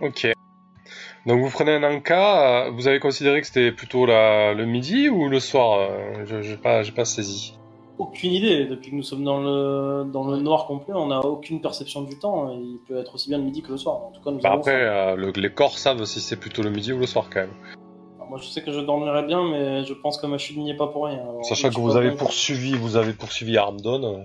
Ok. Donc vous prenez un encas, euh, vous avez considéré que c'était plutôt la, le midi ou le soir euh, Je n'ai pas, j'ai pas saisi. Aucune idée. Depuis que nous sommes dans le, dans le noir complet, on n'a aucune perception du temps. Il peut être aussi bien le midi que le soir. En tout cas, nous Bah avons après, euh, le- les corps savent si c'est plutôt le midi ou le soir quand même. Alors, Moi, je sais que je dormirai bien, mais je pense que ma chute n'y est pas pour rien. Alors, Sachant que vous avez poursuivi, vous avez poursuivi Armdon. euh,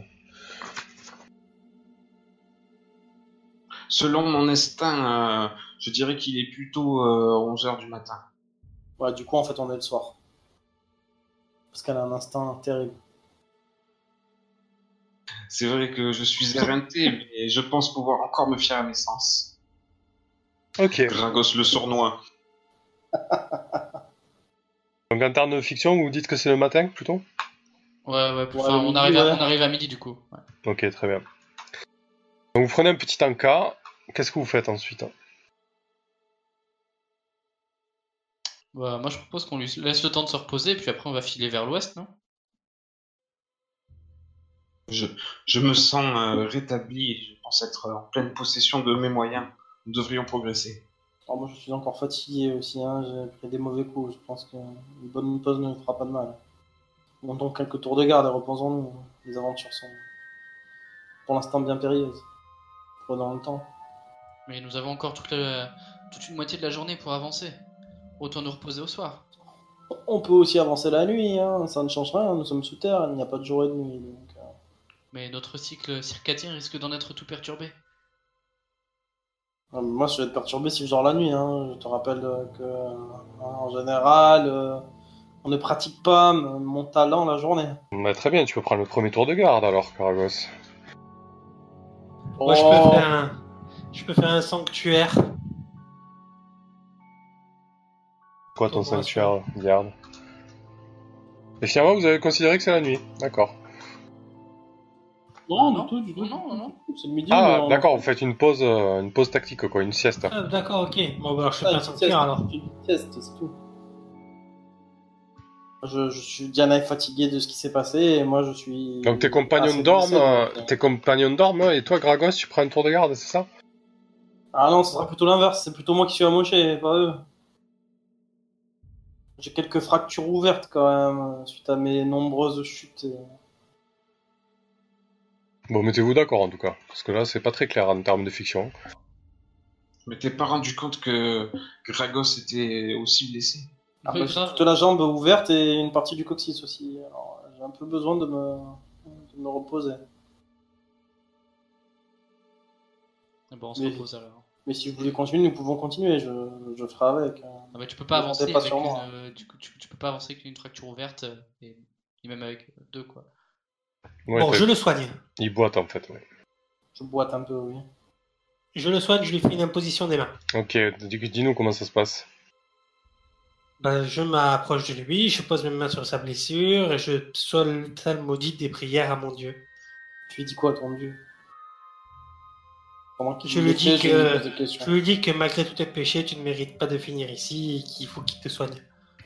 Selon mon instinct, euh, je dirais qu'il est plutôt euh, 11h du matin. Ouais, du coup, en fait, on est le soir. Parce qu'elle a un instinct terrible. C'est vrai que je suis éreinté, mais je pense pouvoir encore me fier à mes sens. Ok. Gragos le sournois. Donc en termes de fiction, vous dites que c'est le matin plutôt? Ouais, ouais, pour- Ouais, enfin, le on, midi, arrive à, ouais. on arrive à midi du coup. ouais. Ok, très bien. Donc vous prenez un petit encas. Qu'est-ce que vous faites ensuite? Bah, moi je propose qu'on lui laisse le temps de se reposer, puis après on va filer vers l'ouest, non? Je, je me sens euh, rétabli et je pense être en pleine possession de mes moyens. Nous devrions progresser. Alors, moi, je suis encore fatigué aussi. Hein. J'ai pris des mauvais coups. Je pense qu'une bonne pause ne fera pas de mal. Montons quelques tours de garde et reposons-nous. Les aventures sont pour l'instant bien périlleuses. Prenons le temps. Mais nous avons encore toute, la- toute une moitié de la journée pour avancer. Autant nous reposer au soir. On peut aussi avancer la nuit, hein. ça ne change rien. Nous sommes sous terre, il n'y a pas de jour et de nuit. Donc, euh, Mais notre cycle circadien risque d'en être tout perturbé. Euh, Moi, je vais être perturbé si je dors la nuit. Hein. Je te rappelle euh, que, euh, en général, euh, on ne pratique pas mon talent la journée. Bah, Très bien, tu peux prendre le premier tour de garde alors, Caragos. Moi, je Oh, peux faire un, je peux faire un sanctuaire. Quoi ton sanctuaire de garde Et finalement, vous avez considéré que c'est la nuit. D'accord. Non, Non, du tout, du tout. non, non, non. C'est le midi. Ah, on- d'accord, vous faites une pause, euh, une pause tactique, quoi, une sieste. Ah, D'accord, ok. Bon, bah, alors je fais Ah, pas sieste, alors. une sieste, c'est tout. Je, je suis Diana est fatiguée de ce qui s'est passé et moi je suis. Donc tes compagnons assez dorment, blessé, euh, donc, euh, tes compagnons dorment et toi, Gragos, tu prends un tour de garde, c'est ça? Ah non, ce sera plutôt l'inverse, c'est plutôt moi qui suis amoché, pas eux. J'ai quelques fractures ouvertes quand même, suite à mes nombreuses chutes. et- Bon, mettez-vous d'accord en tout cas, parce que là, c'est pas très clair en termes de fiction. Je m'étais pas rendu compte que Gragos était aussi blessé? Ah, bah, j'ai toute la jambe ouverte et une partie du coccyx aussi. Alors, j'ai un peu besoin de me, de me reposer. Bon, on se Mais- repose alors. Mais si vous voulez continuer, nous pouvons continuer, je, je ferai avec. hein. Ah bah, tu peux pas Ne avancer pas avec une, euh, tu, tu- tu peux pas avancer avec une fracture ouverte euh, et, et même avec euh, deux quoi. Ouais, bon, je le soigne. Il boite en fait, ouais. Je boite un peu, oui. Je le soigne, je lui fais une imposition des mains. Ok, dis- dis-nous comment ça se passe. Ben, je m'approche de lui, je pose mes mains sur sa blessure et je psalme maudite des prières à mon Dieu. Tu lui dis quoi, ton dieu? Je lui dis que- lui pose des questions. Je lui dis que malgré tous tes péchés, tu ne mérites pas de finir ici et qu'il faut qu'il te soigne.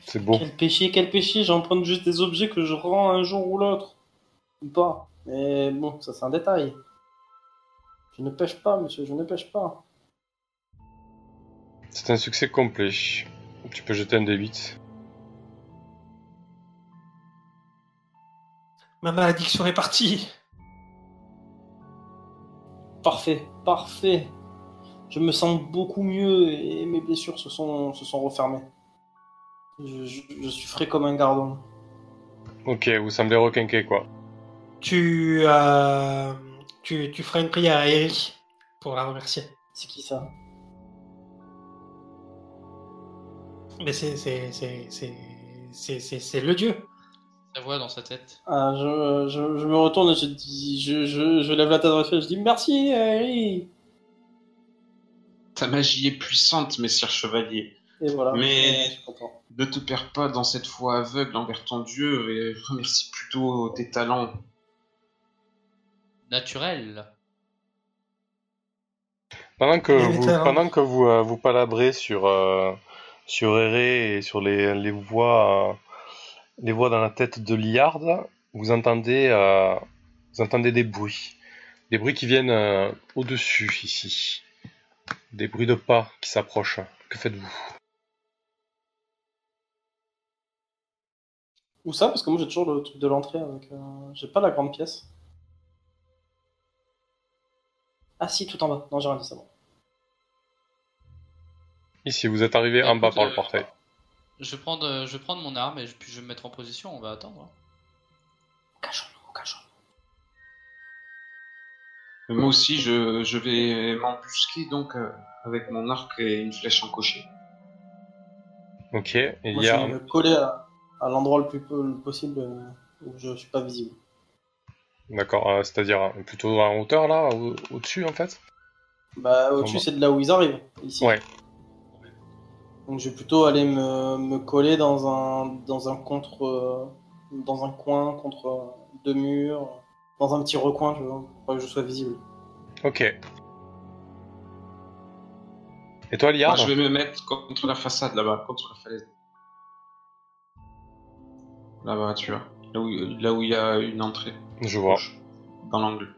C'est beau. Quel péché, quel péché, j'emprunte juste des objets que je rends un jour ou l'autre. Ou pas. Mais bon, ça c'est un détail. Je ne pêche pas, monsieur, je ne pêche pas. C'est un succès complet. Tu peux jeter un D8. Ma malédiction est partie. Parfait, parfait. Je me sens beaucoup mieux et mes blessures se sont, se sont refermées. Je, je- je suis frais comme un gardon. Ok, vous semblez requinqué quoi. Tu, euh, tu, tu feras une prière à Eric pour la remercier. C'est qui ça? Mais c'est, c'est, c'est, c'est, c'est, c'est, c'est le dieu. Sa voix dans sa tête. ah, je, je, je me retourne et je dis, je, je, je lève la tête vers le ciel, je dis merci, Harry. Ta magie est puissante, messire chevalier. Et voilà. Mais- Je suis content. Ne te perds pas dans cette foi aveugle envers ton Dieu et remercie plutôt tes talents. Naturel. Pendant que vous, des talents. pendant que vous, euh, vous palabrez sur, euh, sur Eré et sur les, les voix, euh, les voix dans la tête de Liard, vous entendez, euh, vous entendez des bruits. Des bruits qui viennent euh, au-dessus ici. Des bruits de pas qui s'approchent. Que faites-vous? Où ça? Parce que moi j'ai toujours le truc de l'entrée avec. euh, J'ai pas la grande pièce. Ah si, tout en bas. Non, j'ai rien dit, c'est bon. Ici, vous êtes arrivé en bas par le euh, portail. Je vais prendre, euh, je vais prendre mon arme et je- puis je vais me mettre en position, on va attendre. hein. Cachons-nous, cachons-nous. Mais Moi aussi, je, je vais m'embusquer donc euh, avec mon arc et une flèche encochée. Ok, il Moi, y je a... vais me coller à, à l'endroit le plus peu- possible euh, où je suis pas visible. D'accord, euh, c'est-à-dire euh, plutôt en hauteur là, au- au-dessus en fait? Bah, au-dessus, c'est de là où ils arrivent, ici. Ouais. Donc, je vais plutôt aller me, me coller dans un, dans un contre. euh, dans un coin, contre euh, deux murs, dans un petit recoin, tu vois, pour que je sois visible. Ok. Et toi, Moi, Liard je vais me mettre contre la façade là-bas, contre la falaise. Là-bas, tu vois. Là où, là où il y a une entrée. Je vois. Dans l'angle.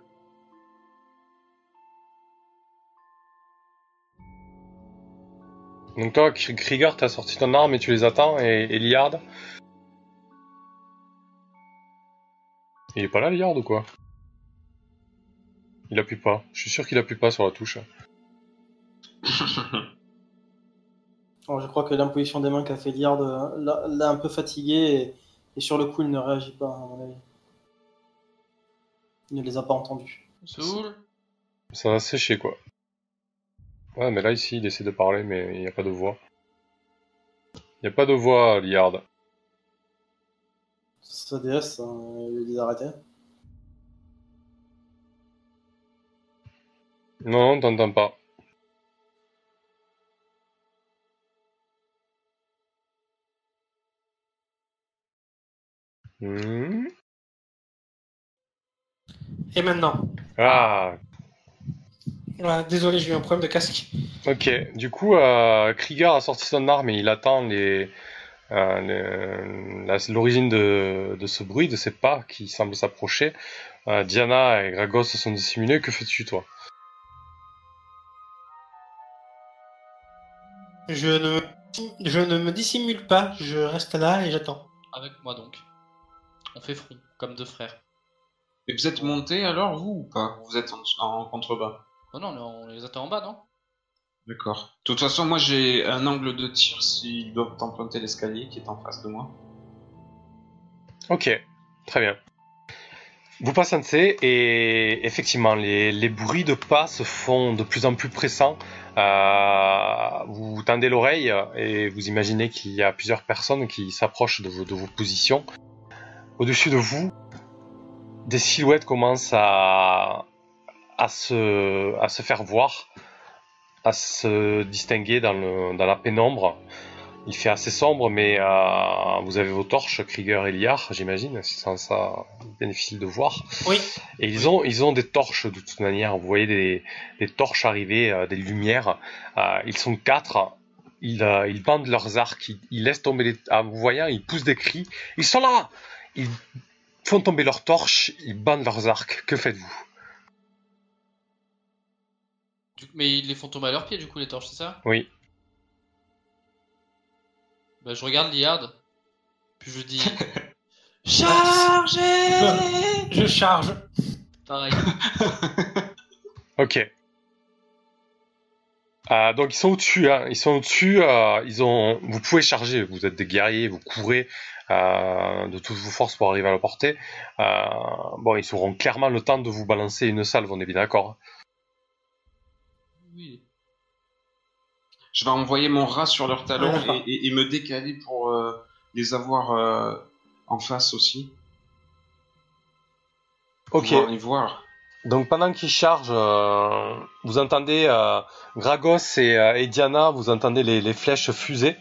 Donc toi, Kr- Krieger, t'as sorti ton arme et tu les attends, et, et Liard? Il est pas là, Liard, ou quoi? Il appuie pas. Je suis sûr qu'il appuie pas sur la touche. Alors, je crois que l'imposition des mains qu'a fait Liard euh, l'a l'a un peu fatigué et, et sur le coup, il ne réagit pas, à mon avis. Il ne les a pas entendus. Soul? Ça va sécher, quoi. Ouais, mais là, ici, il essaie de parler, mais il n'y a pas de voix. Il n'y a pas de voix, Liard. Sa déesse, euh, il. Non, non, t'entends pas. Hmm. Et maintenant? Ah, Désolé, j'ai eu un problème de casque. ok. Du coup, euh, Krieger a sorti son arme et il attend les, euh, l'origine de, de ce bruit, de ces pas qui semblent s'approcher. Euh, Diana et Gragos se sont dissimulés. Que fais-tu, toi? Je ne, je ne me dissimule pas, je reste là et j'attends. Avec moi donc. On fait front, comme deux frères. Et vous êtes monté alors, vous, ou pas? Vous êtes en, en contrebas? Oh non, on les attend en bas, non? D'accord. De toute façon, moi j'ai un angle de tir s'ils doivent emprunter l'escalier qui est en face de moi. Ok, très bien. Vous passez et effectivement, les, les bruits de pas se font de plus en plus pressants. Euh, vous tendez l'oreille et vous imaginez qu'il y a plusieurs personnes qui s'approchent de vos, de vos positions. Au-dessus de vous, des silhouettes commencent à, à, se, à se faire voir, à se distinguer dans, le, dans la pénombre. Il fait assez sombre, mais euh, vous avez vos torches, Krieger et Liard, j'imagine, c'est sans ça bien difficile de voir. Oui. Et ils ont, ils ont des torches de toute manière. Vous voyez des, des torches arriver, euh, des lumières. Euh, ils sont quatre. Ils, ils bandent leurs arcs. Ils, ils laissent tomber les. Ah, vous voyez, ils poussent des cris. Ils sont là. Ils font tomber leurs torches. Ils bandent leurs arcs. Que faites-vous? Mais ils les font tomber à leurs pieds, du coup, les torches, c'est ça? Oui. Bah, je regarde Liard, puis je dis Chargez Je charge. Pareil. Ok. Euh, donc ils sont au-dessus, hein. ils sont au-dessus. euh, ils ont, vous pouvez charger. Vous êtes des guerriers, vous courez euh, de toutes vos forces pour arriver à la portée. Euh, bon, ils auront clairement le temps de vous balancer une salve. On est bien d'accord. Oui. Je vais envoyer mon rat sur leur talon Ah, et, et- et me décaler pour euh, les avoir euh, en face aussi. Ok. Les voir. Donc pendant qu'ils chargent, euh, vous entendez Gragos et, et Diana, vous entendez les, les flèches fuser.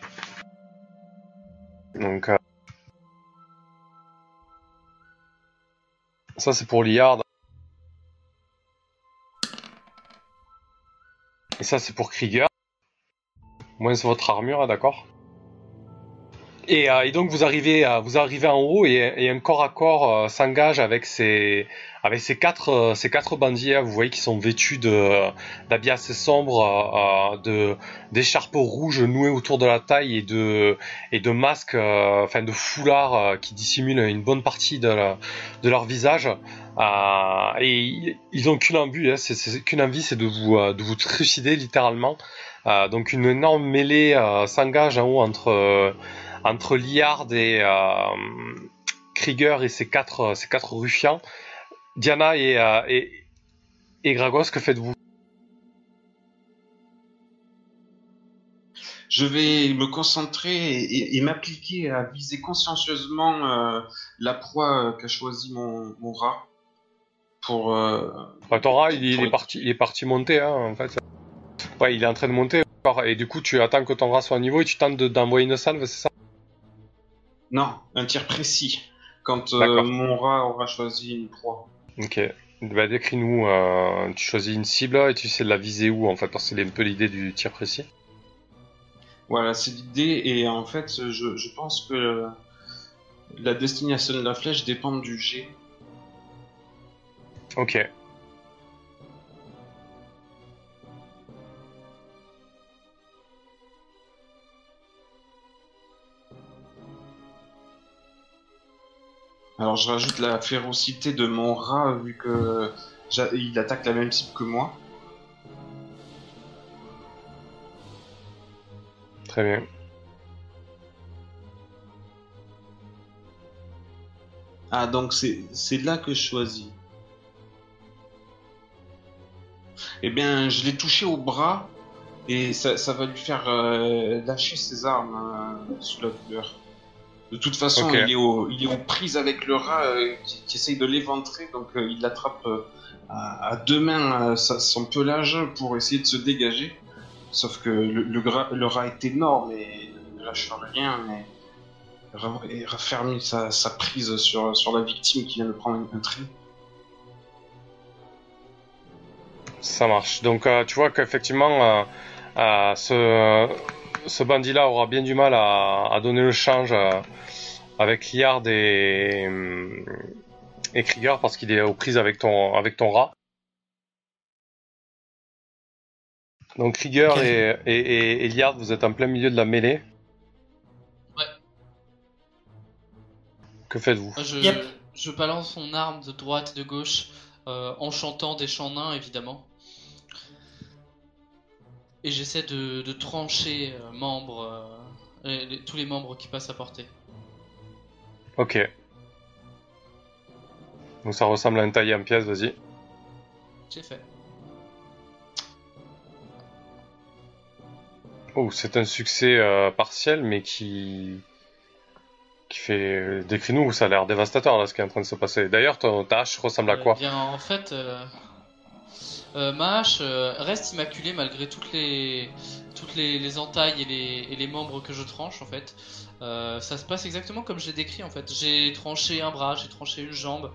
Donc ça c'est pour Liard. Et ça c'est pour Krieger. Moins votre armure, hein, d'accord Et, euh, et donc vous arrivez, à- vous arrivez en haut et, un corps à corps euh, s'engage avec ces, avec ces quatre, euh, ces quatre bandits. hein. Vous voyez qu'ils sont vêtus de d'habits assez sombres, euh, euh, de d'écharpes rouges nouées autour de la taille et de et de masques, euh, enfin de foulards euh, qui dissimulent une bonne partie de leur visage. Et ils- ont qu'une envie, hein, c'est qu'une envie, c'est de vous euh, de vous trucider littéralement. Euh, donc une énorme mêlée euh, s'engage en haut entre entre Liard et Krieger et ses quatre quatre ruffians. Diana et, et et que faites-vous? Je vais me concentrer et, m'appliquer à viser consciencieusement la proie qu'a choisi mon, mon rat. Pour. euh, Bah, ton rat, il, il est parti, il est parti monter, hein, en fait. Ouais, il est en train de monter. encore, Et du coup, tu attends que ton rat soit au niveau et tu tentes de- d'envoyer une salve, c'est ça? Non, un tir précis. Quand euh, mon rat aura choisi une proie. Ok. Bah, décris-nous. euh, tu choisis une cible et tu sais de la viser où, en fait, parce que c'est un peu l'idée du tir précis. Voilà, c'est l'idée. Et en fait, je, je pense que la destination de la flèche dépend du jet. Ok. Alors je rajoute la férocité de mon rat vu que il attaque la même cible que moi. Très bien. Ah donc c'est c'est là que je choisis. Eh bien je l'ai touché au bras et ça, ça va lui faire euh, lâcher ses armes euh, sous la douleur. De toute façon il, est au, il est aux prises avec le rat euh, qui, qui essaye de l'éventrer donc il l'attrape à, à deux mains sa- son pelage pour essayer de se dégager. Sauf que le, le, gra- le rat est énorme et ne lâche rien mais et raffermit sa, sa prise sur, sur la victime qui vient de prendre un, un trait. Ça marche. Donc, euh, tu vois qu'effectivement, euh, euh, ce, ce bandit-là aura bien du mal à, à donner le change euh, avec Liard et, et Krieger parce qu'il est aux prises avec ton, avec ton rat. Donc, Krieger et, et, et, et Liard, vous êtes en plein milieu de la mêlée. Ouais. Que faites-vous? Je, Yep. je balance mon arme de droite et de gauche euh, en chantant des chants nains évidemment. Et j'essaie de, de trancher euh, membres, euh, les- tous les membres qui passent à portée. Ok. Donc, ça ressemble à un taillé en pièces, vas-y. J'ai fait. Oh, c'est un succès euh, partiel, mais qui qui fait. Décris-nous, ça a l'air dévastateur là, ce qui est en train de se passer. D'ailleurs, ton ta hache ressemble à quoi? bien, en fait, euh, ma hache euh, reste immaculée malgré toutes les toutes les, les entailles et les, et les membres que je tranche en fait. Euh, ça se passe exactement comme j'ai décrit en fait. J'ai tranché un bras, j'ai tranché une jambe.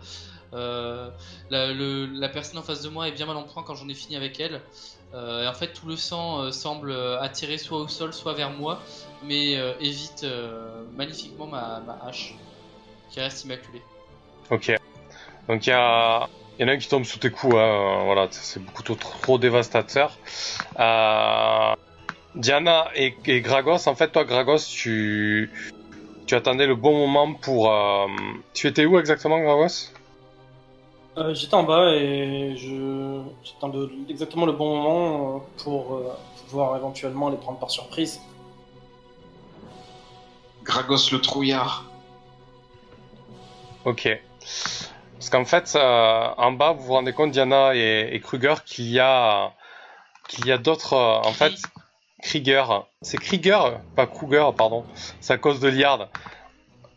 Euh, la, la personne en face de moi est bien mal en point quand j'en ai fini avec elle. Et en fait, tout le sang semble attirer soit au sol, soit vers moi, mais évite magnifiquement ma, ma hache, qui reste immaculée. Ok. Donc il y a. Il y en a un qui tombe sous tes coups, hein, euh, voilà, c'est beaucoup trop, trop dévastateur. Euh, Diana et, et Gragos, en fait, toi, Gragos, tu, tu attendais le bon moment pour. euh, Tu étais où exactement, Gragos? Euh, J'étais en bas et je j'attendais exactement le bon moment pour euh, pouvoir éventuellement les prendre par surprise. Gragos le trouillard. Ok. Parce qu'en fait, euh, en bas, vous vous rendez compte, Diana et, et Kruger, qu'il y a, qu'il y a d'autres. euh, en fait, Krieger. C'est Krieger, pas Kruger, pardon. C'est à cause de Liard.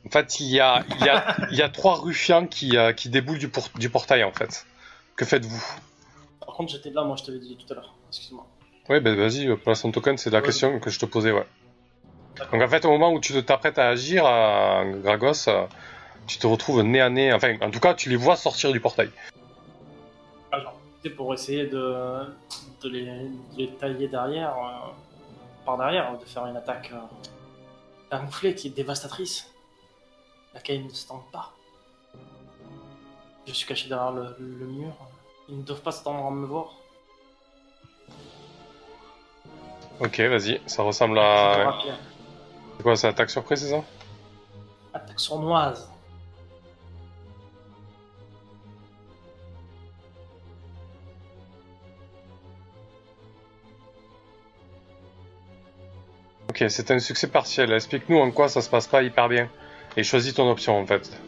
En fait, il y a, il y a, il y a trois ruffians qui, euh, qui déboulent du, por- du portail, en fait. Que faites-vous? Par contre, j'étais là, moi je t'avais dit tout à l'heure. Excuse-moi. Oui, ben vas-y, euh, place ton token, c'est la Ouais. question que je te posais, ouais. D'accord. Donc en fait, au moment où tu te t'apprêtes à agir, euh, Gragos, euh, tu te retrouves nez à nez. Enfin, en tout cas, tu les vois sortir du portail. Alors, c'était pour essayer de, de, les, de les tailler derrière, euh, par derrière, de faire une attaque. euh. La mouflée qui est dévastatrice. Laquelle ne se tente pas. Je suis caché derrière le, le mur. Ils ne doivent pas s'attendre à me voir. Ok, vas-y, ça ressemble à. C'est quoi, c'est attaque surprise, c'est ça? Attaque sournoise. Ok, c'est un succès partiel. Explique-nous en quoi ça se passe pas hyper bien. Et choisis ton option en fait.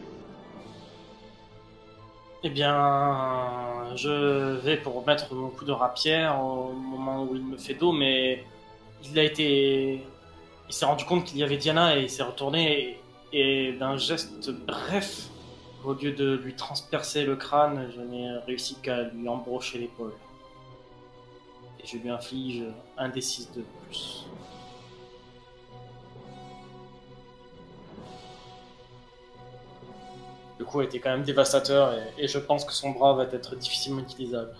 Eh bien, je vais pour mettre mon coup de rapière au moment où il me fait dos, mais il a été. Il s'est rendu compte qu'il y avait Diana et il s'est retourné et, et d'un geste bref, au lieu de lui transpercer le crâne, je n'ai réussi qu'à lui embrocher l'épaule. Et je lui inflige un des 6 de plus. Le coup été quand même dévastateur et, je pense que son bras va être difficilement utilisable.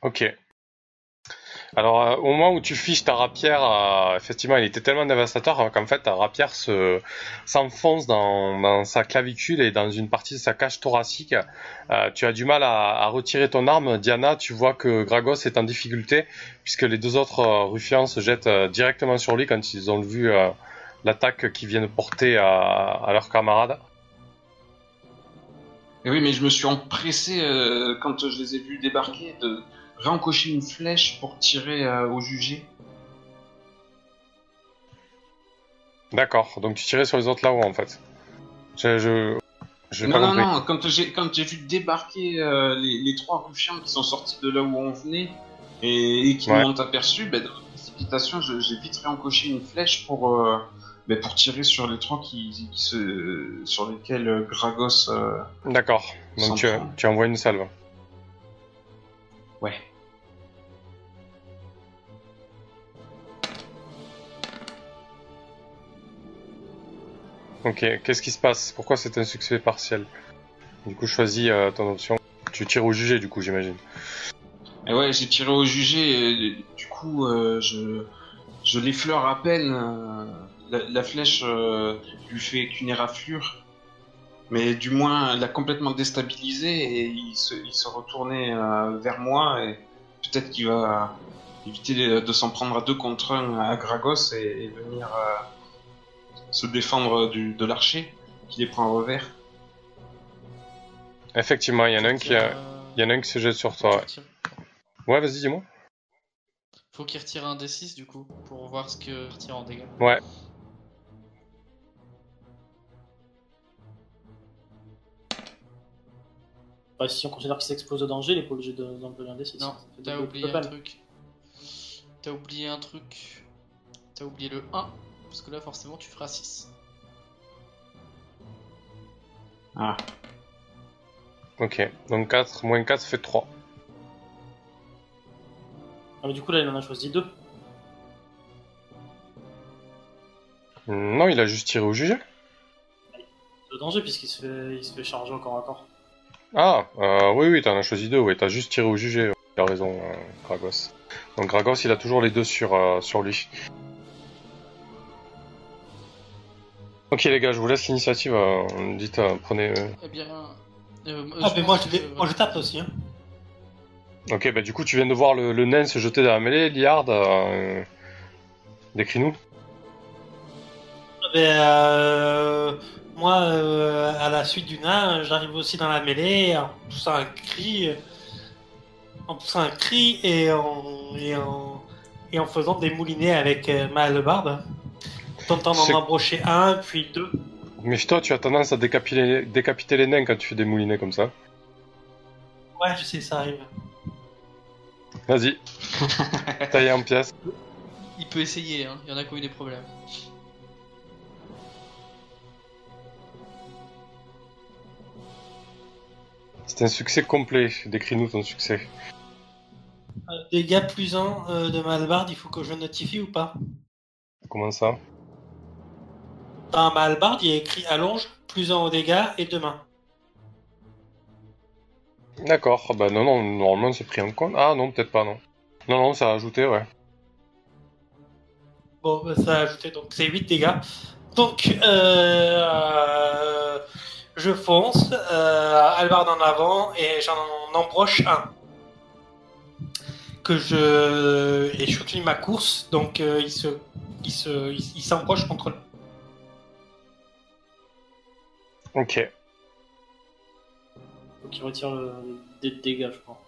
Ok. Alors, euh, au moment où tu fiches ta rapière, euh, effectivement, il était tellement dévastateur qu'en fait, ta rapière se s'enfonce dans, sa clavicule et dans une partie de sa cage thoracique. Euh, tu as du mal à, à retirer ton arme. Diana, tu vois que Gragos est en difficulté puisque les deux autres ruffians se jettent directement sur lui quand ils ont vu l'attaque qu'ils viennent porter à, à leurs camarades. Et oui, mais je me suis empressé euh, quand je les ai vus débarquer de réencocher une flèche pour tirer euh, au jugé. D'accord. Donc tu tirais sur les autres là-haut en fait. Je, je, Non, non, compris. non, quand j'ai quand j'ai vu débarquer euh, les, les trois ruffians qui sont sortis de là où on venait et, et qui Ouais. m'ont aperçu, ben, précipitation, j'ai vite réencoché une flèche pour euh, pour tirer sur les trois qui, qui se sur lesquels euh, Gragos. euh, D'accord. Donc tu envoies une salve. Ouais. Ok, qu'est-ce qui se passe? Pourquoi c'est un succès partiel? Du coup, choisis euh, ton option. Tu tires au jugé, du coup, j'imagine. Et ouais, j'ai tiré au jugé. et du coup, euh, je je l'effleure à peine. euh, la, la flèche euh, lui fait qu'une éraflure. Mais du moins, elle l'a complètement déstabilisé et il se, il se retournait euh, vers moi et peut-être qu'il va éviter de, de s'en prendre à deux contre un à Gragos et, et venir euh, se défendre du, de l'archer qui les prend à revers. Effectivement, il y en a un qui, a- il y en a un qui se jette sur toi. ouais. Ouais, vas-y, dis-moi. Faut qu'il retire un D6 du coup pour voir ce que retire en dégâts. Ouais. Bah, si on considère qu'il s'expose au danger, il n'est pas obligé de- d'employer un D6. Non, t'as oublié un truc. T'as oublié un truc. T'as oublié le 1. Parce que là, forcément, tu feras 6. Ah. Ok, donc 4 moins 4 fait 3. Ah, mais du coup, là, il en a choisi deux. Non, il a juste tiré au jugé. De danger, puisqu'il se, fait... il se fait charger encore à corps. Ah, euh, oui, oui, t'en as choisi deux, oui, t'as juste tiré au jugé. T'as raison, euh, Gragos. Donc Gragos, il a toujours les deux sur, euh, sur lui. Ok les gars, je vous laisse l'initiative. euh, dites, euh, prenez... euh, Eh bien. euh, Ah, mais moi je, vais, moi je tape aussi. Hein. Ok, bah du coup, tu viens de voir le, le nain se jeter dans la mêlée, Liard. Euh... Décris-nous. Ben, euh, moi, euh, à la suite du nain, j'arrive aussi dans la mêlée en poussant un cri, en poussant un cri et en, et en, et en faisant des moulinets avec euh, ma hallebarde. Tentant d'en embrocher un, puis deux. Méfie-toi, tu as tendance à décapiter, décapiter les nains quand tu fais des moulinets comme ça. Ouais, je sais, ça arrive. Vas-y. Taillé en pièces. Il peut essayer, hein. Il y en a qui ont eu des problèmes. C'est un succès complet. Décris-nous ton succès. Euh, dégâts plus un euh, de ma hallebarde, il faut que je notifie ou pas? Comment ça? Dans ma hallebarde, il y a écrit allonge, plus un aux dégâts et deux mains. D'accord. Bah non, non, normalement c'est pris en compte. Ah non, peut-être pas, non. Non, non, ça a ajouté, ouais. Bon, bah, ça a ajouté, donc c'est 8 dégâts. Donc, euh, je fonce, euh, Alvard en avant, et j'en embroche un. Que je. Et je continue ma course, donc euh, il se. Il se. Il, il s'embroche contre le. Ok. Faut qu'il retire le... des dégâts, je crois.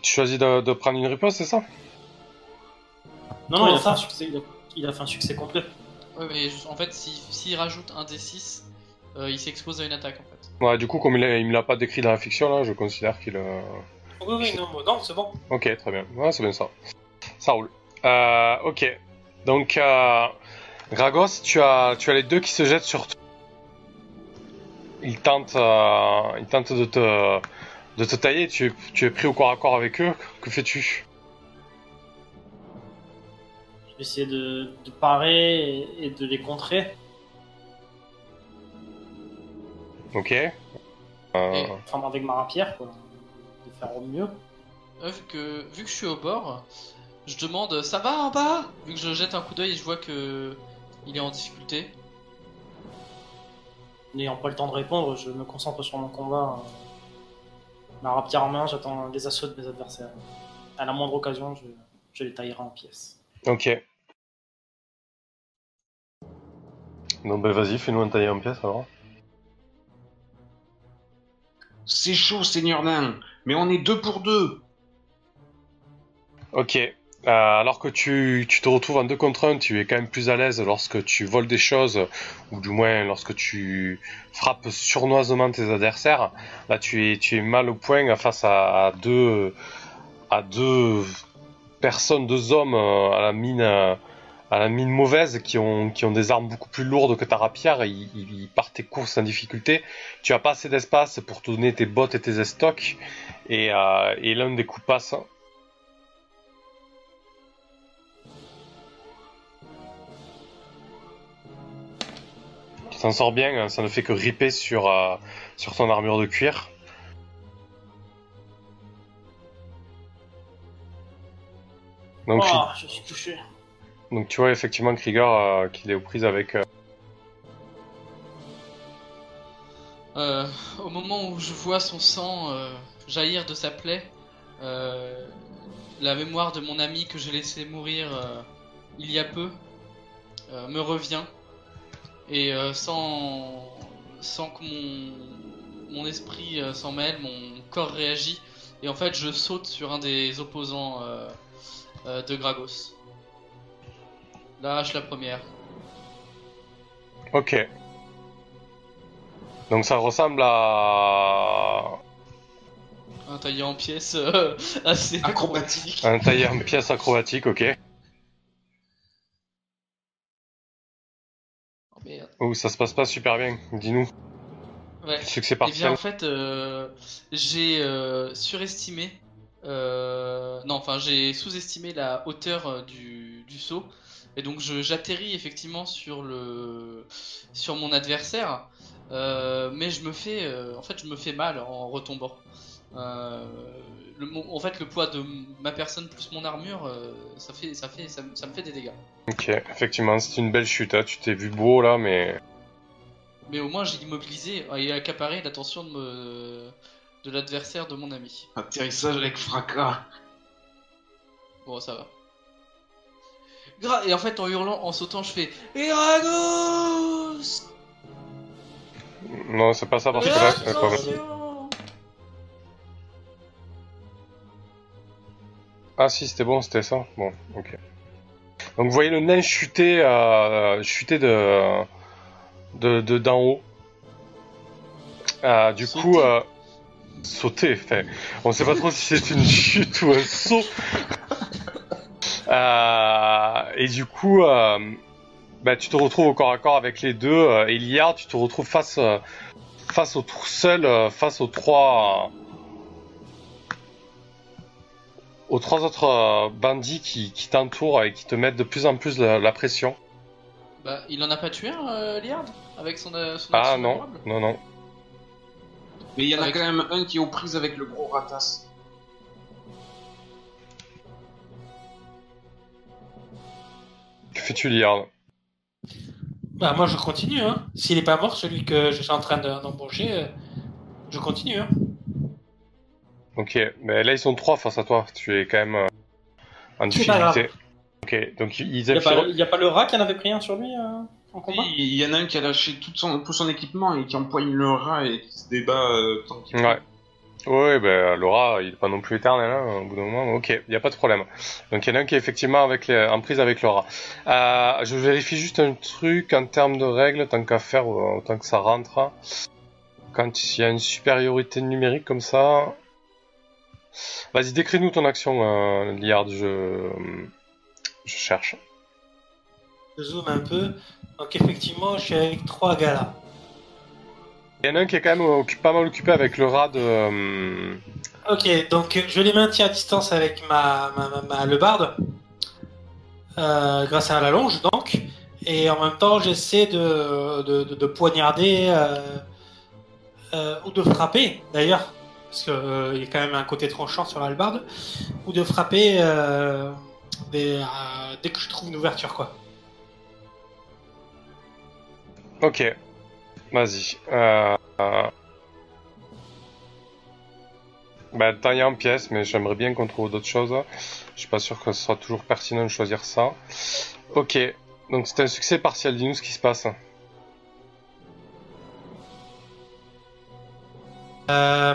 Tu choisis de, de prendre une riposte, c'est ça? Non, non, il a, fait un succès, il, a, il a fait un succès complet. Ouais, mais en fait, si- s'il rajoute un D6, euh, il s'expose à une attaque en fait. Ouais, du coup, comme il, a- il me l'a pas décrit dans la fiction, là, je considère qu'il... euh, Oui, oui, non, non, c'est bon. Ok, très bien. Ouais, c'est bien ça. Ça roule. Euh, ok. Donc, euh, Gragos, tu as, tu as les deux qui se jettent sur toi. Ils tentent, euh, ils tentent de te, de te tailler. Tu es, tu es pris au corps à corps avec eux. Que fais-tu? Je vais essayer de, de parer et, et de les contrer. Ok. Euh, Enfin, avec ma rapière, quoi. De faire au mieux. Euh, vu, que, vu que je suis au bord, je demande ça va en bas? Vu que je jette un coup d'œil et je vois que il est en difficulté. N'ayant pas le temps de répondre, je me concentre sur mon combat. Ma rapière en main, j'attends les assauts de mes adversaires. À la moindre occasion, je, je les taillerai en pièces. ok. Donc, ben, vas-y, fais-nous un tailler en pièces alors. C'est chaud, Seigneur Nain, mais on est deux pour deux. Ok. Euh, alors que tu, te retrouves en deux contre un, tu es quand même plus à l'aise lorsque tu voles des choses, ou du moins lorsque tu frappes sournoisement tes adversaires. Là, tu es, mal au point face à, deux, personnes, deux hommes euh, à la mine, mauvaise qui ont, des armes beaucoup plus lourdes que ta rapière. Ils, ils, partent tes courses en difficulté. Tu as pas assez d'espace pour te donner tes bottes et tes estocs, et, euh, et l'un des coups passe. Tu t'en sors bien, hein, ça ne fait que ripper sur, euh, sur ton armure de cuir. Donc, Oh, Kri- je suis touché. donc tu vois effectivement Krieger euh, qu'il est aux prises avec... euh, Euh, au moment où je vois son sang euh, jaillir de sa plaie, euh, la mémoire de mon ami que j'ai laissé mourir euh, il y a peu euh, me revient. Et euh, sans, sans que mon, mon esprit euh, s'en mêle, mon corps réagit. Et en fait, je saute sur un des opposants euh, euh, de Gragos. La hache la première. Ok. Donc ça ressemble à Un taillé en pièces euh, assez Acrobatique. un tailleur en pièce acrobatique, ok. Oh, merde. Ouh, ça se passe pas super bien, dis-nous. Ouais. Succès Eh bien, partiel. en fait, euh, j'ai euh, surestimé. euh, non, enfin, j'ai sous-estimé la hauteur du, du saut. Et donc, j'atterris effectivement sur, le, sur mon adversaire. mais je me fais. en fait, je me fais mal en retombant. Euh, le, mon- en fait, le poids de ma personne plus mon armure, euh, ça, fait, ça, fait, ça, me- ça me fait des dégâts. Ok, effectivement, c'est une belle chute, hein. tu t'es vu beau là, mais... Mais au moins, j'ai immobilisé et accaparé l'attention de, me- de l'adversaire de mon ami. Atterrissage avec fracas. Bon, ça va. Gra- et en fait, en hurlant, en sautant, je fais Eragos Non, c'est pas ça parce que là... Ah si, c'était bon, c'était ça. Bon, ok. Donc vous voyez le nain chuter, euh, chuter de, de, de d'en haut. Euh, du Sauter. coup, euh, sauter. Enfin, on sait pas trop si c'est une chute ou un saut. Euh, et du coup, bah, tu te retrouves au corps à corps avec les deux. Et Liard, tu te retrouves face, face aux seul, face aux trois, aux trois autres euh, bandits qui, qui t'entourent et qui te mettent de plus en plus la, la pression. Bah, il en a pas tué un, euh, Liard Avec son, euh, son Ah non, non, non. Mais il y en a quand même un qui est aux prises avec le gros ratas. fais-tu, Liard? Bah, moi, je continue. Hein. S'il est pas mort, celui que je suis en train de- d'embaucher, euh, je continue. Hein. Ok, mais là ils sont trois face à toi. Tu es quand même euh, en difficulté. Ok, donc ils Il n'y a, pas- y a pas le rat qui en avait pris un sur lui euh, en combat Il y en a un qui a lâché tout son, tout son équipement et qui empoigne le rat et qui se débat euh, tant qu'il. Ouais. Ouais, ben Laura, il est pas non plus éternel, hein, au bout d'un moment. Ok, il y a pas de problème. Donc il y en a un qui est effectivement avec les, en prise avec Laura. Euh, je vérifie juste un truc en termes de règles, tant qu'à faire, autant que ça rentre. Quand il y a une supériorité numérique comme ça. Vas-y, décris-nous ton action, euh, Liard. Je, je cherche. Je zoome un peu. Donc, effectivement, je suis avec trois gars là. Il y en a un qui est quand même occu- pas mal occupé avec le rat de. euh, Ok, donc je les maintiens à distance avec ma, ma, ma, ma lebarde, euh, grâce à la longe donc, et en même temps j'essaie de, de, de, de poignarder euh, euh, ou de frapper d'ailleurs, parce qu'il y a quand même un côté tranchant sur la hallebarde, ou de frapper euh, des, euh, dès que je trouve une ouverture quoi. Ok. Vas-y. Euh... euh, Bah, taille en pièces, mais j'aimerais bien qu'on trouve d'autres choses. Je suis pas sûr que ce soit toujours pertinent de choisir ça. Ok. Donc c'est un succès partiel. Dis-nous ce qui se passe. Euh,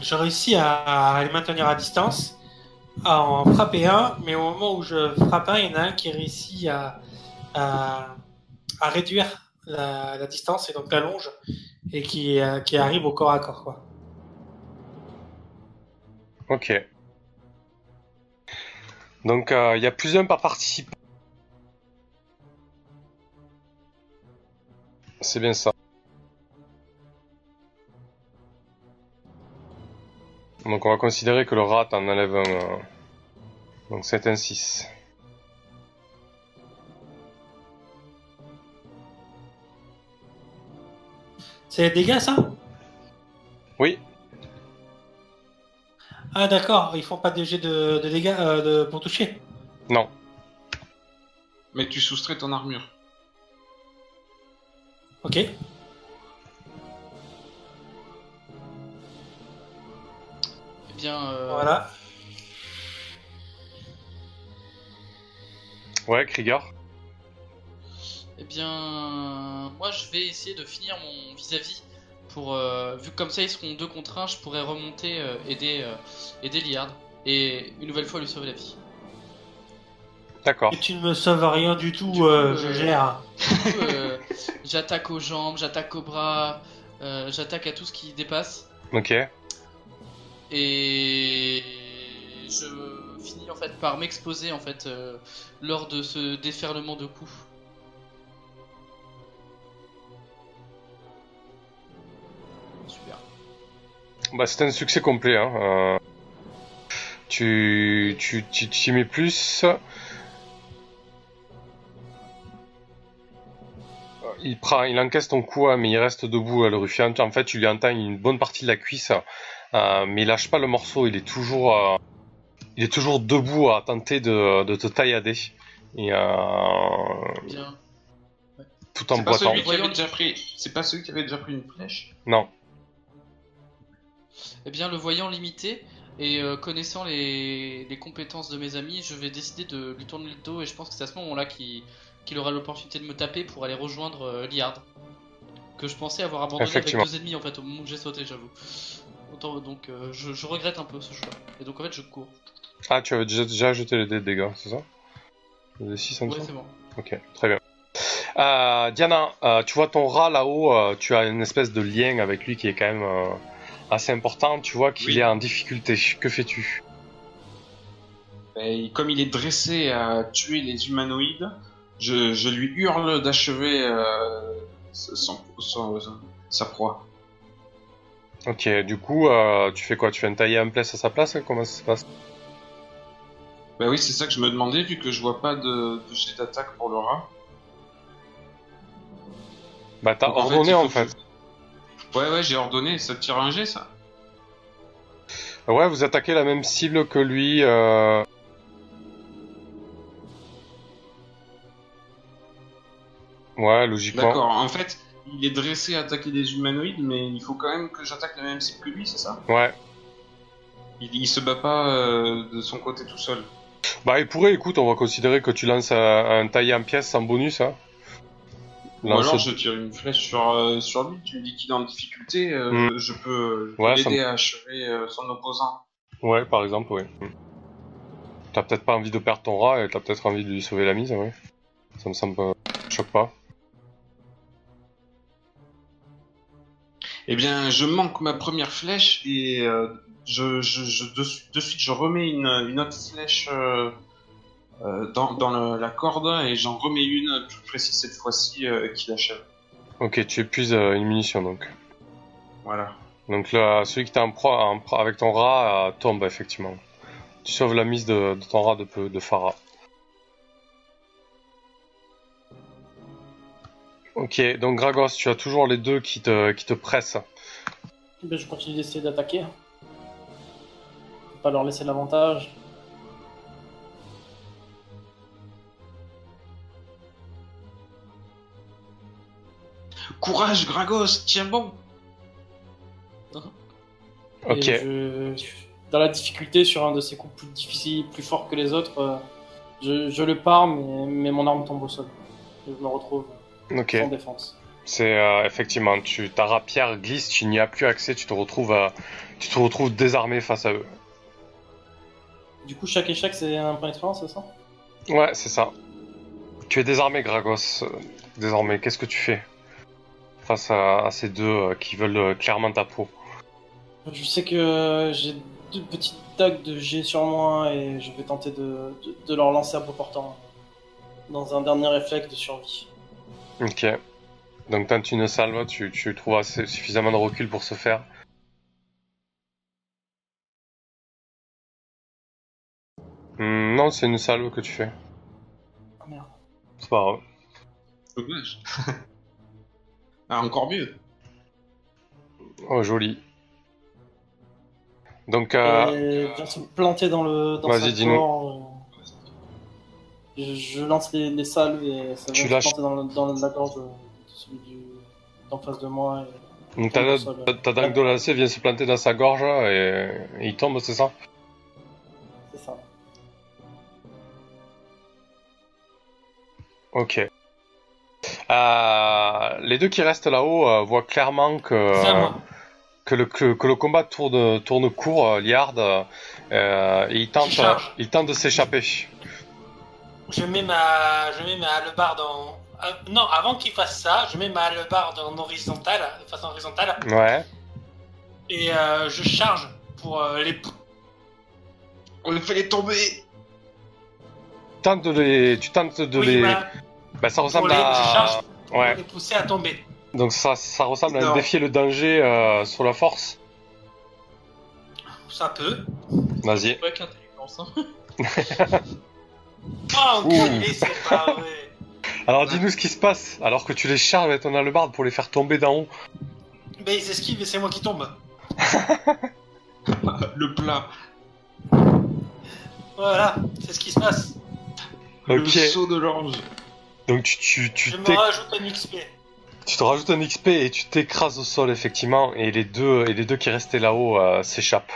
je réussis à, les maintenir à distance, à en frapper un, mais au moment où je frappe un, il y en a un qui réussit à, réduire la, distance et donc la longe, et qui, euh, qui arrive au corps à corps. Quoi. Ok. Donc euh, il y a plus d'un par participant. C'est bien ça. Donc on va considérer que le rat en enlève un. euh, Donc c'est un 6. C'est des dégâts, ça? Oui, Ah d'accord, ils font pas de jet de, de dégâts euh, de, pour toucher? non. Mais tu soustrais ton armure. Ok. Bien, euh, Voilà. Ouais, Krieger. eh bien, moi je vais essayer de finir mon vis-à-vis pour, euh, vu que comme ça ils seront deux contre un, je pourrais remonter, euh, aider, euh, aider Liard et une nouvelle fois lui sauver la vie. D'accord. Et tu ne me sauves rien du tout, Du coup, je gère. Euh, j'attaque aux jambes, j'attaque aux bras, euh, j'attaque à tout ce qui dépasse. Ok. Et je finis en fait par m'exposer en fait euh, lors de ce déferlement de coups. Super. Bah, c'est un succès complet. Hein. euh, Tu, tu, tu, tu y mets plus. Il prend, il encaisse ton coup, hein, mais il reste debout à le ruffian. En fait, tu lui entends une bonne partie de la cuisse, mais il lâche pas le morceau. Il est toujours, euh, il est toujours debout à tenter de, de te taillader. Et euh, Bien. tout en C'est pas boitant. celui qui avait Voyons. déjà pris. C'est pas celui qui avait déjà pris une flèche. Non. Eh bien, le voyant limité et euh, connaissant les, les compétences de mes amis, je vais décider de lui tourner le dos et je pense que c'est à ce moment-là qu'il aura l'opportunité de me taper pour aller rejoindre euh, Liard. Que je pensais avoir abandonné avec deux ennemis en fait au moment où j'ai sauté, j'avoue. Autant, donc euh, je, je regrette un peu ce choix. Et donc en fait je cours. Ah, tu avais déjà, déjà jeté les dés de dégâts, c'est ça? Les 6 en Ouais, c'est bon. Ok, très bien. Euh, Diana, euh, tu vois ton rat là-haut, euh, tu as une espèce de lien avec lui qui est quand même euh, assez important. Tu vois qu'il Oui. est en difficulté. Que fais-tu? Et comme il est dressé à tuer les humanoïdes, je, je lui hurle d'achever euh, son- son- son- sa proie. Ok, du coup, euh, tu fais quoi? Tu fais un tailler en place à sa place Comment ça se passe? Bah oui, c'est ça que je me demandais, vu que je vois pas de, de jet d'attaque pour le rat. Bah, t'as Donc, en fait, ordonné en que- fait. Ouais, ouais, j'ai ordonné. Ça tire un jet, ça Ouais, vous attaquez la même cible que lui. Euh... Ouais, logiquement. D'accord, en fait, il est dressé à attaquer des humanoïdes, mais il faut quand même que j'attaque la même cible que lui, c'est ça? Ouais. il, il se bat pas euh, de son côté tout seul. Bah, il pourrait, écoute, on va considérer que tu lances un, un taillé en pièces sans bonus, hein. Ou Lance- alors je tire une flèche sur, euh, sur lui, tu me dis qu'il est en difficulté, euh, Mm. je peux, je Ouais, l'aider à achever son opposant. Ouais, par exemple, ouais. T'as peut-être pas envie de perdre ton rat et t'as peut-être envie de lui sauver la mise, ouais. Ça me semble choque pas. Eh bien, je manque ma première flèche et euh, je, je, je- de, de suite je remets une, une autre flèche euh, euh, dans, dans le- la corde et j'en remets une plus précise cette fois-ci euh, qui l'achève. Ok, tu épuises une munition donc. Voilà. Donc là, celui qui t'a en proie, avec ton rat tombe effectivement. Tu sauves la mise de, de ton rat de, peu- de Farah. Ok, donc Gragos, tu as toujours les deux qui te, qui te pressent. Ben, je continue d'essayer d'attaquer. Faut Pas leur laisser l'avantage. Courage, Gragos, tiens bon. Ok, je- dans la difficulté sur un de ces coups plus difficiles, plus forts que les autres, euh, je, je le pars, mais, mais mon arme tombe au sol. Je me retrouve ok. défense. C'est euh, effectivement, tu, ta rapière glisse, tu n'y as plus accès, tu te retrouves, euh, tu te retrouves désarmé face à eux. Du coup, chaque échec, c'est un point d'expérience, c'est ça? Ouais, c'est ça. Tu es désarmé, Gragos. Désormais, qu'est-ce que tu fais face à, à ces deux euh, qui veulent clairement ta peau? Je sais que j'ai deux petites dagues de G sur moi et je vais tenter de, de, de leur lancer un peu portant dans un dernier réflexe de survie. Ok. Donc tente une salve, tu, tu trouves assez- suffisamment de recul pour ce faire. Hmm, non, c'est une salve que tu fais. Ah merde. C'est pas grave. Dommage. ah, encore mieux. Oh, joli. Donc, euh, Et se planter dans le dans Vas-y, dis-nous. Je, je lance les, les salves et ça Tu vient lâches. se planter dans, le- dans la gorge de, de celui du, d'en face de moi. Et... donc ta, dague de lancer vient se planter dans sa gorge et, et il tombe, c'est ça C'est ça. Ok. Euh, les deux qui restent là-haut euh, voient clairement que, que, le, que, que le combat tourne, tourne court, euh, Liard, euh, et il tente, Je charge. il tente de s'échapper. Je mets ma, je mets ma hallebarde en. euh, non, avant qu'il fasse ça, je mets ma hallebarde en horizontale, de façon horizontale, Ouais. et euh, je charge pour euh, les. On les fait les tomber. Tente de les, tu tentes de Oui, les. bah, Bah, ça pour ressemble les, je à. charge pour Ouais. les pousser à tomber. Donc ça, ça ressemble à défier le danger euh, sur la force. Ça peut. Vas-y. Hein. Oh, enculé, c'est pas vrai. Alors dis-nous ce qui se passe alors que tu les charges avec ton hallebarde pour les faire tomber d'en haut. Mais ils esquivent et c'est moi qui tombe. Le plat. Voilà, c'est ce qui se passe. Le saut de l'ange. Donc tu, tu, tu, Je me rajoute un XP. tu te rajoutes un XP et tu t'écrases au sol effectivement et les deux, et les deux qui restaient là-haut euh, s'échappent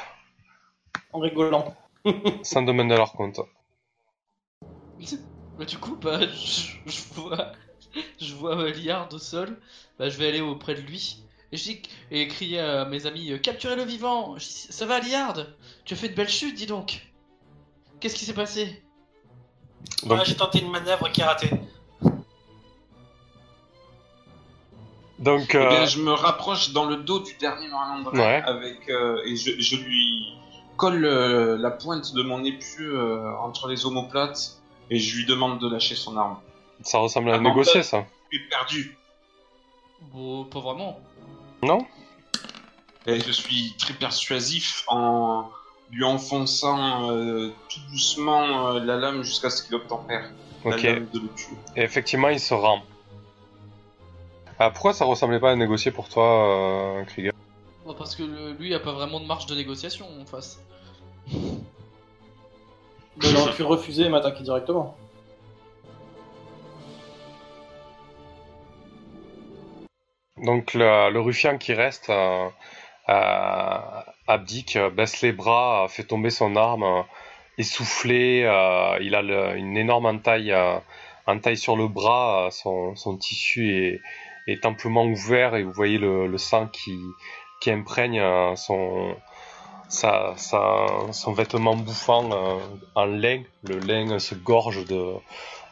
En rigolant. sans domaine de leur compte. Bah, du coup, bah, je, je vois, je vois Liard au sol. Bah, je vais aller auprès de lui. Et, je dis, et crier à mes amis euh, Capturez le vivant Je dis, Ça va, Liard? Tu as fait de belles chutes, dis donc Qu'est-ce qui s'est passé? Donc- Ouais, j'ai tenté une manœuvre qui est ratée. Donc Eh bien, euh, je me rapproche dans le dos du dernier malandrin Ouais. avec euh, et je, je lui colle euh, la pointe de mon épieu euh, entre les omoplates et je lui demande de lâcher son arme. ça ressemble à Ah, non, négocier ça. Je suis perdu. Bon, pas vraiment. Non Et je suis très persuasif en lui enfonçant euh, tout doucement euh, la lame jusqu'à ce qu'il obtempère. Ok. La lame de le tuer. Et effectivement il se rend. Ah, pourquoi ça ressemblait pas à négocier pour toi, euh, Krieger? Bah, parce que le- lui a pas vraiment de marge de négociation en face. Mais il aurait pu refuser et m'attaquer directement. Donc le, le ruffian qui reste euh, euh, abdique, baisse les bras, fait tomber son arme, euh, essoufflé. euh, il a le- une énorme entaille, euh, entaille sur le bras. son, son tissu est, est amplement ouvert et vous voyez le, le sang qui, qui imprègne euh, son, sa, sa- son vêtement bouffant euh, en lin. Le lin se gorge de,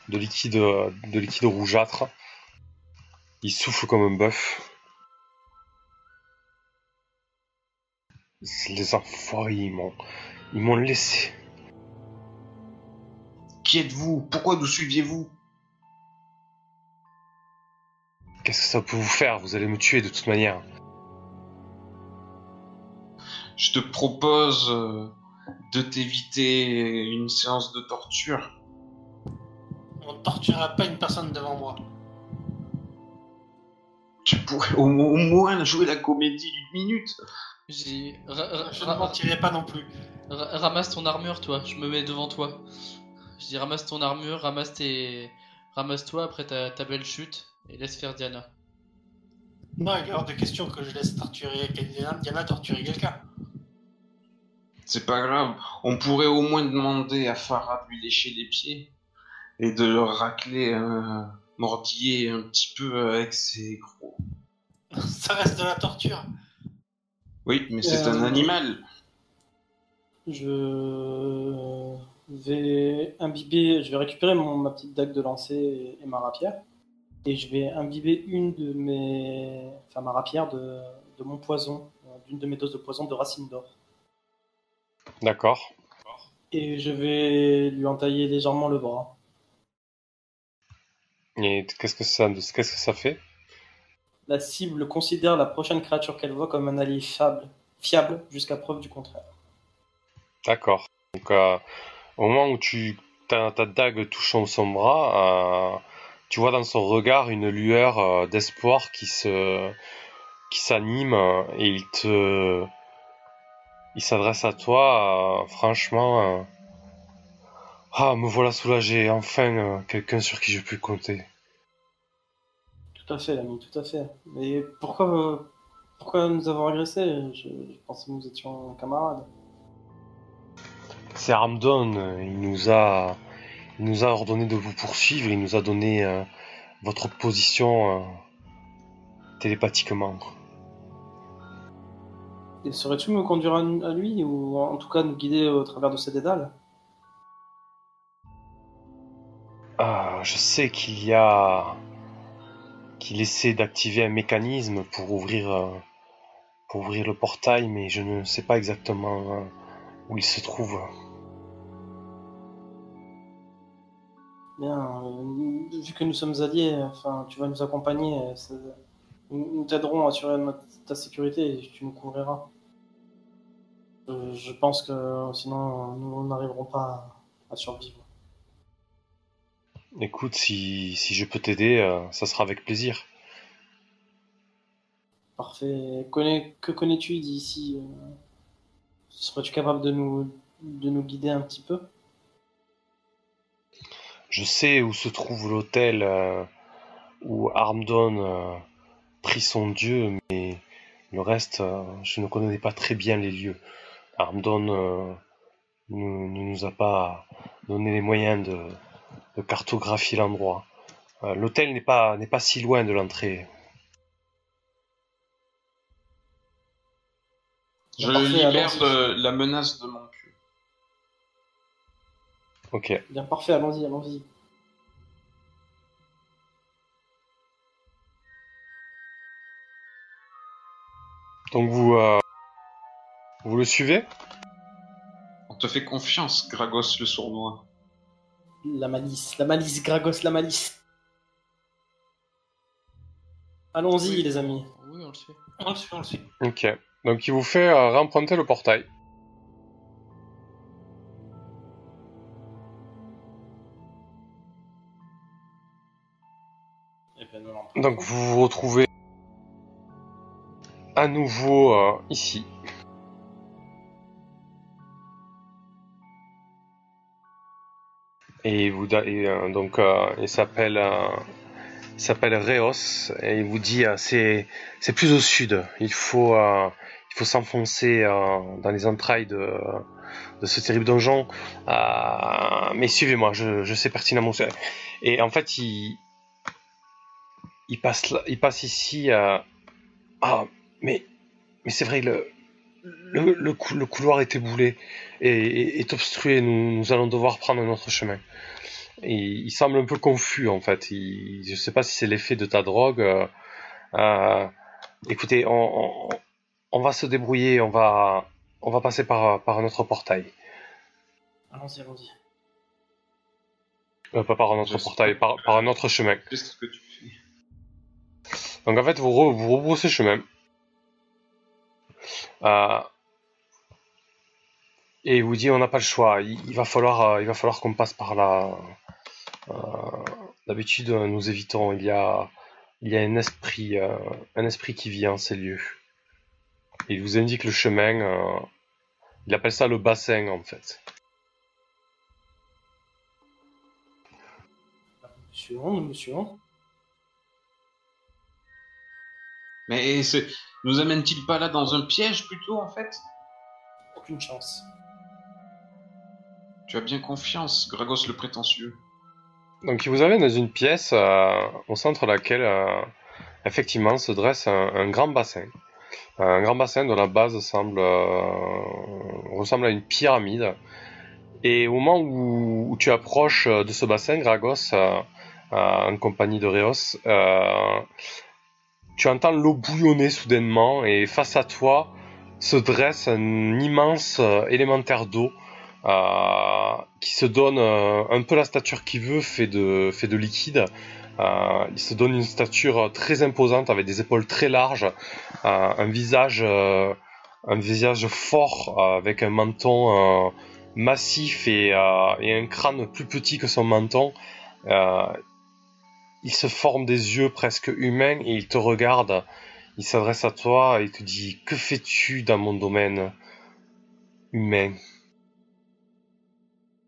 de liquide, de liquide rougeâtre. Il souffle comme un bœuf. Les enfoirés, ils m'ont, ils m'ont laissé. Qui êtes-vous? Pourquoi nous suiviez-vous? Qu'est-ce que ça peut vous faire? Vous allez me tuer de toute manière. Je te propose euh, de t'éviter une séance de torture. On ne torturera pas une personne devant moi. Tu pourrais au, au moins jouer la comédie d'une minute. J'ai. Je ne ra- mentirai pas non plus. ra- ramasse ton armure, toi. Je me mets devant toi. Je dis ramasse ton armure, ramasse tes. Ramasse-toi après ta, ta belle chute et laisse faire Diana. Non, il est hors de question que je laisse torturer Diana, Diana torturer quelqu'un. C'est pas grave. On pourrait au moins demander à Farah de lui lécher les pieds et de le racler, euh, mordiller un petit peu avec ses gros. Ça reste de la torture. Oui, mais c'est Euh, un animal. Je vais imbiber, je vais récupérer mon, ma petite dague de lancer et, et ma rapière. Et je vais imbiber une de mes. Enfin, ma rapière de, de mon poison, euh, d'une de mes doses de poison de racine d'or. D'accord. Et je vais lui entailler légèrement le bras. Et qu'est-ce que ça, qu'est-ce que ça fait? La cible considère la prochaine créature qu'elle voit comme un allié fiable, fiable jusqu'à preuve du contraire. D'accord. Donc, euh, au moment où tu ta, ta dague touche son, bras, euh, tu vois dans son regard une lueur euh, d'espoir qui se qui s'anime et il te il s'adresse à toi. euh, franchement, euh, ah me voilà soulagé. Enfin, euh, quelqu'un sur qui je peux compter. Tout à fait, l'ami, tout à fait. Mais pourquoi, pourquoi nous avoir agressés? Je, je pensais que nous étions camarades. C'est Ramdon. Il nous a il nous a ordonné de vous poursuivre. Il nous a donné euh, votre position euh, télépathiquement. Et saurais-tu me conduire à, à lui, ou en tout cas nous guider au travers de ces dédales? Ah, je sais qu'il y a qu'il essaie d'activer un mécanisme pour ouvrir euh, pour ouvrir le portail, mais je ne sais pas exactement euh, où il se trouve. Bien, euh, vu que nous sommes alliés, enfin, tu vas nous accompagner, ça- nous t'aiderons à assurer ta sécurité et tu nous couvriras. Euh, je pense que sinon nous n'arriverons pas à, à survivre. Écoute, si, si je peux t'aider, euh, ça sera avec plaisir. Parfait. Connais- que connais-tu d'ici euh, Serais-tu capable de nous, de nous guider un petit peu? Je sais où se trouve l'hôtel euh, où Armdon prit son dieu, mais le reste, euh, je ne connais pas très bien les lieux. Armdon euh, ne, nous a pas donné les moyens de, de cartographier l'endroit. Euh, l'hôtel n'est pas, n'est pas si loin de l'entrée. Je Parfait, libère de la menace de mon cul. Ok. Bien, parfait, allons-y, allons-y. Donc vous, euh, vous le suivez On te fait confiance, Gragos le sournois. La malice, la malice, Gragos, la malice. Allons-y, Oui. les amis. Oui, on le sait. On le suit, on le suit. Ok. Donc il vous fait euh, remprunter le portail. Eh ben. Donc vous vous retrouvez à nouveau euh, ici. Et vous et, euh, donc euh, il s'appelle s'appelle Reos et il vous dit c'est c'est plus au sud. Il faut il faut s'enfoncer dans les entrailles de de ce terrible donjon. Mais suivez-moi, je, je sais pertinemment. Et en fait, il il passe il passe ici. Ah mais mais c'est vrai le le, le, cou- le couloir est éboulé et et- est obstrué. Nous, nous allons devoir prendre un autre chemin. Et il semble un peu confus en fait. Il, je sais pas si c'est l'effet de ta drogue. euh, euh, écoutez, on, on, on va se débrouiller. On va on va passer par par un autre portail. Allons-y, allons-y. Euh, pas par un autre portail, par, par un autre chemin. Qu'est-ce que tu fais Donc en fait, vous, re- vous rebroussez chemin. Euh, et il vous dit on n'a pas le choix. Il, va falloir, euh, il falloir qu'on passe par là. Euh, D'habitude, nous évitons. Il y a, il y a un esprit, un esprit qui vit en ces lieux. Il vous indique le chemin. il appelle ça le bassin en fait. Nous suivons, Mais nous amène-t-il pas là dans un piège plutôt en fait? Aucune chance. Tu as bien confiance, Gragos le prétentieux. Donc il vous amène dans une pièce euh, au centre de laquelle euh, effectivement se dresse un, un grand bassin. Un grand bassin dont la base semble euh, ressemble à une pyramide. Et au moment où, où tu approches euh, de ce bassin, Gragos, euh, euh, en compagnie de Reos, euh, tu entends l'eau bouillonner soudainement et face à toi se dresse un immense euh, élémentaire d'eau euh, qui se donne euh, un peu la stature qu'il veut, fait de, liquide. Il se donne une stature très imposante avec des épaules très larges, un visage, visage fort avec un menton massif et un crâne plus petit que son menton. Euh, il se forme des yeux presque humains et il te regarde. Il s'adresse à toi et te dit Que fais-tu dans mon domaine humain?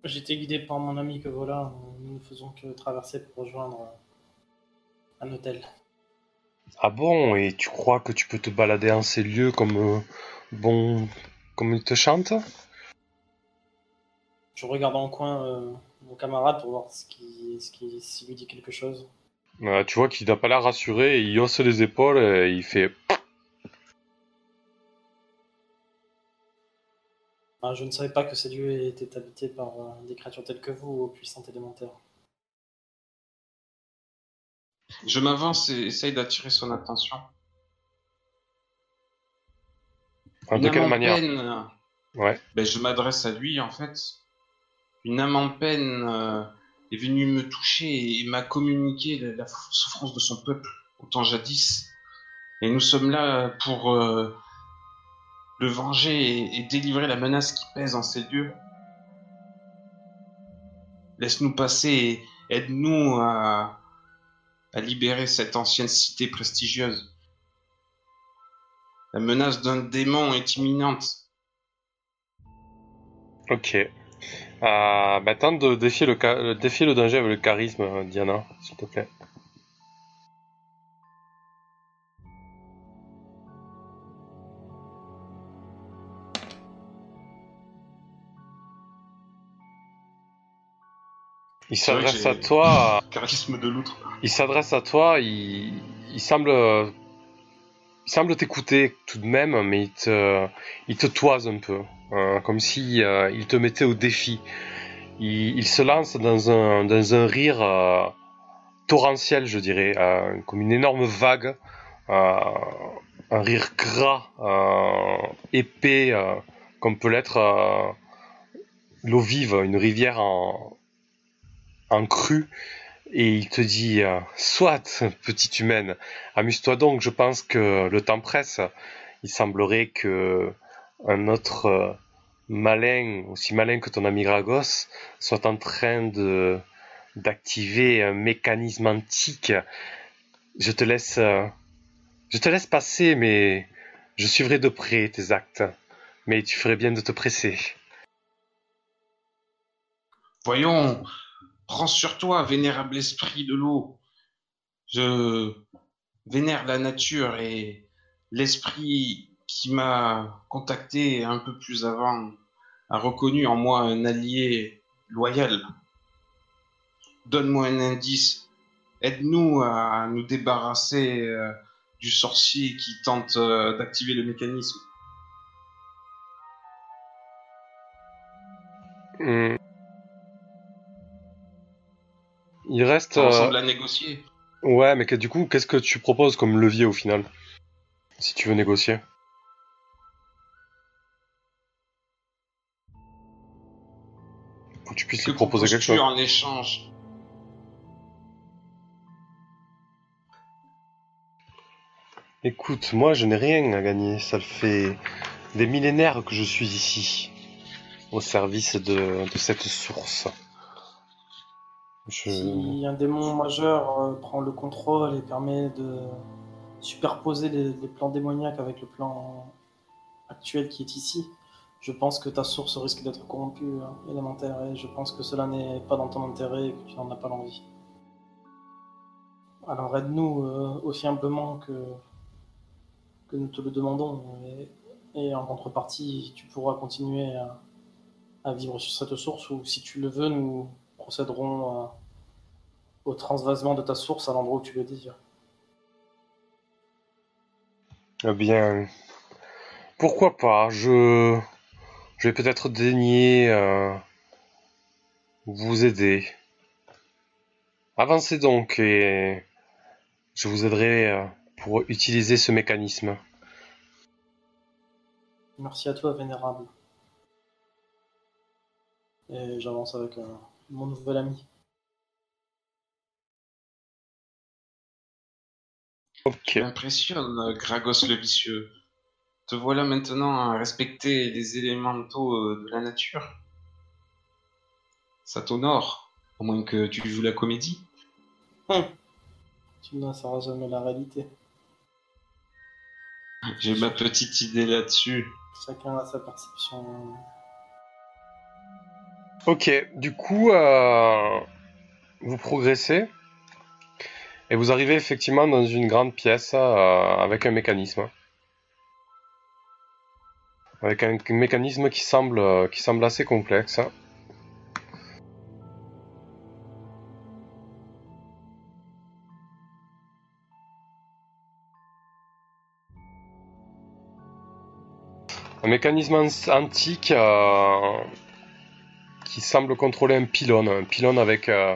J'ai été guidé par mon ami que voilà. Nous ne faisons que traverser pour rejoindre un hôtel. Ah bon, et tu crois que tu peux te balader en ces lieux comme euh, bon, comme il te chante Je regarde en coin euh, mon camarade pour voir ce qui, ce qui, s'il lui dit quelque chose. Euh, Tu vois qu'il n'a pas l'air rassuré, il hausse les épaules et il fait Ah, je ne savais pas que ces lieux étaient habités par euh, des créatures telles que vous, puissantes élémentaires. Je m'avance et essaye d'attirer son attention. Ah, de Une quelle âme en manière peine, euh, Ouais. ben, je m'adresse à lui en fait. Une âme en peine euh, est venue me toucher et m'a communiqué la, souffrance de son peuple au temps jadis. Et nous sommes là pour euh, le venger et, et délivrer la menace qui pèse en ces lieux. Laisse-nous passer et aide-nous à, à libérer cette ancienne cité prestigieuse. La menace d'un démon est imminente. Ok. Euh, bah, tente de défier le, ca- euh, défier le danger avec le charisme, euh, Diana, s'il te plaît. Il s'adresse à toi. Charisme de l'outre. Il s'adresse à toi, il, il semble, il semble t'écouter tout de même, mais il te, il te toise un peu, euh, comme si euh, il te mettait au défi. Il, se lance dans un, dans un rire euh, torrentiel, je dirais, euh, comme une énorme vague, un rire gras, épais, comme peut l'être l'eau vive, une rivière en, en crue. Et il te dit, euh, soit, petite humaine, amuse-toi donc, je pense que le temps presse. Il semblerait que un autre euh, malin, aussi malin que ton ami Gragos, soit en train de d'activer un mécanisme antique. Je te laisse, euh, je te laisse passer, mais je suivrai de près tes actes. Mais tu ferais bien de te presser. Voyons, prends sur toi, vénérable esprit de l'eau. Je vénère la nature et l'esprit qui m'a contacté un peu plus avant a reconnu en moi un allié loyal. Donne-moi un indice. Aide-nous à nous débarrasser euh, du sorcier qui tente euh, d'activer le mécanisme. Hmm. Il reste. Ça euh, négocier. Ouais, mais que- du coup, qu'est-ce que tu proposes comme levier au final Si tu veux négocier? Faut que tu puisses Que lui proposer quelque chose. en échange Écoute, moi je n'ai rien à gagner. Ça fait des millénaires que je suis ici, au service de, de cette source. Je... Si un démon majeur euh, prend le contrôle et permet de superposer les, les plans démoniaques avec le plan actuel qui est ici, je pense que ta source risque d'être corrompue, hein, élémentaire, et je pense que cela n'est pas dans ton intérêt et que tu n'en as pas l'envie. Alors aide-nous euh, aussi humblement que, que nous te le demandons, et, et en contrepartie, tu pourras continuer à, à vivre sur cette source, ou si tu le veux, nous procéderons euh, au transvasement de ta source à l'endroit où tu le désires. Eh bien, pourquoi pas? Je, je vais peut-être daigner euh, vous aider. Avancez donc et je vous aiderai euh, pour utiliser ce mécanisme. Merci à toi, Vénérable. Et j'avance avec euh, mon nouvel ami. Ok. Tu m'impressionnes, Gragos le vicieux. Te voilà maintenant à respecter les élémentaux euh, de la nature. Ça t'honore, au moins que tu joues la comédie. Hum. Tu ne sauras jamais la réalité. J'ai ma petite idée là-dessus. Chacun a sa perception. Ok, du coup, euh, vous progressez et vous arrivez effectivement dans une grande pièce euh, avec un mécanisme. Avec un mécanisme qui semble, euh, qui semble assez complexe. Un mécanisme an- antique qui semble contrôler un pylône, un pylône avec euh,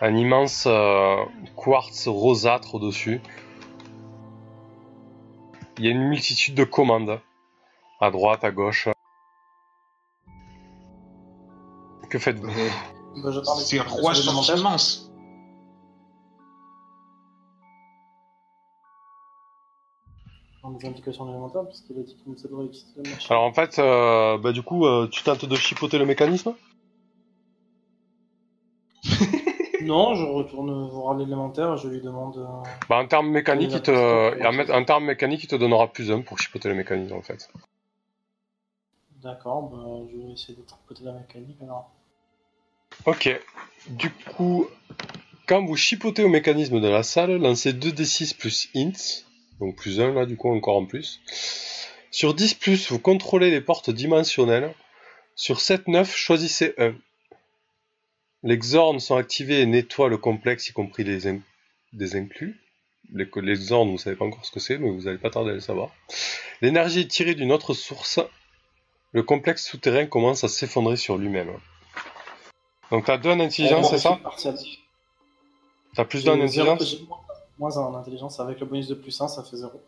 un immense euh, quartz rosâtre au-dessus. Il y a une multitude de commandes à droite, à gauche. Que faites-vous? Mais Bah, j'attends les ces explications rois sont élémentaires. immenses. Dans les implications élémentaires, puisqu'il a dit qu'il nous aiderait à utiliser la machine. Alors en fait, euh, bah, du coup, euh, tu tentes de chipoter le mécanisme? Non, je retourne voir l'élémentaire et je lui demande. euh, bah, En termes mécaniques, il te, en en termes mécaniques, il te donnera plus un pour chipoter le mécanisme en fait. D'accord, bah, je vais essayer de tripoter la mécanique alors. Ok. Du coup, quand vous chipotez au mécanisme de la salle, lancez 2d6 plus int, donc plus 1 là, du coup, encore en plus. Sur 10 plus, vous contrôlez les portes dimensionnelles. Sur 7-9, choisissez un. Les Xorns sont activés et nettoient le complexe, y compris les, in- des inclus. Les, les Xorns, vous savez pas encore ce que c'est, mais vous n'allez pas tarder à le savoir. L'énergie est tirée d'une autre source. Le complexe souterrain commence à s'effondrer sur lui-même. Donc t'as deux en intelligence, c'est ça. T'as plus d'un intelligence Moins un en intelligence, avec le bonus de plus 1, ça fait 0.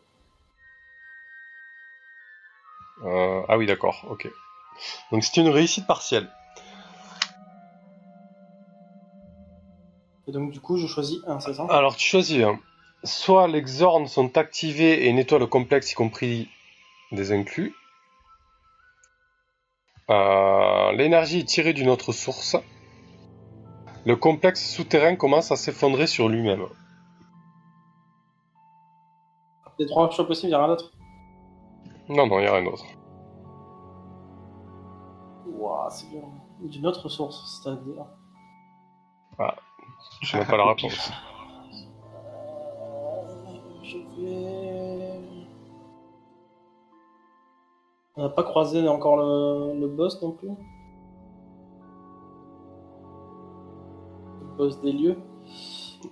Euh, Ah oui, d'accord, ok. Donc c'est une réussite partielle. Et donc du coup, je choisis un, c'est ça? Alors tu choisis un. Soit les Xorns sont activés et nettoient le complexe, y compris des inclus. Euh, L'énergie est tirée d'une autre source. Le complexe souterrain commence à s'effondrer sur lui-même. Les trois choix possibles, il n'y a rien d'autre? Non, non, il n'y a rien d'autre. Ouah, c'est bien. D'une autre source, c'est-à-dire? Je n'ai pas la réponse. pif. Je vais. On n'a pas croisé encore le, le boss non plus. Le boss des lieux.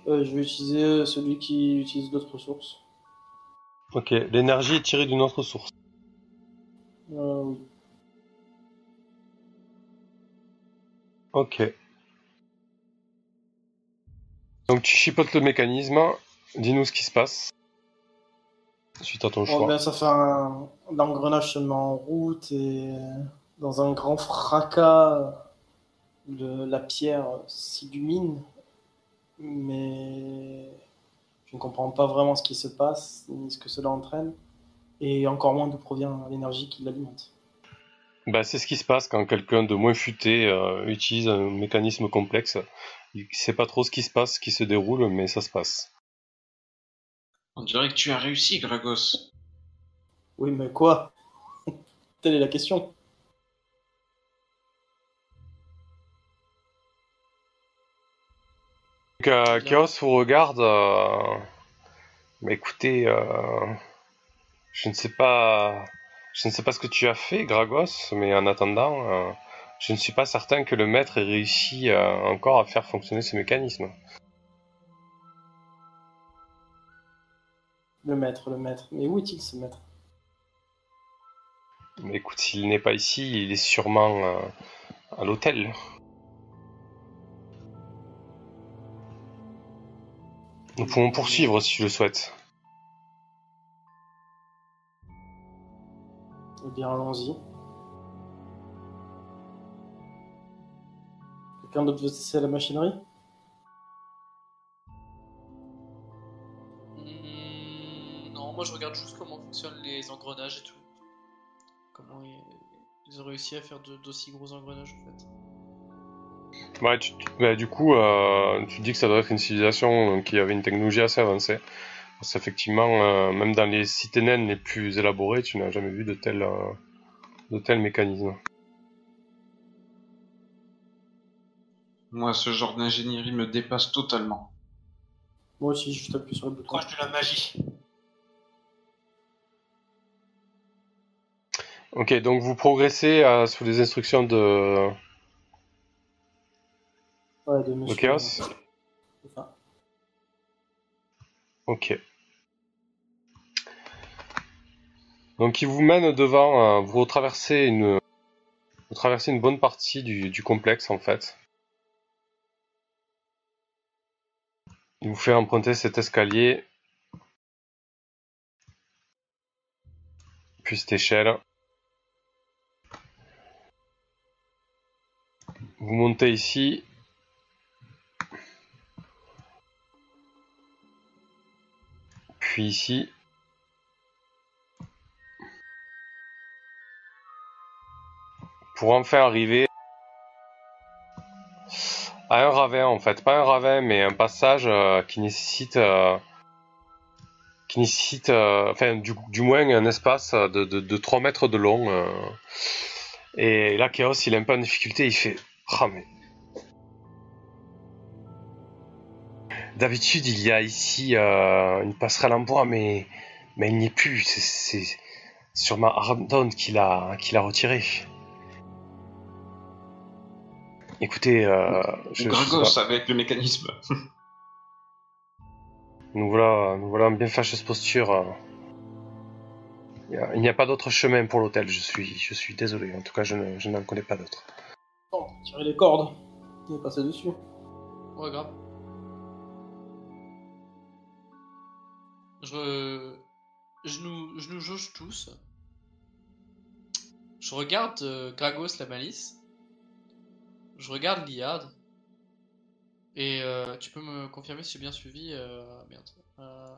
Euh, je vais utiliser celui qui utilise d'autres ressources. Ok, l'énergie est tirée d'une autre source. Euh. Ok. Donc tu chipotes le mécanisme, dis-nous ce qui se passe. Suite à ton choix. ben, ça fait un l'engrenage se met en route et dans un grand fracas, le- la pierre s'illumine, mais je ne comprends pas vraiment ce qui se passe ni ce que cela entraîne, et encore moins d'où provient l'énergie qui l'alimente. Bah, c'est ce qui se passe quand quelqu'un de moins futé euh, utilise un mécanisme complexe. Il sait pas trop ce qui se passe, ce qui se déroule, mais ça se passe. On dirait que tu as réussi, Gragos. Oui, mais quoi? Telle est la question. Donc, euh, Chaos vous regarde. euh, Bah, écoutez, euh, je ne sais pas, je ne sais pas ce que tu as fait, Gragos, mais en attendant, euh, je ne suis pas certain que le maître ait réussi euh, encore à faire fonctionner ce mécanisme. Le maître, le maître. Mais où est-il ce maître? Mais écoute, s'il n'est pas ici, il est sûrement euh, à l'hôtel. Nous pouvons poursuivre si tu le souhaites. Eh bien, allons-y. Quelqu'un d'autre veut la machinerie? Hmm, non, moi je regarde juste comment fonctionnent les engrenages et tout. Comment ils, ont réussi à faire de- d'aussi gros engrenages en fait. Ouais, tu- tu- bah, du coup, euh, tu dis que ça doit être une civilisation qui avait une technologie assez avancée. Parce qu'effectivement, euh, même dans les cités naines les plus élaborées, tu n'as jamais vu de tel, euh, de tel mécanisme. Moi, ce genre d'ingénierie me dépasse totalement. Moi aussi, je t'appuie sur le bouton. Proche de la magie. Ok, donc vous progressez euh, sous les instructions de, Ouais, de monsieur. Chaos. C'est ça. Ok. Donc il vous mène devant, euh, vous retraversez une, vous traversez une bonne partie du, du complexe en fait. Il vous fait emprunter cet escalier, puis cette échelle. Vous montez ici. Puis ici. Pour enfin arriver à un ravin en fait. Pas un ravin mais un passage euh, qui nécessite... euh, euh, du, moins un espace de, de, de 3 mètres de long. Et là Chaos il est un peu en difficulté. Il fait... Ah. D'habitude, il y a ici une passerelle en bois, mais, mais il n'y est plus. C'est- C'est sûrement Ardon qui l'a qui l'a retiré. Écoutez, euh, je, je Gragos sais pas. avec le mécanisme. nous voilà, nous voilà en bien fâcheuse posture. Il a- n'y a, pas d'autre chemin pour l'hôtel. Je suis, je suis désolé. En tout cas, je ne- je n'en connais pas d'autre. Bon, tirer les cordes. Il est passé dessus. Ouais, grave. Je, je nous, je nous jauge tous. Je regarde euh, Gragos la malice. Je regarde Liard. Et euh, tu peux me confirmer si j'ai bien suivi. euh, merde. Euh,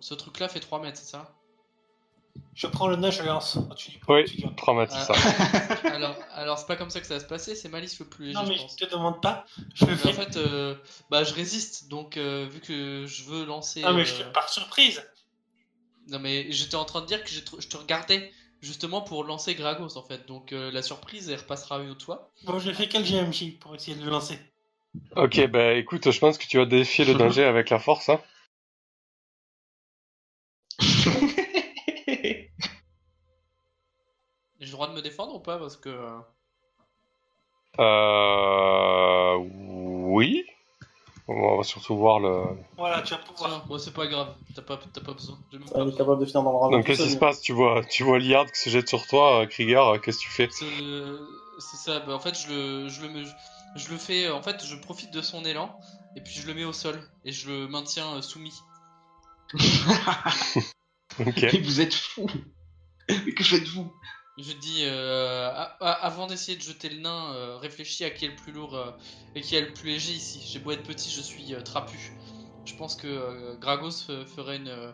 ce truc-là fait 3 mètres, c'est ça? Je prends le nœud, je le lance. Oh, tu dis Oui, tu dis- 3 mètres, c'est Ah. ça. Alors, alors c'est pas comme ça que ça va se passer, c'est Malice le plus léger, Non, mais je te demande pas. Je Mais en fait, euh, bah, je résiste, donc euh, vu que je veux lancer. non, mais euh, je te... par surprise. Non, mais j'étais en train de dire que je te, je te regardais justement pour lancer Gragos en fait. Donc euh, la surprise, elle repassera une autre fois. Bon, je fais quel GMJ pour essayer de le lancer Ok, bah écoute, je pense que tu vas défier le danger avec la force. Hein. J'ai le droit de me défendre ou pas Parce que. Euh. euh oui. On va surtout voir le... Voilà, tu vas pouvoir. Bon, c'est pas grave, t'as pas, t'as pas besoin. J'ai même Ça, pas est besoin. capable de finir dans le ravin. Donc tout qu'est-ce qui se passe? Tu vois, tu vois Liard qui se jette sur toi, euh, Krieger, euh, qu'est-ce que tu fais? C'est c'est ça, bah, en fait, je le, je, le, me- je le fais. En fait, je profite de son élan et puis je le mets au sol et je le maintiens euh, soumis. Ok. Mais vous êtes fous Mais que faites-vous? Je dis, euh, a- a- avant d'essayer de jeter le nain, euh, réfléchis à qui est le plus lourd euh, et qui est le plus léger ici. J'ai beau être petit, je suis euh, trapu. Je pense que euh, Gragos fe- ferait une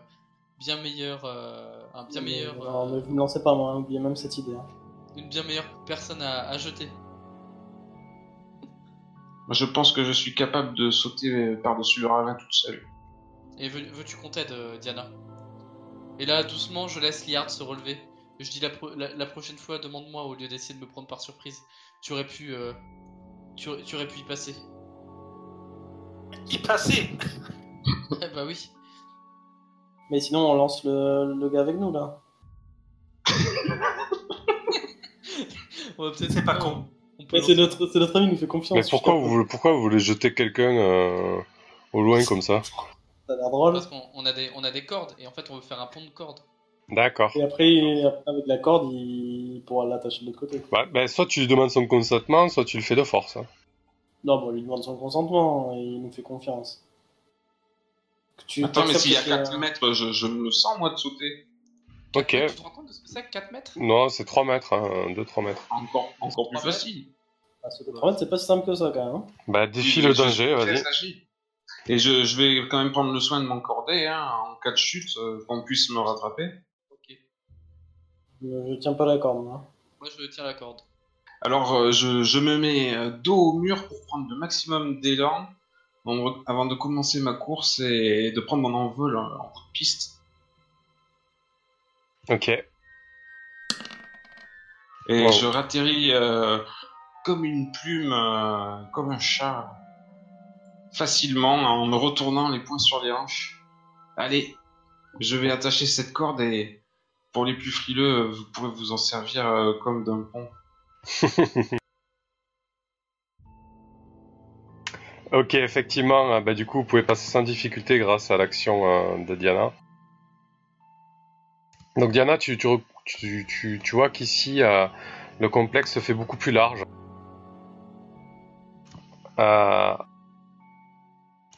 bien meilleure, euh, un bien Mais, meilleur, non, ne vous me lancez pas, moi, hein, oubliez même cette idée. hein. une bien meilleure personne à, à jeter. Moi, Je pense que je suis capable de sauter par-dessus le ravin toute seule. Et veux- veux-tu qu'on t'aide, euh, Diana? Et là, doucement, je laisse Liard se relever. Je dis la, pro- la, la prochaine fois, demande-moi au lieu d'essayer de me prendre par surprise. Tu aurais pu, euh, tu, tu aurais pu y passer. Y passer Eh bah oui. Mais sinon, on lance le, le gars avec nous, là. C'est pas con. C'est notre, c'est notre ami, il nous fait confiance. Mais pourquoi vous, voulez- pourquoi vous voulez jeter quelqu'un euh, au loin comme ça? Ça a l'air drôle. Parce qu'on on a des, on a des cordes et en fait, on veut faire un pont de cordes. D'accord. Et après, avec la corde, il pourra l'attacher de l'autre côté. Bah, ben, soit tu lui demandes son consentement, soit tu le fais de force. hein. Non, bon, on lui demande son consentement, et il nous fait confiance. Que tu Attends, mais t'acceptes s'il y a que- 4 mètres, je, je me sens, moi, de sauter. Ok. Tu te rends compte de ce que c'est que 4 mètres? Non, c'est 3 mètres, hein, 2-3 mètres. Encore, encore plus facile. Ah, ce 4 mètres, c'est pas si simple que ça, quand même. hein. Bah, défie le je danger, vas-y. Et je, je vais quand même prendre le soin de m'encorder, hein, en cas de chute, euh, qu'on puisse me rattraper. Je, tiens pas la corde, moi. Moi, je tiens la corde. Alors, euh, je, je me mets euh, dos au mur pour prendre le maximum d'élan avant de commencer ma course et de prendre mon envol en, en coup de piste. Ok. Et Wow. je ratterris euh, comme une plume, euh, comme un chat, facilement en me retournant les poings sur les hanches. Allez, je vais attacher cette corde et pour les plus frileux, vous pourrez vous en servir euh, comme d'un pont. Ok, effectivement, euh, bah, du coup, vous pouvez passer sans difficulté grâce à l'action euh, de Diana. Donc, Diana, tu, vois qu'ici, euh, le complexe se fait beaucoup plus large. Euh...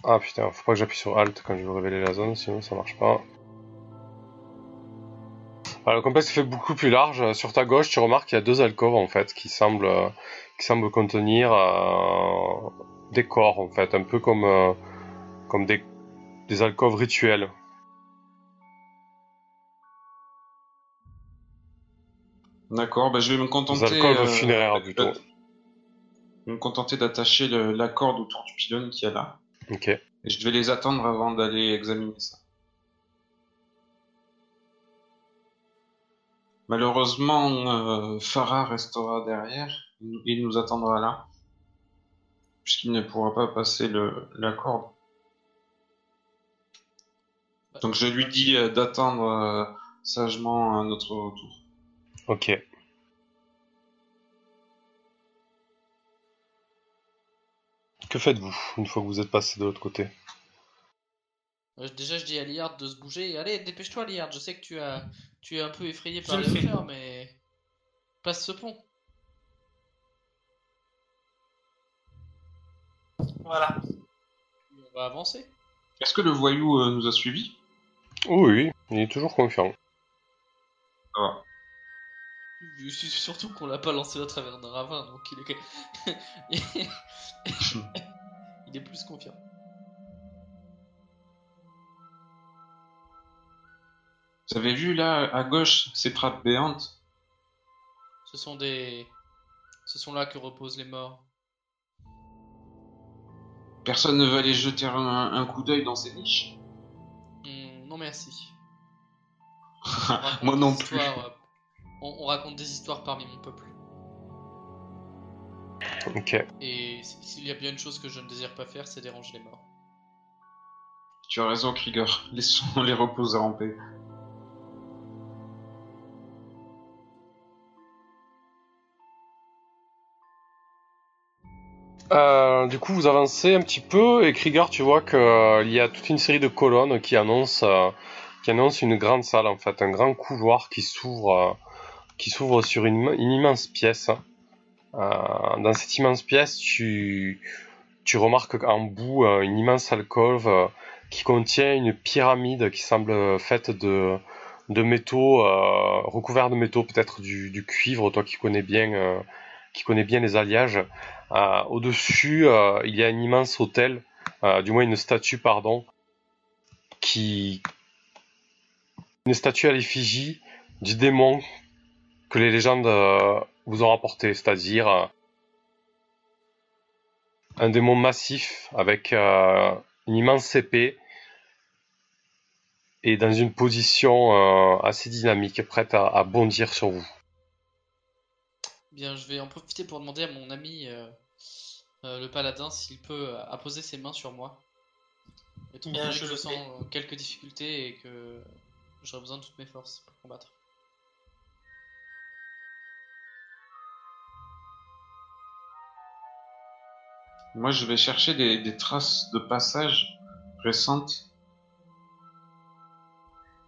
Ah putain, faut pas que j'appuie sur Alt quand je veux révéler la zone, sinon ça marche pas. Voilà, le complexe se fait beaucoup plus large. Sur ta gauche, tu remarques qu'il y a deux alcôves en fait qui semblent, euh, qui semblent contenir euh, des corps en fait, un peu comme, euh, comme des, des alcôves rituelles. D'accord, bah, je vais me Des contenter. alcôves euh, funéraires plutôt. Je vais me contenter d'attacher la corde autour du pylône qu'il y a là. Ok. Et je vais les attendre avant d'aller examiner ça. Malheureusement, euh, Farah restera derrière. Il nous attendra là. Puisqu'il ne pourra pas passer la corde. Donc je lui dis euh, d'attendre euh, sagement notre retour. Ok. Que faites-vous une fois que vous êtes passé de l'autre côté? Déjà, je dis à Liard de se bouger. Allez, dépêche-toi, Liard. Je sais que tu, as, tu es un peu effrayé par les hauteurs, mais passe ce pont. Voilà. On va avancer. Est-ce que le voyou euh, nous a suivis? Oui, oui, il est toujours confiant. Ah. Je suis surtout qu'on l'a pas lancé à travers d'un ravin, donc il est, il est plus confiant. Vous avez vu là, à gauche, ces trappes béantes Ce sont des, ce sont là que reposent les morts. Personne ne veut aller jeter un, un coup d'œil dans ces niches Hmm, non merci. Moi non plus. euh, on, on raconte des histoires parmi mon peuple. Ok. Et s'il y a bien une chose que je ne désire pas faire, c'est déranger les morts. Tu as raison, Krieger. Laissons les reposer en paix. Euh, du coup, vous avancez un petit peu et Krieger, tu vois qu'il euh, y a toute une série de colonnes qui annoncent, euh, qui annoncent une grande salle en fait, un grand couloir qui s'ouvre, euh, qui sur une, immense pièce. Dans cette immense pièce, tu, tu remarques en bout une immense alcôve qui contient une pyramide qui semble faite de, de métaux, recouverts de métaux, peut-être du, du cuivre, toi qui connais bien, qui connais bien les alliages. Euh, Au-dessus, euh, il y a un immense hôtel, euh, du moins une statue, pardon, qui, une statue à l'effigie du démon que les légendes vous ont rapporté, c'est-à-dire un démon massif avec une immense épée et dans une position assez dynamique, prête à, bondir sur vous. Bien, je vais en profiter pour demander à mon ami euh, le paladin s'il peut euh, apposer ses mains sur moi. Étant Bien, donné je que je le sens fais. euh, quelques difficultés et que j'aurai besoin de toutes mes forces pour combattre. Moi, je vais chercher des, des traces de passage récentes.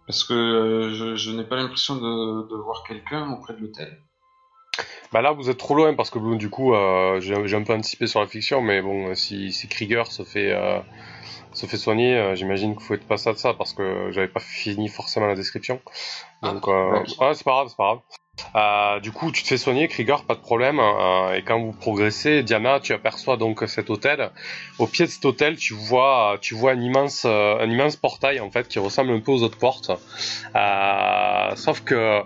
Parce que euh, je, je n'ai pas l'impression de, de voir quelqu'un auprès de l'hôtel. Bah là, vous êtes trop loin parce que bon, du coup, euh, j'ai j'ai un peu anticipé sur la fiction, mais bon, euh, si, si Krieger se fait, euh, se fait soigner, euh, j'imagine qu'il faut être passé de ça parce que j'avais pas fini forcément la description. Donc, euh, d'accord. ouais, c'est pas grave, c'est pas grave. Euh, du coup, tu te fais soigner, Krieger, pas de problème. euh, et quand vous progressez, Diana, tu aperçois donc cet hôtel. Au pied de cet hôtel, tu vois, tu vois un immense, euh, un immense portail en fait qui ressemble un peu aux autres portes. Euh, sauf que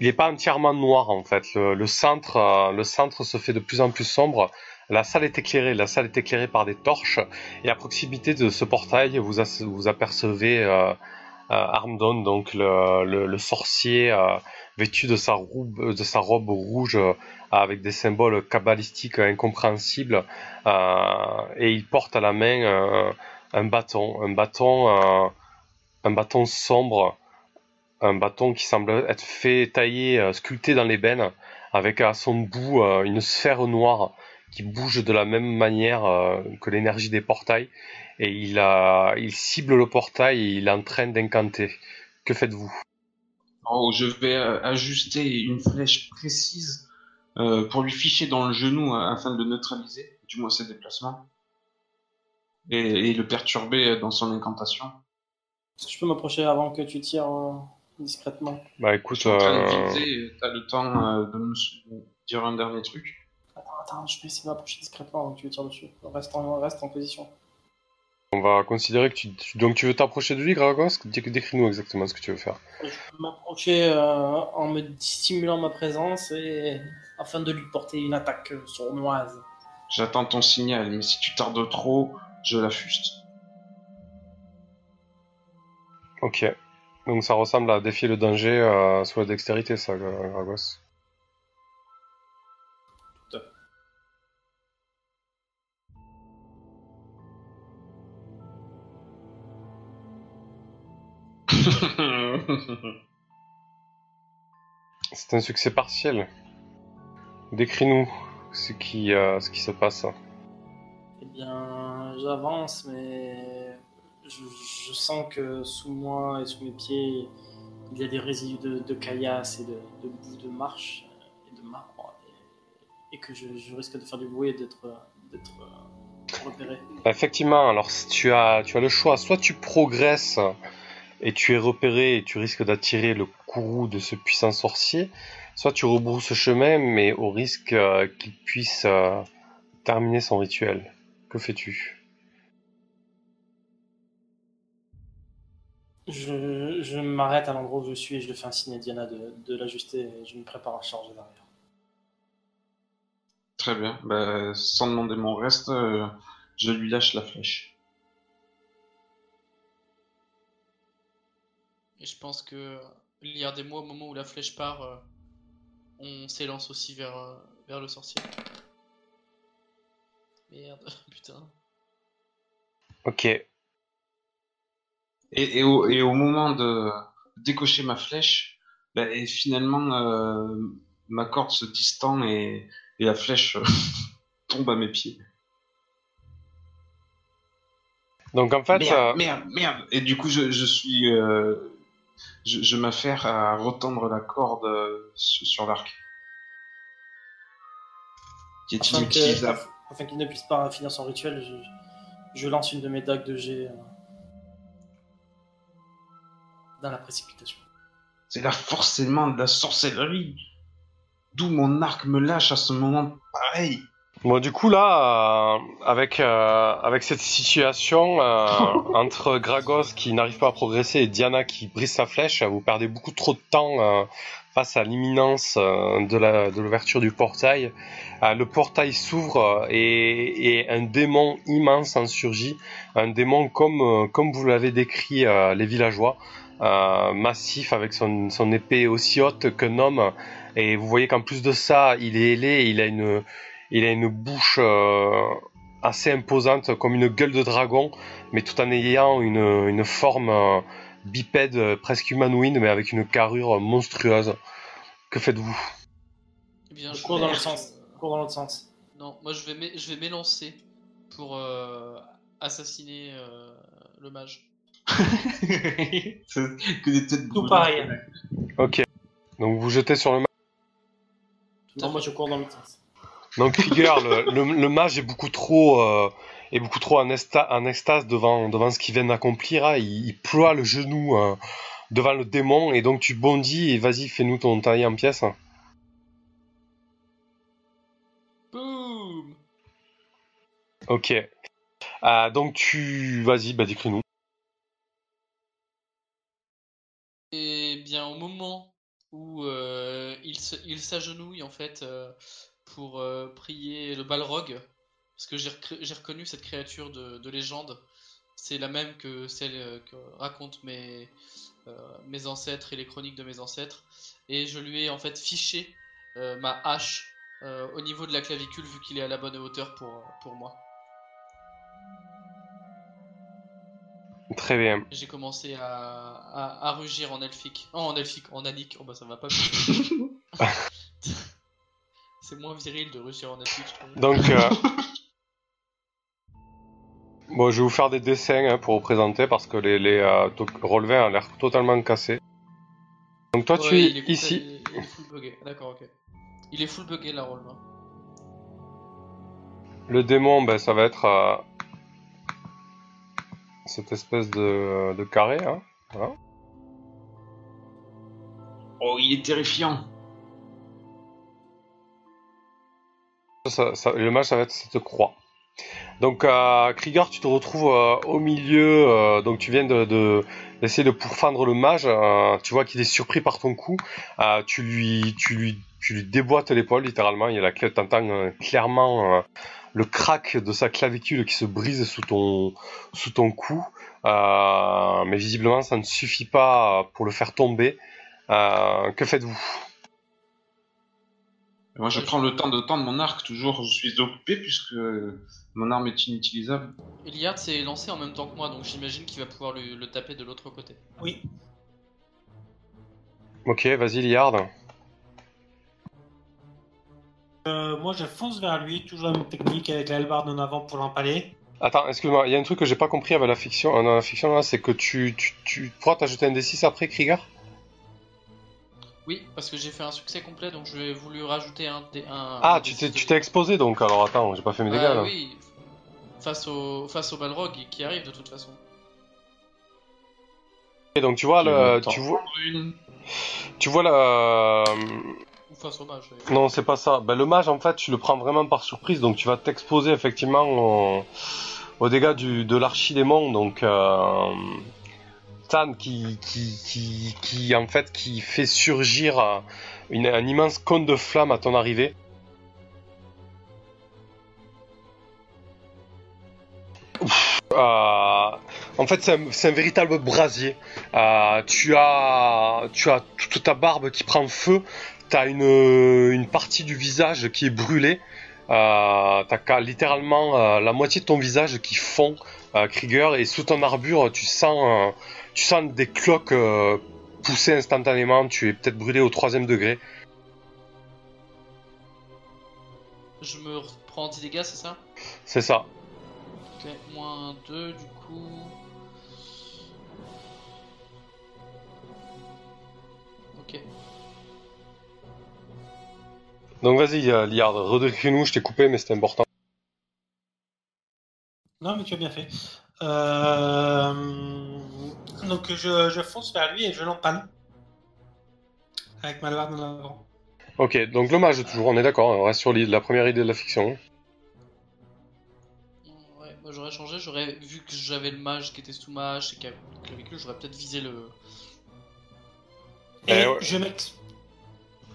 il n'est pas entièrement noir en fait. Le, le centre, euh, le centre se fait de plus en plus sombre. La salle est éclairée. La salle est éclairée par des torches. Et à proximité de ce portail, vous, vous apercevez euh, euh, Armdon, donc le, le, le sorcier euh, vêtu de sa robe, de sa robe rouge avec des symboles kabbalistiques incompréhensibles. Et il porte à la main un bâton, un bâton, un bâton sombre un bâton qui semble être fait tailler, euh, sculpté dans l'ébène, avec à son bout euh, une sphère noire qui bouge de la même manière euh, que l'énergie des portails, et il, a, il cible le portail et il est en train d'incanter. Que faites-vous? Oh, je vais ajuster une flèche précise euh, pour lui ficher dans le genou euh, afin de le neutraliser, du moins ses déplacements, et, et le perturber dans son incantation. Est-ce que je peux m'approcher avant que tu tires discrètement Bah écoute, de euh, viser, t'as le temps euh, de me dire un dernier truc. Attends, attends, je vais essayer de m'approcher discrètement avant que tu tires dessus. Reste en, reste en position. on va considérer que tu... tu- Donc tu veux t'approcher de lui, Gragos Dé- Décris-nous exactement ce que tu veux faire. Je peux m'approcher euh, en me stimulant ma présence et afin de lui porter une attaque euh, sournoise. J'attends ton signal, mais si tu tardes trop, je l'affuste. Ok. Donc ça ressemble à défier le danger euh, sous la dextérité, ça, Gragos. C'est un succès partiel. Décris-nous ce qui, euh, ce qui se passe. Eh bien, j'avance, mais je, sens que sous moi et sous mes pieds, il y a des résidus de, caillasse et de, de boue de marche euh, et de marbre, et, que je, risque de faire du bruit et d'être d'être, euh, repéré. Effectivement, alors tu as, le choix, soit tu progresses et tu es repéré et tu risques d'attirer le courroux de ce puissant sorcier, soit tu rebrousses chemin mais au risque euh, qu'il puisse euh, terminer son rituel. Que fais-tu? Je, je m'arrête à l'endroit où je suis et je le fais un signe à Diana de, de l'ajuster et je me prépare à charger derrière. Très bien. Bah, sans demander mon reste, euh, je lui lâche la flèche. Et je pense que il y a des mois au moment où la flèche part, euh, on s'élance aussi vers, euh, vers le sorcier. Merde, putain. Ok. Et, au, moment de décocher ma flèche, bah, finalement, euh, ma corde se distend et, la flèche euh, tombe à mes pieds. Donc en fait. Merde, euh, merde, Et du coup, je, suis. Je, m'affaire à retendre la corde sur, l'arc. Qui est inutilisable. Afin qu'il ne puisse pas finir son rituel, je, je lance une de mes dagues de G dans la précipitation. C'est là forcément de la sorcellerie. D'où mon arc me lâche à ce moment pareil. Bon, du coup, là, euh, avec, euh, avec cette situation euh, entre Gragos qui n'arrive pas à progresser et Diana qui brise sa flèche, vous perdez beaucoup trop de temps euh, face à l'imminence euh, de l'ouverture du portail. Euh, le portail s'ouvre et, et un démon immense en surgit. Un démon comme, euh, comme vous l'avez décrit euh, les villageois, massif avec son, son épée aussi haute qu'un homme. Et vous voyez qu'en plus de ça, il est ailé, il a une, il a une bouche euh, assez imposante, comme une gueule de dragon, mais tout en ayant une, une forme euh, bipède, euh, presque humanoïde, mais avec une carrure monstrueuse. Que faites-vous? Eh bien, Je cours dans l'autre sens. Je cours dans l'autre sens. Non, moi je vais je vais m'élancer pour euh, assassiner euh, le mage. C'est que des têtes Tout pareil. Ok. Donc vous jetez sur le mage. Non, moi je cours dans l'autre sens. Donc Krieger, le, le, le mage est beaucoup trop, euh, est beaucoup trop en, esta- en extase devant, devant ce qu'il vient d'accomplir. hein. Il, il ploie le genou euh, devant le démon et donc tu bondis et vas-y, fais-nous ton taille en pièces. Boum Ok. Ah, donc tu, vas-y, bah décris-nous. Moment où euh, il s'agenouille en fait euh, pour euh, prier le Balrog, parce que j'ai reconnu cette créature de, de légende, c'est la même que celle que racontent mes, mes ancêtres et les chroniques de mes ancêtres, et je lui ai en fait fiché ma hache au niveau de la clavicule vu qu'il est à la bonne hauteur pour, pour moi. Très bien. J'ai commencé à, à, à rugir en elfique. Oh, en elfique, en anique. Oh bah ça va pas. C'est moins viril de rugir en elfique, je trouve. Donc, euh, bon, je vais vous faire des dessins hein, pour représenter parce que les, les euh, relevés ont l'air totalement cassés. Donc toi, tu es il est ici. Il est full bugué. D'accord, ok. Il est full bugué la roll. hein. Le démon, ben, ça va être euh, cette espèce de, de carré. Hein. Voilà. Oh, il est terrifiant. Ça- ça- le mage, ça va être cette croix. Donc, euh, Krieger, tu te retrouves euh, au milieu. euh, donc, tu viens de, de- d'essayer de pourfendre le mage. euh, tu vois qu'il est surpris par ton coup. Tu lui, tu lui, tu lui déboîtes l'épaule littéralement. Il y a la clé. T'entends clairement le crack de sa clavicule qui se brise sous ton, sous ton cou. Euh, mais visiblement, ça ne suffit pas pour le faire tomber. Euh, que faites-vous? Moi, je prends le temps de tendre mon arc. Toujours, je suis occupé puisque mon arme est inutilisable. Iliard s'est lancé en même temps que moi, donc j'imagine qu'il va pouvoir le, le taper de l'autre côté. Oui. Ok, vas-y, Liard. Euh, moi, je fonce vers lui, toujours la même technique avec la hallebarde en avant pour l'empaler. Attends, excuse-moi, il y a un truc que j'ai pas compris avec la fiction, euh, dans la fiction là, c'est que tu, tu, tu pourras t'ajouter un D6 après Krieger? Oui, parce que j'ai fait un succès complet, donc je vais voulu rajouter un. dé- un Ah, un tu t'es, tu t'es exposé donc, alors attends, j'ai pas fait mes dégâts Ah là. oui, face au, face au Balrog qui arrive de toute façon. Et donc tu vois, le, tu vois, tu vois la... Non, c'est pas ça. Ben, le mage, en fait, tu le prends vraiment par surprise, donc tu vas t'exposer effectivement au- aux dégâts de l'archidémon, donc euh, Tan qui, qui, en fait, qui fait surgir euh, un immense cône de flamme à ton arrivée. Euh, en fait, c'est un, véritable brasier. Tu as, tu as toute ta barbe qui prend feu. T'as une, une partie du visage qui est brûlée. Euh, t'as littéralement euh, la moitié de ton visage qui fond, euh, Krieger, et sous ton armure, tu sens, euh, tu sens des cloques euh, pousser instantanément. Tu es peut-être brûlé au troisième degré. Je me prends 10 dégâts, c'est ça? C'est ça. Ok, moins 2 du coup. Donc vas-y, euh, Liard, redécris-nous, je t'ai coupé, mais c'était important. Non, mais tu as bien fait. Euh, Donc je, je fonce vers lui et je l'empale. Avec ma lame en avant. Ok, donc le mage, toujours, on est d'accord, on reste sur la première idée de la fiction. Ouais, moi j'aurais changé, j'aurais vu que j'avais le mage qui était sous mage et qu'avec qu'avec lui j'aurais peut-être visé le. Et Eh ouais. je m'ex...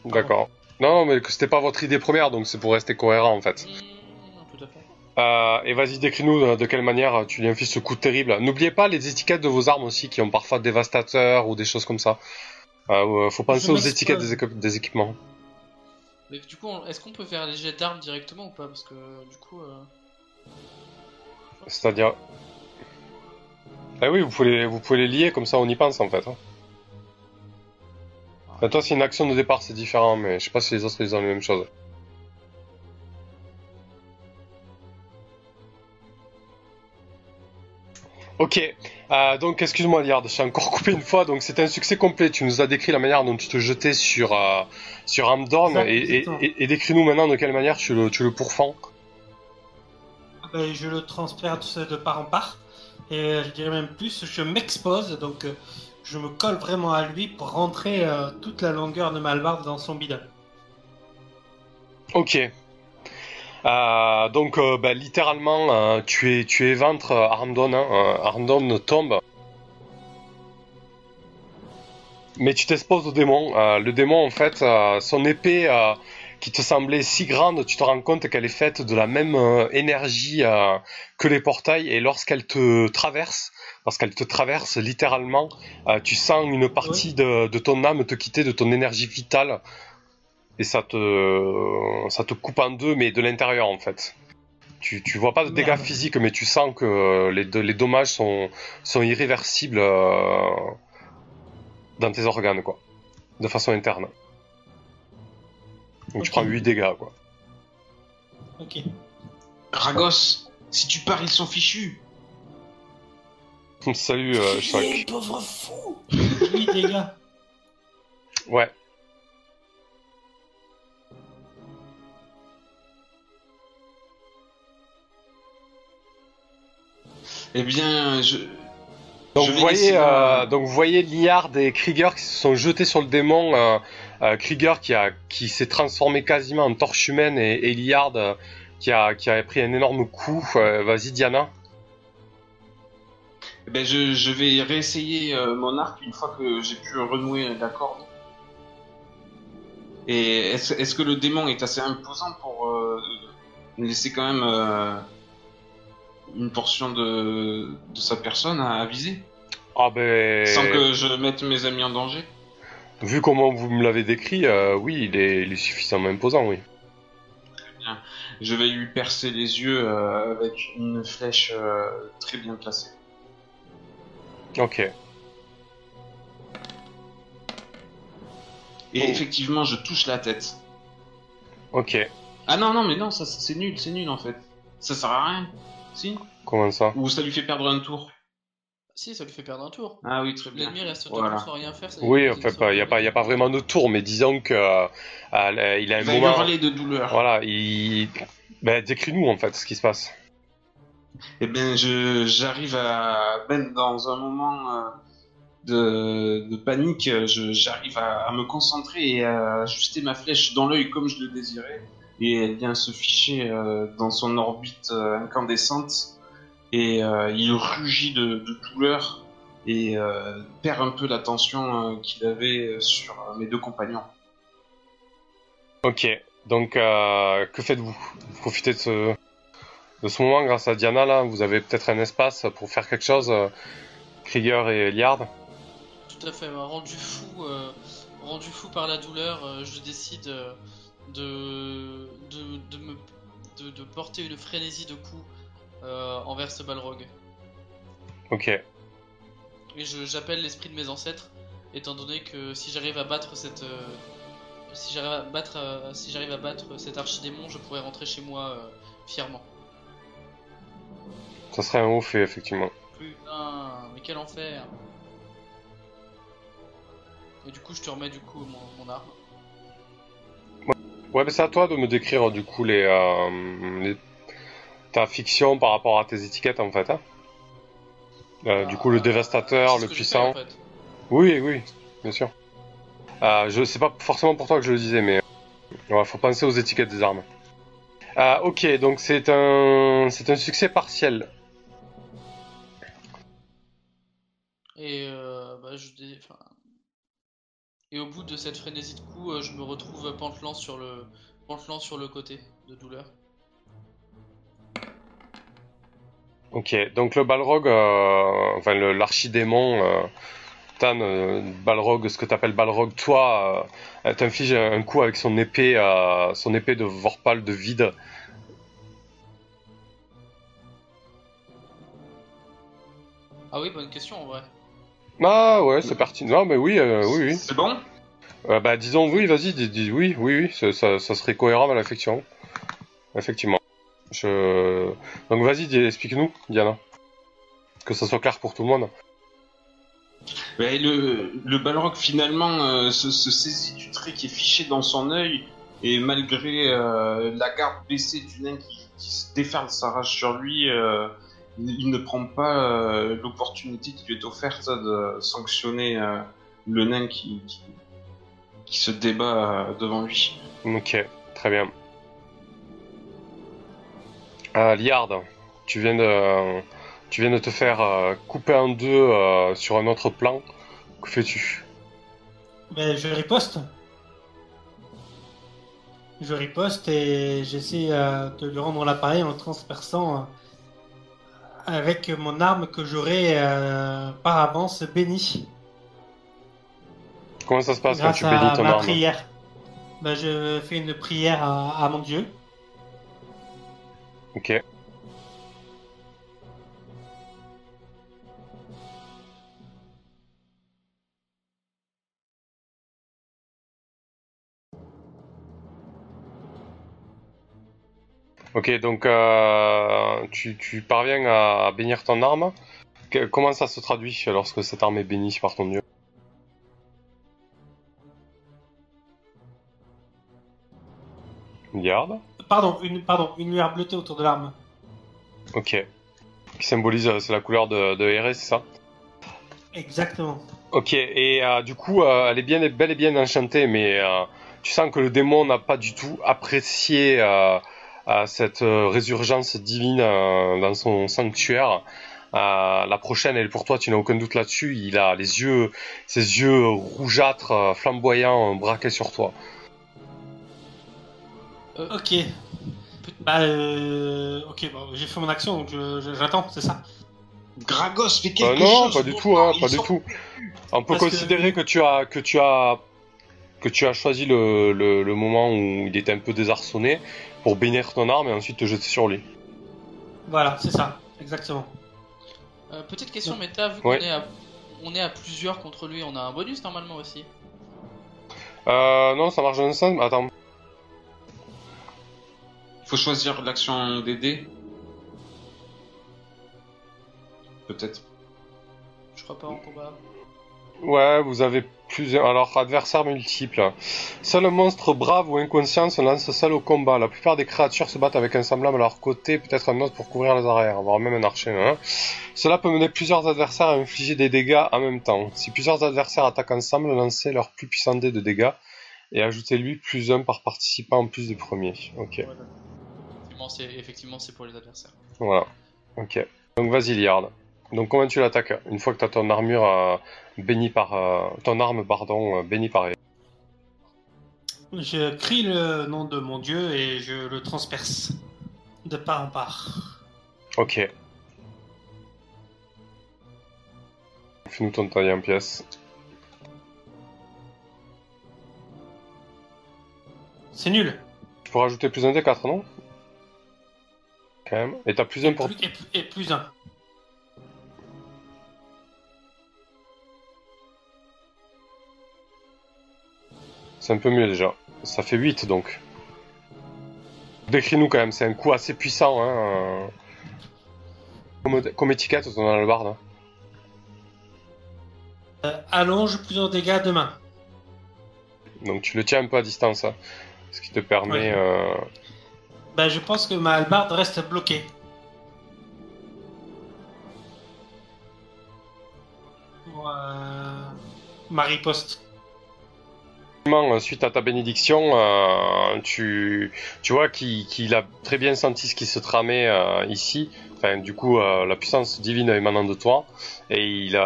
D'accord. Non, mais que c'était pas votre idée première, donc c'est pour rester cohérent en fait. Tout à fait. Euh, et vas-y, décris-nous euh, de quelle manière tu lui infliges ce coup terrible. N'oubliez pas les étiquettes de vos armes aussi, qui ont parfois dévastateur ou des choses comme ça. Euh, euh, faut penser Je aux étiquettes des, équip- des équipements. Mais du coup, est-ce qu'on peut faire les jets d'armes directement ou pas? Parce que du coup. euh, C'est-à-dire... Ah oui, vous pouvez, les, vous pouvez les lier, comme ça on y pense en fait. hein. Toi, c'est une action de départ, c'est différent, mais je sais pas si les autres ils ont les mêmes choses. Ok, euh, donc excuse-moi Liard, je suis encore coupé une fois, donc c'était un succès complet. Tu nous as décrit la manière dont tu te jetais sur, euh, sur Amdorn, et, et, exactement. et- et décris-nous maintenant de quelle manière tu le, tu le pourfends. Ben, je le transperce de part en part. Et euh, je dirais même plus, je m'expose. Donc euh, je me colle vraiment à lui pour rentrer euh, toute la longueur de ma dans son bidon. Ok. Euh, donc, euh, bah, littéralement, tu es, tu éventres Armdon. Hein, Armdon tombe. Mais tu t'exposes au démon. Le démon, en fait, son épée qui te semblait si grande, tu te rends compte qu'elle est faite de la même énergie que les portails. Et lorsqu'elle te traverse, lorsqu'elle te traverse littéralement, euh, tu sens une partie de, de ton âme te quitter, de ton énergie vitale et ça te ça te coupe en deux mais de l'intérieur en fait. Tu, tu vois pas de dégâts Merde. physiques mais tu sens que les, les dommages sont, sont irréversibles euh, dans tes organes quoi, de façon interne. Donc tu prends 8 dégâts quoi. Ok. Ragos, si tu pars, ils sont fichus. Salut euh, Choc. pauvre fou Oui, les gars. Ouais. Eh bien, je. Donc je vous voyez, euh, donc vous voyez Liard et Krieger qui se sont jetés sur le démon. Euh, euh, Krieger qui a qui s'est transformé quasiment en torche humaine et, et Liard euh, qui a qui a pris un énorme coup. Euh, Vas-y Diana. Eh ben, je, je vais réessayer euh, mon arc une fois que j'ai pu renouer la corde. Et est-ce que le démon est assez imposant pour euh, me laisser quand même euh, une portion de, de sa personne à, à viser? Ah ben. Sans que je mette mes amis en danger? Vu comment vous me l'avez décrit, euh, oui, il est, il est suffisamment imposant, oui. Je vais lui percer les yeux euh, avec une flèche euh, très bien placée. Ok. Et effectivement, je touche la tête. Ok. Ah non, non, mais non, ça c'est nul, c'est nul en fait. Ça sert à rien. Si Comment ça? Ou ça lui fait perdre un tour Si, ça lui fait perdre un tour. Ah oui, très bien. L'ennemi reste Voilà. sans rien faire. ça- Oui, enfin, il n'y a pas, il y a pas vraiment de tour, mais disons que euh, euh, il a un Il va moment. hurler de douleur. Voilà, il. Ben, décris-nous en fait ce qui se passe. Eh bien, j'arrive à même dans un moment euh, de, panique, j'arrive à, me concentrer et à ajuster ma flèche dans l'œil comme je le désirais, et elle vient se ficher euh, dans son orbite euh, incandescente, et il rugit de, douleur et perd un peu l'attention qu'il avait sur mes deux compagnons. Ok, donc que faites-vous? Vous profitez de ce, de ce moment grâce à Diana là Vous avez peut-être un espace pour faire quelque chose euh, Krieger et Liard Tout à fait, bah, rendu fou, euh, rendu fou par la douleur, euh, je décide euh, de, de, de me, de, de porter une frénésie de coups envers ce balrog. Ok, Et j'appelle l'esprit de mes ancêtres, étant donné que si j'arrive à battre cette, si j'arrive à battre, si j'arrive à battre cet archidémon, je pourrais rentrer chez moi fièrement. Ça serait un haut fait, effectivement. Putain, mais quel enfer. Et du coup, je te remets du coup mon, mon arme. Ouais, mais c'est à toi de me décrire du coup les, euh, les- ta fiction par rapport à tes étiquettes en fait. Hein Euh, du coup, le Ah, dévastateur, le puissant. fait, en fait. Oui, oui, bien sûr. Euh, je sais pas forcément pour toi que je le disais, mais ouais, faut penser aux étiquettes des armes. Euh, ok, donc c'est un c'est un succès partiel. Et euh, bah, je dé- enfin, Et au bout de cette frénésie de coups, euh, je me retrouve pantelant sur le pantelant sur le côté de douleur. Ok, donc le Balrog, euh, enfin l'archidémon, euh, Tan, euh, Balrog, ce que t'appelles Balrog, toi, t'inflige un coup avec son épée, son épée de Vorpal de vide. Ah oui, bonne question en vrai. Ah ouais, c'est pertinent. Non, mais oui, euh, oui, oui. C'est bon? Euh, bah disons oui, vas-y, dis, dis- oui, oui, oui, ça, ça, ça serait cohérent à l'affection. Effectivement. Je... Donc vas-y, explique-nous, Diana. Que ça soit clair pour tout le monde. Ouais, le, le Balrog finalement euh, se, se saisit du trait qui est fiché dans son œil et malgré la garde baissée du nain qui, qui se déferle sa rage sur lui, il, ne prend pas euh, l'opportunité qui lui est offerte de sanctionner euh, le nain qui, qui, qui se débat euh, devant lui. Ok, très bien. Euh, Liard, tu viens de, tu viens de te faire euh, couper en deux euh, sur un autre plan. Que fais-tu? Ben, je riposte. Je riposte et j'essaie euh, de lui rendre l'appareil en transperçant euh, avec mon arme que j'aurais euh, par avance bénie. Comment ça se passe quand grâce tu à bénis ton ma arme prière. Ben, je fais une prière à, à mon Dieu. Ok. Ok, donc euh, tu, tu parviens à bénir ton arme. Que- comment ça se traduit lorsque cette arme est bénie par ton dieu? Garde. Pardon, une, pardon, une lueur bleutée autour de l'arme. Ok. Qui symbolise, euh, c'est la couleur de, de c'est ça? Exactement. Ok, et euh, du coup, euh, elle est bien, bel et bien enchantée, mais tu sens que le démon n'a pas du tout apprécié euh, cette euh, résurgence divine euh, dans son sanctuaire. Euh, la prochaine, elle est pour toi, tu n'as aucun doute là-dessus. Il a les yeux, ses yeux rougeâtres, euh, flamboyants, braqués sur toi. Ok. Bah, euh, ok, j'ai fait mon action, donc j'attends, c'est ça. Gragos Euh, quelque non, chose pas du tout, hein, pas du tout. On peut Parce que- considérer que... tu as que tu as que tu as choisi le, le, le moment où il était un peu désarçonné pour bénir ton arme et ensuite te jeter sur lui. Voilà, c'est ça, exactement. Euh, petite question méta, vu Ouais. qu'on est à on est à plusieurs contre lui, on a un bonus normalement aussi. Euh, non, ça marche dans un sens. Attends. Il faut choisir l'action des dés. Peut-être. Je crois pas en combat. Ouais, vous avez plusieurs. Alors, adversaires multiples. Seul un monstre brave ou inconscient se lance seul au combat. La plupart des créatures se battent avec un semblable à leur côté, peut-être un autre pour couvrir les arrières, voire même un archer. hein. Cela peut mener plusieurs adversaires à infliger des dégâts en même temps. Si plusieurs adversaires attaquent ensemble, lancez leur plus puissant dé de dégâts et ajoutez-lui plus un par participant en plus du premier. Ok, Effectivement, c'est effectivement c'est pour les adversaires. voilà. Ok. Donc vas-y, Liard. Donc comment tu l'attaques Une fois que tu as ton armure euh, bénie par... euh, ton arme, pardon, euh, bénie par... Je crie le nom de mon dieu et je le transperce de part en part. Ok. Fais-nous ton taille en pièces. C'est nul. Tu pourras ajouter plus un des 4, non? Quand même. Et t'as plus un pour... Plus- et, plus- et plus un. C'est un peu mieux déjà. Ça fait 8 donc. Décris-nous quand même, c'est un coup assez puissant. Hein. euh. Comme, comme étiquette, ton hallebarde. Euh, allonge plusieurs dégâts de main. Donc tu le tiens un peu à distance. hein, ce qui te permet. Ouais. euh, Ben, je pense que ma hallebarde reste bloquée. Pour, euh, ma riposte. Euh, suite à ta bénédiction, euh, tu, vois qu'il a très bien senti ce qui se tramait euh, ici. Du coup, la puissance divine émanant de toi. Et il,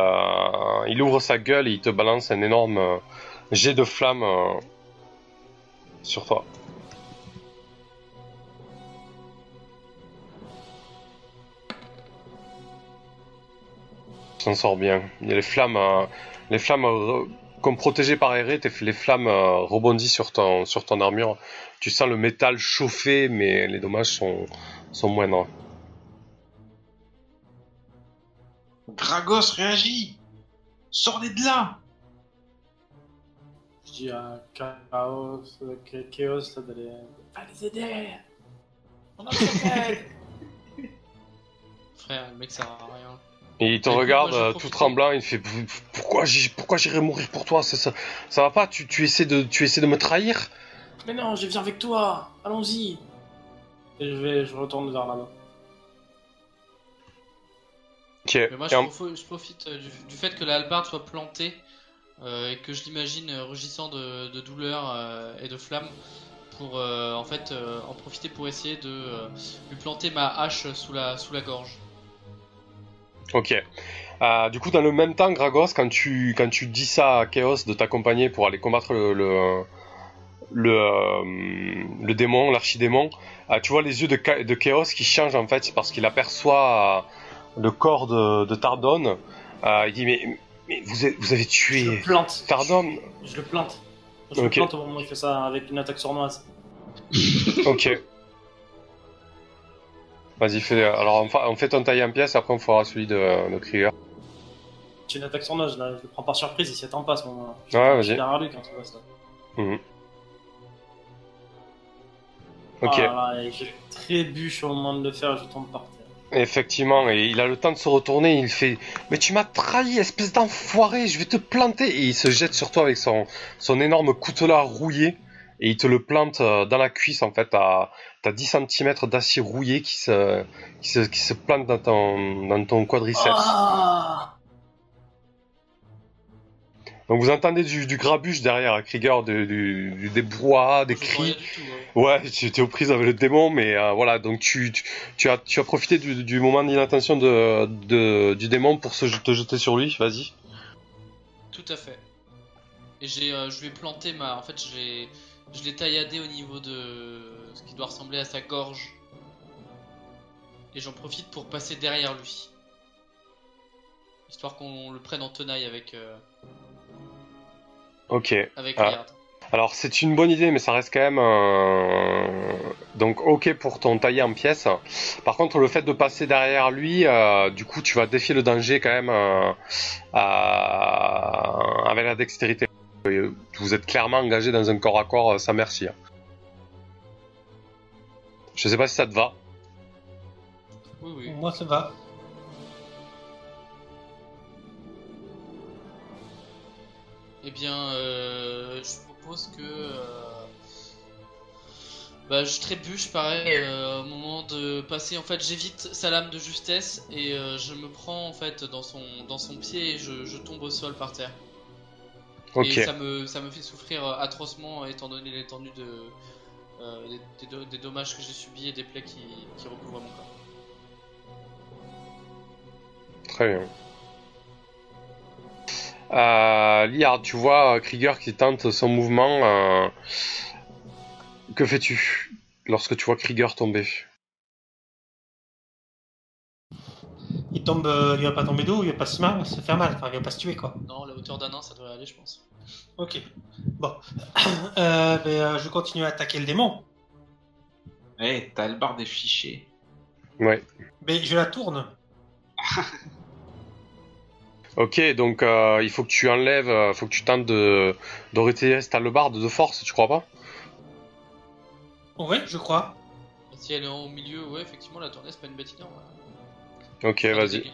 il ouvre sa gueule et il te balance un énorme jet de flamme sur toi. Tu t'en sors bien. Il y a les flammes, les flammes comme protégé par tes- les flammes euh, rebondissent sur ton, sur ton armure. Tu sens le métal chauffer, mais les dommages sont, sont moindres. Dragos réagit Sors-les de là Je dis à Chaos, euh, Ch- Chaos là, d'aller. Va les aider On a Frère, le mec sert à rien. Et il te Et regarde moi, euh, tout tremblant, il fait pourquoi j'ai pourquoi j'irais mourir pour toi ça, ça, ça va pas tu, tu essaies de tu essaies de me trahir Mais non, je viens avec toi Allons-y Et je vais, je retourne vers là-bas. Ok. Mais moi, je, profite euh, du, du fait que la hallebarde soit plantée euh, et que je l'imagine rugissant de, de douleur euh, et de flamme pour euh, en fait euh, en profiter pour essayer de euh, lui planter ma hache sous la, sous la gorge. Ok. Euh, du coup, dans le même temps, Gragos, quand tu, quand tu dis ça à Chaos de t'accompagner pour aller combattre le, le, le, euh, le démon, l'archidémon, euh, tu vois les yeux de, de Chaos qui changent en fait, parce qu'il aperçoit le corps de, de Tardon. Euh, il dit Mais, mais vous, avez, vous avez Je tué le plante Je le plante Je le plante au moment où il fait ça avec une attaque sournoise. Ok. Vas-y, fais. Alors, on, fa- on fait ton taille en pièces, après on fera celui de, de Krieger. C'est une attaque sournoise, là, je le prends par surprise, il s'y attend pas à ce moment-là. Ouais, vas-y. derrière lui quand il voit ça. Ok. Ah là là, je trébuche au moment de le faire, je tombe par terre. Effectivement, et il a le temps de se retourner, il fait Mais tu m'as trahi, espèce d'enfoiré, je vais te planter Et il se jette sur toi avec son, son énorme couteau-là rouillé, et il te le plante euh, dans la cuisse en fait. T'as as 10 cm d'acier rouillé qui se, qui, se, qui se plante dans ton, dans ton quadriceps. Ah Donc vous entendez du, du grabuge derrière, Krieger, du, du, du- des brouhahas, des cris. du tout, ouais. Ouais, tu étais aux prises avec le démon, mais euh, voilà, donc tu, tu, tu as, tu as profité du, moment d'inattention de, de, du démon pour se, te jeter sur lui, vas-y. Tout à fait. Et j'ai, euh, je lui ai planté ma. En fait, j'ai, je l'ai tailladé au niveau de ce qui doit ressembler à sa gorge. Et j'en profite pour passer derrière lui. Histoire qu'on le prenne en tenaille avec, euh, Ok. avec Ah. Alors c'est une bonne idée, mais ça reste quand même euh, donc ok pour ton tailler en pièces. Par contre, le fait de passer derrière lui, euh, du coup, tu vas défier le danger quand même euh, avec la dextérité. Vous êtes clairement engagé dans un corps à corps euh, sans merci. hein. Je sais pas si ça te va. Oui, oui. Moi, ça va. Eh bien, euh, je propose que. euh, bah, je trébuche pareil euh, au moment de passer. En fait, j'évite sa lame de justesse et euh, je me prends en fait dans son, dans son pied et je, je tombe au sol par terre. Et ça me, ça me fait souffrir euh, atrocement étant donné l'étendue de, euh, des, des do- des dommages que j'ai subis et des plaies qui, qui recouvrent mon corps. Très bien. Euh, Liard, tu vois Krieger qui tente son mouvement. euh, Que fais-tu lorsque tu vois Krieger tomber? Il tombe, euh, il va pas tomber d'eau, il va pas se, mal, se faire mal, enfin, il va pas se tuer, quoi. Non, la hauteur d'un an, ça devrait aller, je pense. Ok. Bon. Euh, ben, euh, je continue à attaquer le démon. Eh, t'as le bar des fichiers. Ouais. Mais je la tourne. Ok, donc euh, il faut que tu enlèves, euh, faut que tu tentes de, de retirer cette hallebarde de force, tu crois pas? Ouais, je crois. Si elle est en haut milieu, ouais, effectivement, la tournée, c'est pas une bête idée. Ok, vas-y.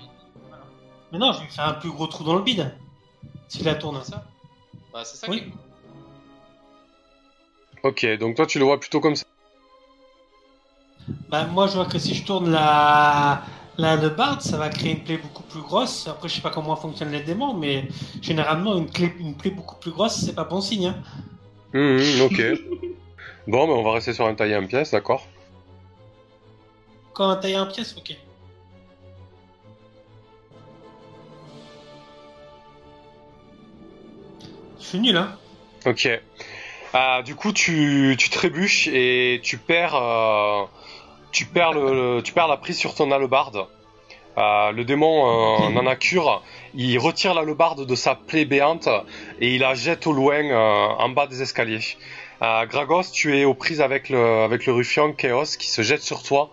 Mais non, je vais faire un plus gros trou dans le bide. S'il la tourne. C'est ça Bah, c'est ça Oui. qui est- Ok, donc toi tu le vois plutôt comme ça. Bah, moi, je vois que si je tourne la, la de Bard, ça va créer une plaie beaucoup plus grosse. Après, je sais pas comment fonctionnent les démons, mais généralement, une, clé, une plaie beaucoup plus grosse, c'est pas bon signe. hein. Mhm, ok. bon, ben on va rester sur un taillé en pièces, d'accord Quand a taillé en pièces, ok. Je suis nul, hein. Ok. Ah, du coup, tu, tu trébuches et tu perds, euh, tu perds le, le- tu perds la prise sur ton hallebarde. Euh, le démon euh, Ok. n'en a cure. Il retire l'hallebarde de sa plaie béante et il la jette au loin euh, en bas des escaliers. Gragos, tu es aux prises avec le, avec le ruffian Chaos qui se jette sur toi.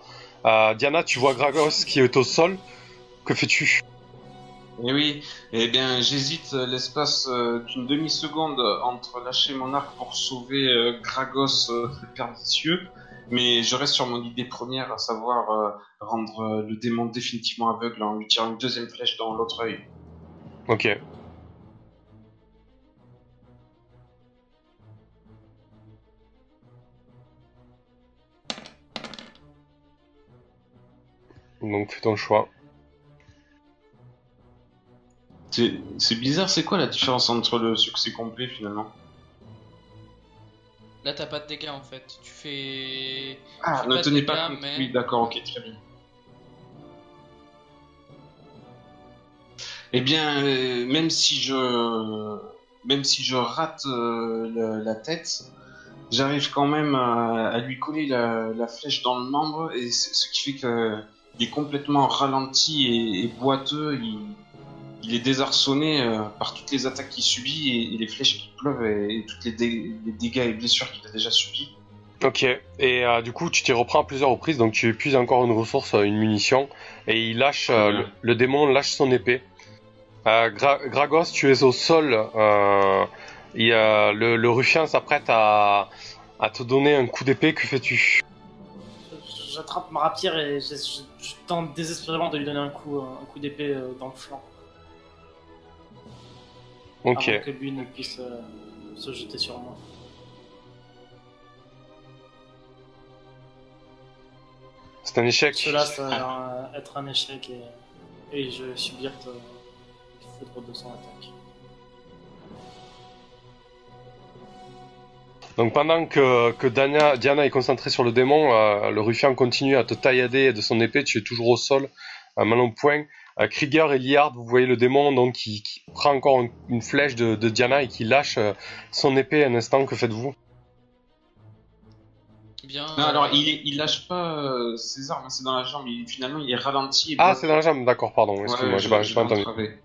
Diana, tu vois Gragos qui est au sol. Que fais-tu? Eh oui, eh bien j'hésite euh, l'espace euh, d'une demi-seconde entre lâcher mon arc pour sauver euh, Gragos euh, le pernicieux, mais je reste sur mon idée première, à savoir euh, rendre euh, le démon définitivement aveugle en lui tirant une deuxième flèche dans l'autre œil. Ok. Donc fais ton choix. C'est bizarre, c'est quoi la différence entre le succès complet finalement? Là, t'as pas de dégâts en fait. Tu fais. Ah, fais ne pas tenez dégâts, pas compte. mais- Oui, d'accord, ok, très bien. Eh bien, euh, même si je, même si je rate euh, le- la tête, j'arrive quand même à, à lui coller la, la flèche dans le membre, et ce qui fait qu'il est complètement ralenti et, et boiteux. Il, il est désarçonné euh, par toutes les attaques qu'il subit et, et les flèches qui pleuvent et, et tous les, dé- les dégâts et blessures qu'il a déjà subis. Ok. Et euh, du coup, tu t'y reprends à plusieurs reprises, donc tu épuises encore une ressource, euh, une munition, et il lâche, euh, le, le démon lâche son épée. Euh, Gra- Gragos, tu es au sol. Euh, et, euh, le, le ruffian s'apprête à, à te donner un coup d'épée. Que fais-tu? J'attrape ma rapière et je, je- je tente désespérément de lui donner un coup, un coup d'épée dans le flanc. Ok. Avant que lui ne puisse euh, se jeter sur moi. C'est un échec. Cela, ça va être un échec et, et je vais subir euh, foudre de son attaque. Donc pendant que, que Diana, Diana est concentrée sur le démon, euh, le ruffian continue à te taillader de son épée, tu es toujours au sol, à main au poing. Euh, Krieger et Liard, vous voyez le démon donc qui, qui prend encore une, une flèche de, de Diana et qui lâche euh, son épée un instant, que faites-vous? Bien. Non, euh, alors il, lâche pas euh, ses armes, c'est dans la jambe, il, finalement il est ralenti. et Ah, c'est dans la jambe, d'accord, pardon, Ouais, excuse-moi, j'ai je- pas, je j'ai pas entendu.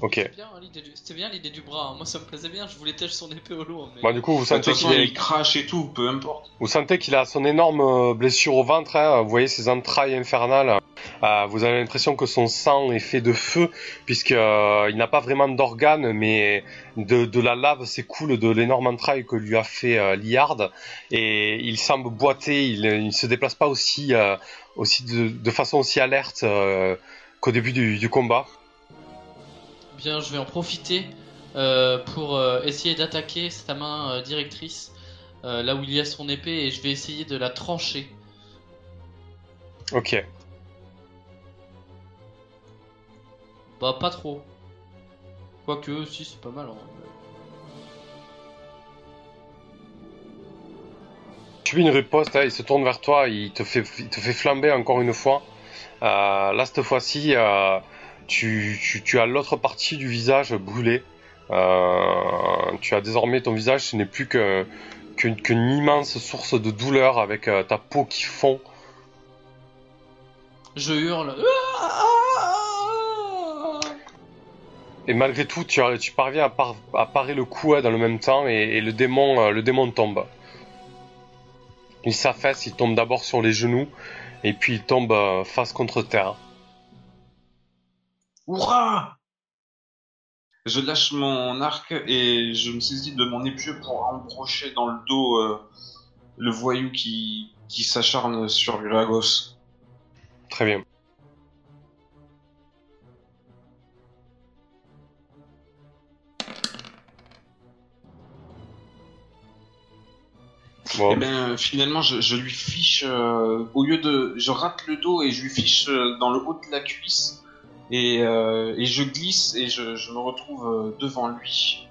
Ok. C'était bien hein, l'idée du... c'était bien l'idée du bras. hein. Moi, ça me plaisait bien. Je voulais tâcher son épée au lourd. Mais... Bah, du coup, vous toute sentez qu'il est- il crache et tout, peu importe. Vous sentez qu'il a son énorme euh, blessure au ventre, hein, vous voyez ses entrailles infernales. Euh, vous avez l'impression que son sang est fait de feu, puisque euh, il n'a pas vraiment d'organes, mais de, de la lave s'écoule de l'énorme entraille que lui a fait euh, Liard, et il semble boiter, il, il ne se déplace pas aussi, euh, aussi de, de façon aussi alerte euh, qu'au début du, du combat. Bien, je vais en profiter euh, pour euh, essayer d'attaquer sa main euh, directrice, là où il y a son épée, et je vais essayer de la trancher. Ok. Bah, pas trop. Quoique, si, c'est pas mal. hein. Tu vis une riposte, hein, il se tourne vers toi, il te fait, il te fait flamber encore une fois. Euh, là, cette fois-ci, euh, tu, tu, tu as l'autre partie du visage brûlé. Euh, tu as désormais ton visage, ce n'est plus que- qu'une immense source de douleur avec euh, ta peau qui fond. Je hurle. Et malgré tout, tu, parviens à, par- à parer le coup hein, dans le même temps et, et le, démon, euh, le démon tombe. Il s'affaisse, il tombe d'abord sur les genoux et puis il tombe euh, face contre terre. Hurrah Je lâche mon arc et je me saisis de mon épieu pour embrocher dans le dos euh, le voyou qui, s'acharne sur Gragos. Très bien. Eh finalement, je, lui fiche, euh, au lieu de. Je rate le dos et je lui fiche euh, dans le haut de la cuisse et, euh, et je glisse et je, je me retrouve euh, devant lui,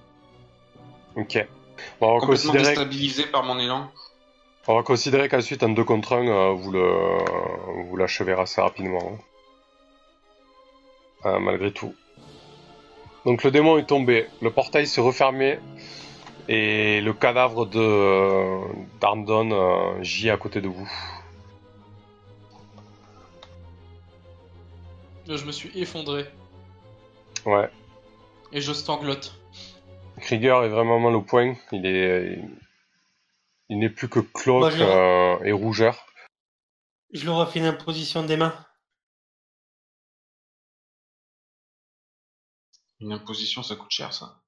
ok. Bon, on va complètement considérer, déstabilisé par mon élan. on va considérer qu'ensuite, en 2 contre 1, vous le, vous l'achevez assez rapidement. hein. Euh, malgré tout. Donc le démon est tombé, le portail s'est refermé et le cadavre de euh, d'Arndon euh, gît à côté de vous. Je me suis effondré Ouais. et je stanglote. Krieger est vraiment mal au point. Il est, il n'est plus que cloque euh, et rougeur. Je leur refais une imposition des mains. Une imposition, ça coûte cher, ça.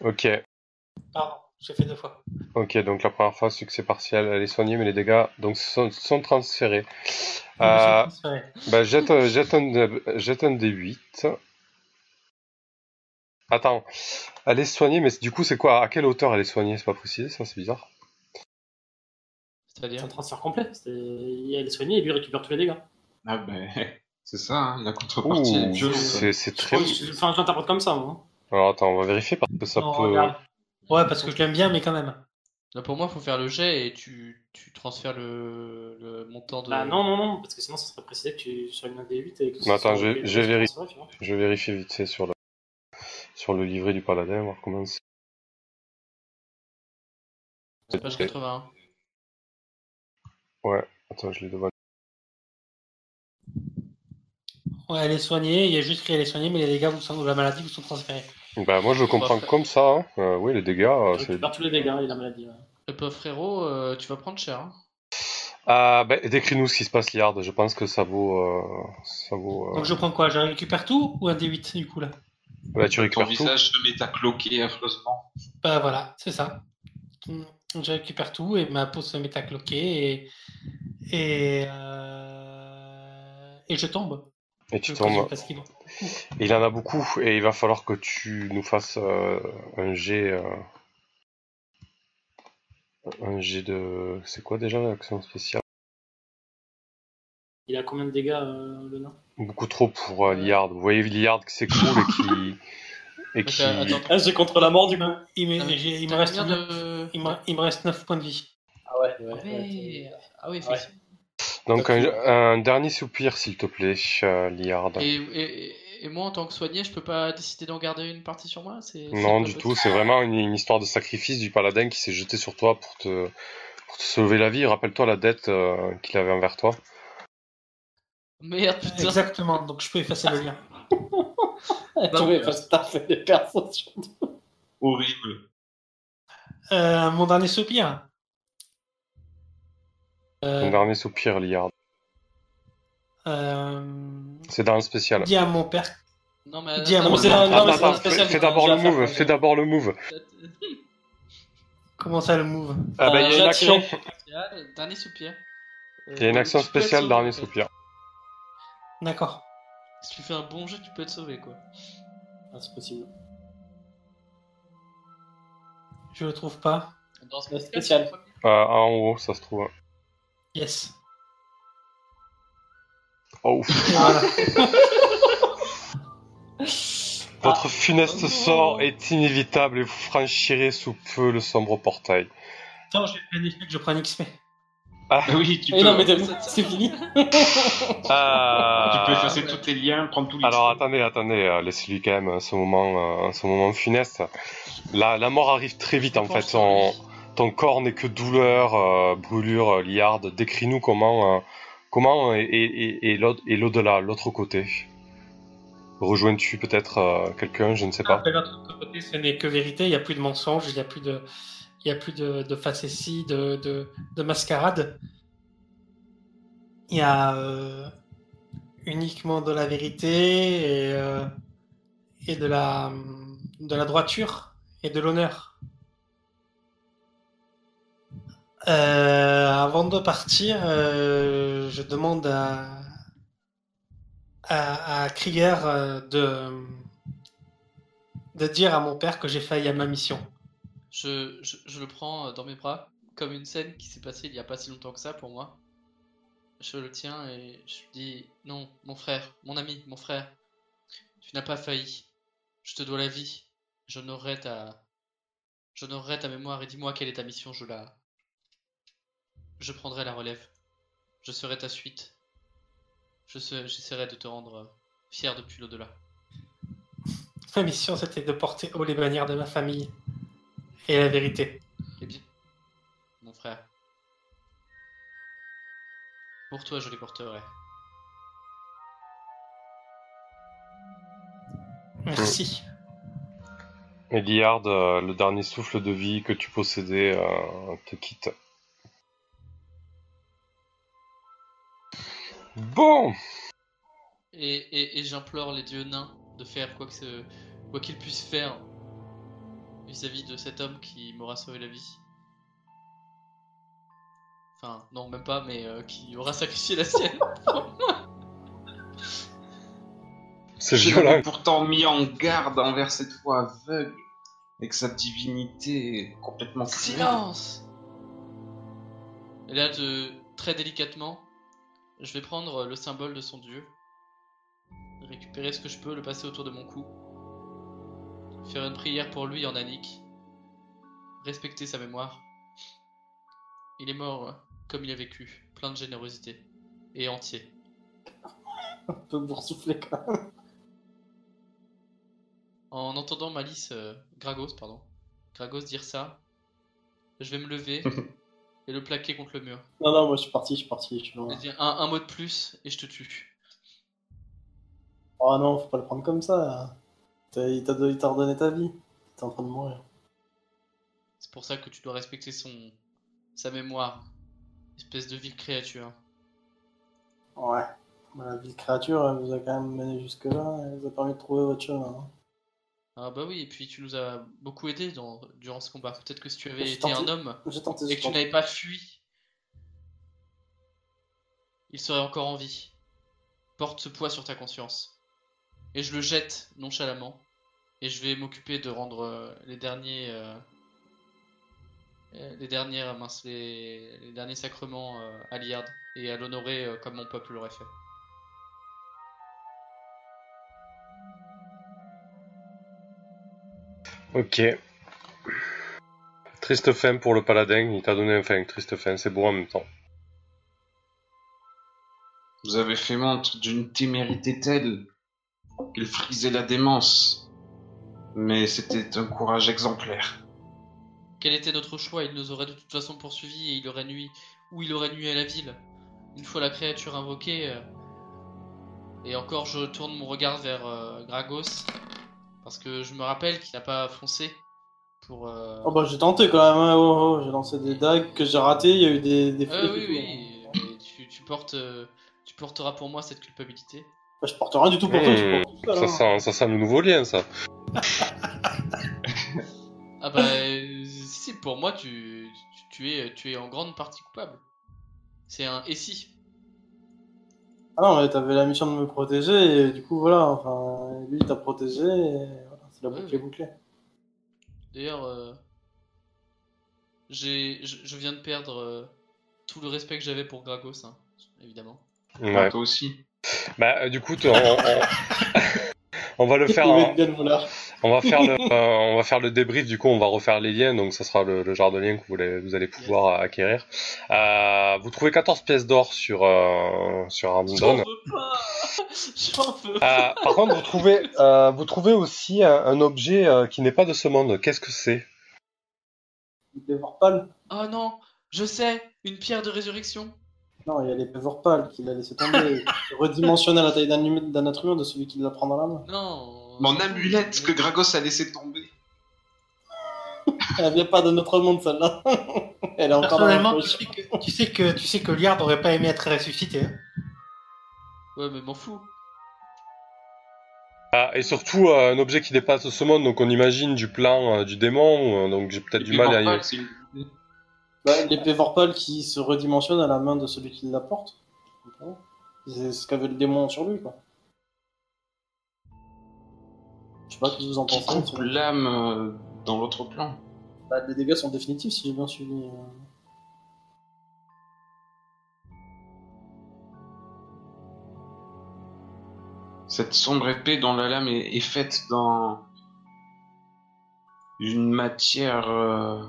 Ok, Pardon, j'ai fait deux fois. ok. Donc la première fois succès partiel, elle est soignée, mais les dégâts donc sont, sont transférés. Euh, transféré. bah, jette, euh, jette un, jette un D8. Attends, elle est soignée, mais du coup c'est quoi? À quelle hauteur elle est soignée? C'est pas précisé, ça c'est bizarre. C'est C'est-à-dire? un transfert complet. C'est- Elle est soignée et lui récupère tous les dégâts. Ah ben, c'est ça, hein, la contrepartie, c'est c'est très. Enfin, je l'interprète comme ça, moi. Alors attends, on va vérifier parce que ça Non, peut. regarde. Ouais, parce que je l'aime bien, mais quand même. Là, pour moi, il faut faire le jet et tu, tu transfères le, le montant de. Bah non, non, non, parce que sinon, ça serait précisé que tu sois une D8 et que Mais attends, je- je vérifie. Je vérifie vite fait sur le sur le livret du paladin, voir comment c'est. C'est page 81. Attends, je l'ai devant. Ouais, elle est soignée, il y a juste qu'elle est soignée, mais les dégâts vous sont, ou la maladie vous sont transférés. Bah moi je le comprends comme ça. Hein. Euh, oui, les dégâts, euh, Tu c'est. tous les dégâts et la maladie. ouais. Le pauvre frérot, euh, tu vas prendre cher. Hein. Ah, bah, décris-nous ce qui se passe, Liard. Je pense que ça vaut, euh, ça vaut. euh, Donc je prends quoi? Je récupère tout ou un D8 du coup là? Bah, tu Ton récupères tout. visage se met à cloquer affreusement. Bah voilà, c'est ça. Je récupère tout et ma peau se met à cloquer et et, euh, et je tombe. Et tu tombes. Il en a beaucoup et il va falloir que tu nous fasses euh, un jet. euh, Un jet de. C'est quoi déjà l'action spéciale? Il a combien de dégâts, euh, le nain Beaucoup trop pour euh, Liard. Vous voyez Liard qui s'écroule et qui. Et qui. euh, attends, Ah, j'ai contre la mort, du coup. Il me, Ah, il reste combien neuf- de... il me, il me reste 9 points de vie. Ah ouais, Ah ouais, ah ouais, Ouais. effectivement. Donc un, un dernier soupir, s'il te plaît, euh, Liard. Et, et, et moi, en tant que soigné, je peux pas décider d'en garder une partie sur moi Non, du tout. C'est vraiment une, une histoire de sacrifice du paladin qui s'est jeté sur toi pour te, pour te sauver la vie. Rappelle-toi la dette euh, qu'il avait envers toi. Merde, putain. Exactement, donc je peux effacer le lien. Attends, mais parce que t'as fait des persos sur Horrible. Euh, mon dernier soupir. Euh, Ton dernier soupir, Liard. euh, C'est dans le spécial. dis à mon père. Non, mais Dis à mon- spécial, fais, d'abord le move. Fais d'abord le move. Comment ça le move? Ah bah il y a une attiré. action. Dernier soupir. Il y a une action spéciale, dernier soupir. D'accord. Si tu fais un bon jeu, tu peux être sauvé, quoi. Ah, c'est possible. Je le trouve pas. Dans ce spécial. Euh, en haut, ça se trouve. Yes. Oh, Voilà. votre funeste Oh. sort est inévitable et vous franchirez sous peu le sombre portail. Attends, j'ai fait un échec, je prends un XP. Ah, Ah oui, tu Eh peux, non, mais tu c'est fini. ah. peux effacer tous tes liens, prendre tous les. Alors attendez, attendez, euh, laissez-lui quand même euh, ce moment, euh, ce moment funeste. La, la mort arrive très vite en fait. Ton corps n'est que douleur, euh, brûlure, euh, liarde. Décris-nous comment, euh, comment est, est, est, est l'au- est l'au-delà, l'autre côté. Rejoins-tu peut-être quelqu'un, je ne sais pas. L'autre côté, ce n'est que vérité, il n'y a plus de mensonges, il n'y a plus de, il y a plus de, facéties, de, de, de mascarade. Il y a uniquement de la vérité et, et de, la, de la droiture et de l'honneur. Euh, avant de partir, euh, je demande à, à, Krieger euh, de, de dire à mon père que j'ai failli à ma mission. Je, je, le prends dans mes bras, comme une scène qui s'est passée il y a pas si longtemps que ça pour moi. Je le tiens et je lui dis Non, mon frère, mon ami, mon frère, tu n'as pas failli. Je te dois la vie. J'honorerai ta. J'honorerai ta mémoire et dis-moi quelle est ta mission, je la. Je prendrai la relève. Je serai ta suite. Je se- J'essaierai de te rendre euh, fier depuis l'au-delà. Ma mission, c'était de porter haut les bannières de ma famille. Et la vérité. Eh bien, mon frère. Pour toi, je les porterai. Merci. Eliard, euh, le dernier souffle de vie que tu possédais euh, te quitte. Bon, Et, et, et j'implore les dieux nains de faire quoi que ce- quoi qu'ils puissent faire vis-à-vis de cet homme qui m'aura sauvé la vie. Enfin, non, même pas, mais euh, qui aura sacrifié la sienne. c'est violent. pourtant mis en garde envers cette foi aveugle, avec sa divinité complètement cruelle. Silence Et là, de, très délicatement, je vais prendre le symbole de son dieu, récupérer ce que je peux, le passer autour de mon cou, faire une prière pour lui en Anik, respecter sa mémoire. Il est mort euh, comme il a vécu, plein de générosité, et entier. Un peu boursouflé quand même. En entendant Malice, euh, Gragos, pardon, Gragos dire ça, je vais me lever et le plaquer contre le mur. Non, non, moi je suis parti, je suis parti, je suis loin. Un, un mot de plus et je te tue. Oh non, faut pas le prendre comme ça. T'as- Il t'a il t'a redonné ta vie. T'es en train de mourir. C'est pour ça que tu dois respecter son sa mémoire. Espèce de ville créature. Ouais. Bah, la vie de créature, elle vous a quand même mené jusque-là. Elle vous a permis de trouver votre chemin. hein. Ah bah oui, et puis tu nous as beaucoup aidé dans, durant ce combat. Peut-être que si tu avais été un homme tenté, et que tu n'avais pas fui, il serait encore en vie. Porte ce poids sur ta conscience. Et je le jette nonchalamment. Et je vais m'occuper de rendre euh, les derniers. euh, euh, les dernières mince, les, les derniers sacrements euh, à Liard et à l'honorer euh, comme mon peuple l'aurait fait. Ok. Triste fin pour le paladin, il t'a donné enfin triste fin, c'est beau en même temps. Vous avez fait montre d'une témérité telle qu'il frisait la démence. Mais c'était un courage exemplaire. Quel était notre choix? Il nous aurait de toute façon poursuivis et il aurait nuit, ou il aurait nuit à la ville. Une fois la créature invoquée, euh, et encore je tourne mon regard vers euh, Gragos, parce que je me rappelle qu'il n'a pas foncé pour. euh, Oh bah j'ai tenté quand même, hein. oh, oh, j'ai lancé des dagues que j'ai ratées, il y a eu des, des flics oui, hein. oui, et tu, tu portes, euh, tu porteras pour moi cette culpabilité. Bah, je porte rien du tout pour toi, tu Mmh, portes tout seul. ça, hein. sent, ça sent le nouveau lien, ça. Ah bah, euh, si, pour moi, tu, tu, tu es, tu es en grande partie coupable. C'est un et si. Ah non, mais t'avais la mission de me protéger, et du coup voilà, enfin, lui il t'a protégé, et voilà, c'est la boucle qui est ouais. bouclée. D'ailleurs, euh, j'ai, je, je viens de perdre euh, tout le respect que j'avais pour Gragos, hein, évidemment. Ouais. Toi aussi. Bah, euh, du coup, on, on- on va le faire. En- On va faire le, euh, on va faire le débrief. Du coup, on va refaire les liens. Donc, ça sera le, le genre de lien que vous, allez pouvoir acquérir. Euh, vous trouvez 14 pièces d'or sur euh, sur J'en Amazon. veux pas J'en veux Euh, par contre, vous trouvez, euh, vous trouvez aussi un, un objet euh, qui n'est pas de ce monde. Qu'est-ce que c'est? Oh non, je sais, une pierre de résurrection. Non, il y a les Pévorpales qu'il a laissé tomber, redimensionné à la taille d'un d'un être humain de celui qui la prend dans la main. Non. Mon amulette que Gragos a laissé tomber. Elle vient pas de notre monde celle-là. Elle est encore dans la Personnellement, tu poche. sais que, tu sais que, tu sais que Liard n'aurait pas aimé être ressuscité. hein. Ouais, mais m'en fous. Ah, Et surtout euh, un objet qui dépasse ce monde. Donc, on imagine du plan euh, du démon. euh, donc, j'ai peut-être du mal à y. Bah, les Pévorpales qui se redimensionnent à la main de celui qui la porte. C'est ce qu'avait le démon sur lui, quoi. Je sais pas ce que vous en qui pensez. coupe l'âme euh, dans l'autre plan. Bah, les dégâts sont définitifs si j'ai bien suivi. euh. Cette sombre épée dont la lame est, est faite dans une matière euh,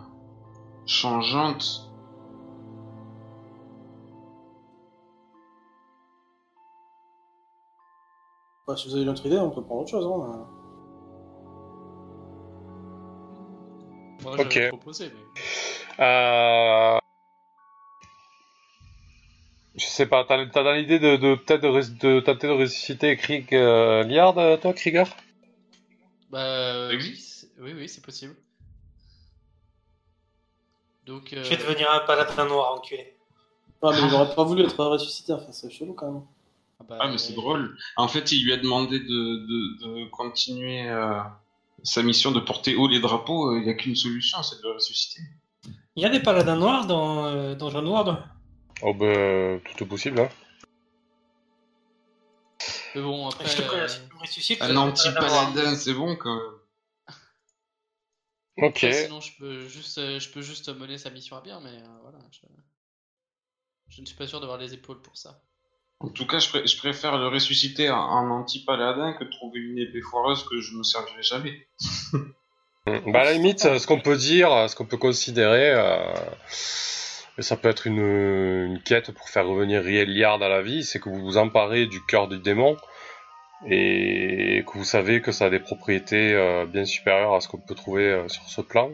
changeante. Bah, si vous avez une autre idée, on peut prendre autre chose. Hein. Moi, Ok. proposé, mais. Euh... Je sais pas, t'as dans l'idée de, de peut-être de, de tenter de ressusciter Krieg euh, Liard, euh, toi, Krieger? Bah, euh, Oui. oui, c'est- oui, c'est possible. Donc, euh, Je vais devenir un paladin noir, enculé. Ouais, mais il aurait pas voulu être ressuscité, enfin, c'est chelou quand même. ah bah, Ah, mais c'est euh, drôle. En fait, il lui a demandé de, de, de continuer euh, sa mission de porter haut les drapeaux. euh, Il n'y a qu'une solution, c'est de le ressusciter. Il y a des paladins noirs dans euh, Donjon World. Oh, bah, tout est possible, hein. Mais bon, après. Je te connais, euh, si tu me ressuscites, Un anti-paladin, c'est bon quand même. Ok. sinon, je peux juste, euh, je peux juste mener sa mission à bien, mais euh, voilà. Je... je ne suis pas sûr d'avoir les épaules pour ça. En tout cas, je, pré- je préfère le ressusciter en, anti-paladin que de trouver une épée foireuse que je ne servirai jamais. Bah, à la limite, ce qu'on peut dire, ce qu'on peut considérer, euh, et ça peut être une, quête pour faire revenir Riel Liard à la vie, c'est que vous vous emparez du cœur du démon et que vous savez que ça a des propriétés euh, bien supérieures à ce qu'on peut trouver euh, sur ce plan.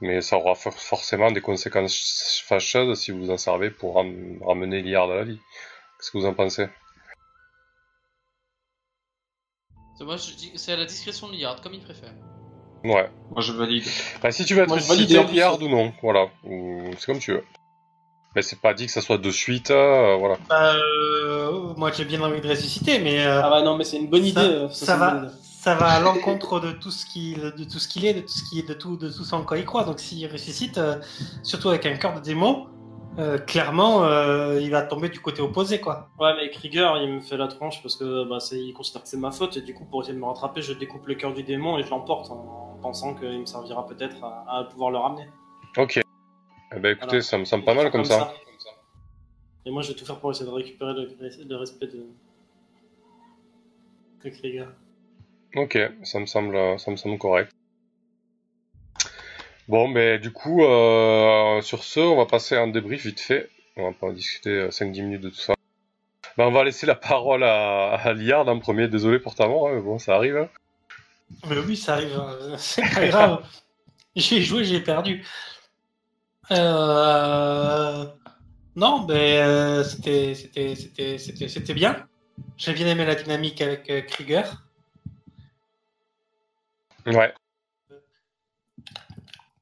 Mais ça aura for- forcément des conséquences fâcheuses si vous en servez pour ram- ramener Liard à la vie. Qu'est-ce que vous en pensez? C'est- Moi, je dis, c'est à la discrétion de Liard, comme il préfère. Ouais. Moi, je valide. Bah, si tu veux être Moi, je valide, en plus, Liard ça. ou non, voilà. Ou- C'est comme tu veux. Mais c'est pas dit que ça soit de suite, euh, voilà. Bah, euh, moi j'ai bien envie de ressusciter, mais euh, Ah ouais, non, mais c'est une bonne idée. ça, euh, ça c'est une bonne va, ça va à l'encontre de tout ce qu'il, de tout ce qu'il est, de tout ce qui est, de tout, de tout ce en quoi il croit. Donc s'il ressuscite, euh, surtout avec un cœur de démon, euh, clairement, euh, il va tomber du côté opposé, quoi. Ouais, mais Krieger, il me fait la tronche parce que bah, c'est- il considère que c'est ma faute et du coup, pour essayer de me rattraper, je découpe le cœur du démon et je l'emporte en pensant qu'il me servira peut-être à, à pouvoir le ramener. Ok. Eh ben écoutez, Voilà. ça me semble pas mal comme, ça. Et moi, je vais tout faire pour essayer de récupérer le, le respect de, de Krieger. Ok, ça me semble, ça me semble correct. Bon, ben du coup, euh, sur ce, on va passer à un débrief vite fait. On va pas en discuter euh, 5-10 minutes de tout ça. Ben, on va laisser la parole à, à Liard en premier. Désolé pour ta mort, hein, mais bon, ça arrive. hein. Mais oui, ça arrive, euh, c'est pas grave. J'ai joué, j'ai perdu. Euh... Non, mais euh, c'était, c'était, c'était, c'était, c'était bien. J'ai bien aimé la dynamique avec euh, Krieger. Ouais.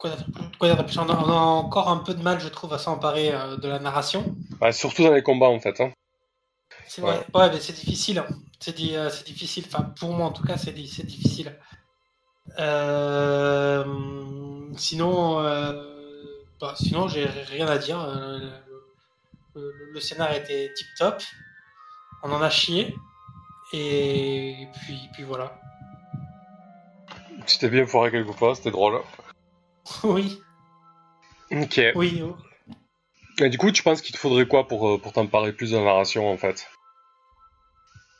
On, a, encore un peu de mal, je trouve, à s'emparer euh, de la narration. Bah, surtout dans les combats, en fait. Hein. C'est vrai. Ouais, mais c'est difficile. C'est euh, c'est difficile. Enfin, pour moi, en tout cas, c'est di- c'est difficile. Euh, Sinon, euh, bah, sinon, j'ai rien à dire. Le, le- le scénar était tip top. On en a chié. Et puis, puis voilà. C'était bien foiré quelque fois, c'était drôle. oui, Ok. oui. Et du coup, tu penses qu'il te faudrait quoi pour, euh, pour t'emparer plus de la narration, en fait?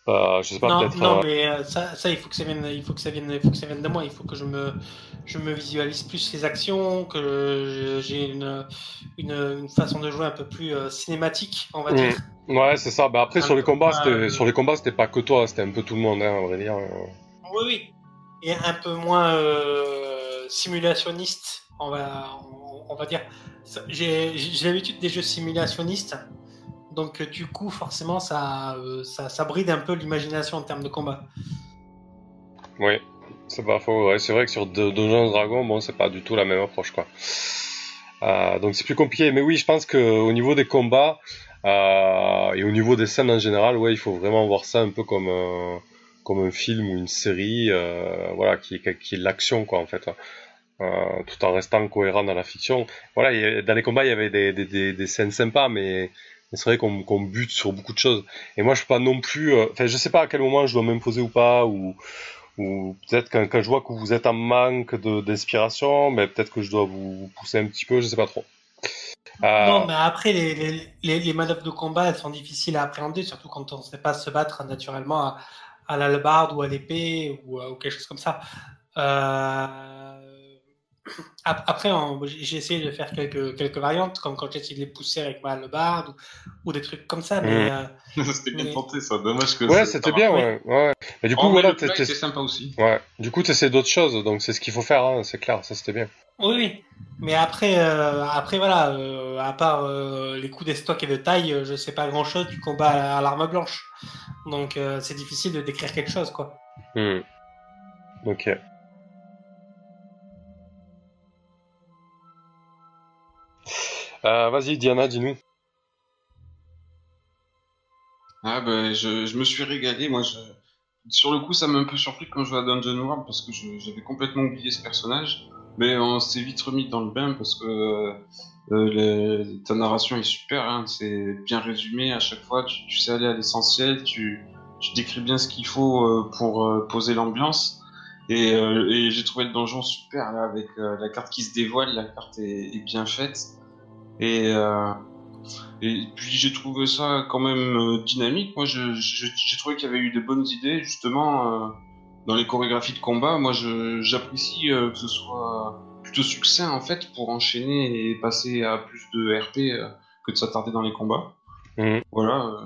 Euh, Je sais pas, non, non, euh, mais euh, ça, ça, il faut que ça vienne, il faut que ça vienne, il faut que ça vienne de moi. Il faut que je me, je me visualise plus les actions, que j'ai une, une, une façon de jouer un peu plus cinématique, on va Mm. dire. Ouais, c'est ça. Bah, après, Un sur les combats, c'était sur les combats, c'était pas que toi, c'était un peu tout le monde, hein, à vrai dire. Oui, oui. Et un peu moins simulationniste, on va, on, va dire. J'ai l'habitude des jeux simulationnistes, donc euh, du coup, forcément, ça, euh, ça, ça bride un peu l'imagination en termes de combat. Oui, c'est pas faux. C'est vrai que sur Do- Donjons Dragons, bon, c'est pas du tout la même approche, quoi. Euh, donc c'est plus compliqué. Mais oui, je pense que au niveau des combats et au niveau des scènes en général, ouais, il faut vraiment voir ça un peu comme comme un film ou une série, euh, voilà, qui est l'action, quoi, en fait. Euh, tout en restant cohérent dans la fiction. Voilà, a- dans les combats, il y avait des, scènes sympas, mais, c'est vrai qu'on bute sur beaucoup de choses. Et moi, je peux pas non plus. euh, Enfin, je sais pas à quel moment je dois m'imposer ou pas, ou peut-être quand, je vois que vous êtes en manque d'inspiration, mais peut-être que je dois vous pousser un petit peu, je sais pas trop. Non, mais après, les manœuvres de combat, elles sont difficiles à appréhender, surtout quand on ne sait pas se battre naturellement à, à l'albarde ou à l'épée ou, euh, ou quelque chose comme ça. Euh, Après, j'ai essayé de faire quelques, quelques variantes, comme quand j'ai essayé de les pousser avec ma hallebarde ou, ou des trucs comme ça. Mais, Mhm. euh, c'était bien Mais- tenté, ça. Dommage que. ouais, c'était bien, ouais. ouais. Mais du coup, Oh, voilà, le plat t'es- était sympa aussi. ouais. Du coup, t'essaies d'autres choses, donc c'est ce qu'il faut faire, hein, c'est clair, ça c'était bien. Oui, oui. Mais après, euh, après voilà, euh, à part euh, les coups d'estoc et de taille, je sais pas grand chose du combat à, à l'arme blanche. Donc euh, c'est difficile de décrire quelque chose, quoi. Hmm. Ok. Euh, Vas-y, Diana, dis-nous. Ah ben, je, je me suis régalé. Moi, sur le coup, ça m'a un peu surpris quand je jouais à Dungeon World parce que j'avais complètement oublié ce personnage. Mais on s'est vite remis dans le bain parce que euh, ta narration est super. Hein, c'est bien résumé à chaque fois. Tu, sais aller à l'essentiel. Tu, tu décris bien ce qu'il faut euh, pour euh, poser l'ambiance. Et, euh, j'ai trouvé le donjon super avec euh, la carte qui se dévoile. La carte est bien faite. Et euh, et puis j'ai trouvé ça quand même euh, dynamique. Moi, j'ai trouvé qu'il y avait eu de bonnes idées justement euh, dans les chorégraphies de combat. Moi, j'apprécie euh, que ce soit plutôt succinct en fait pour enchaîner et passer à plus de RP que de s'attarder dans les combats. Mhm. Voilà.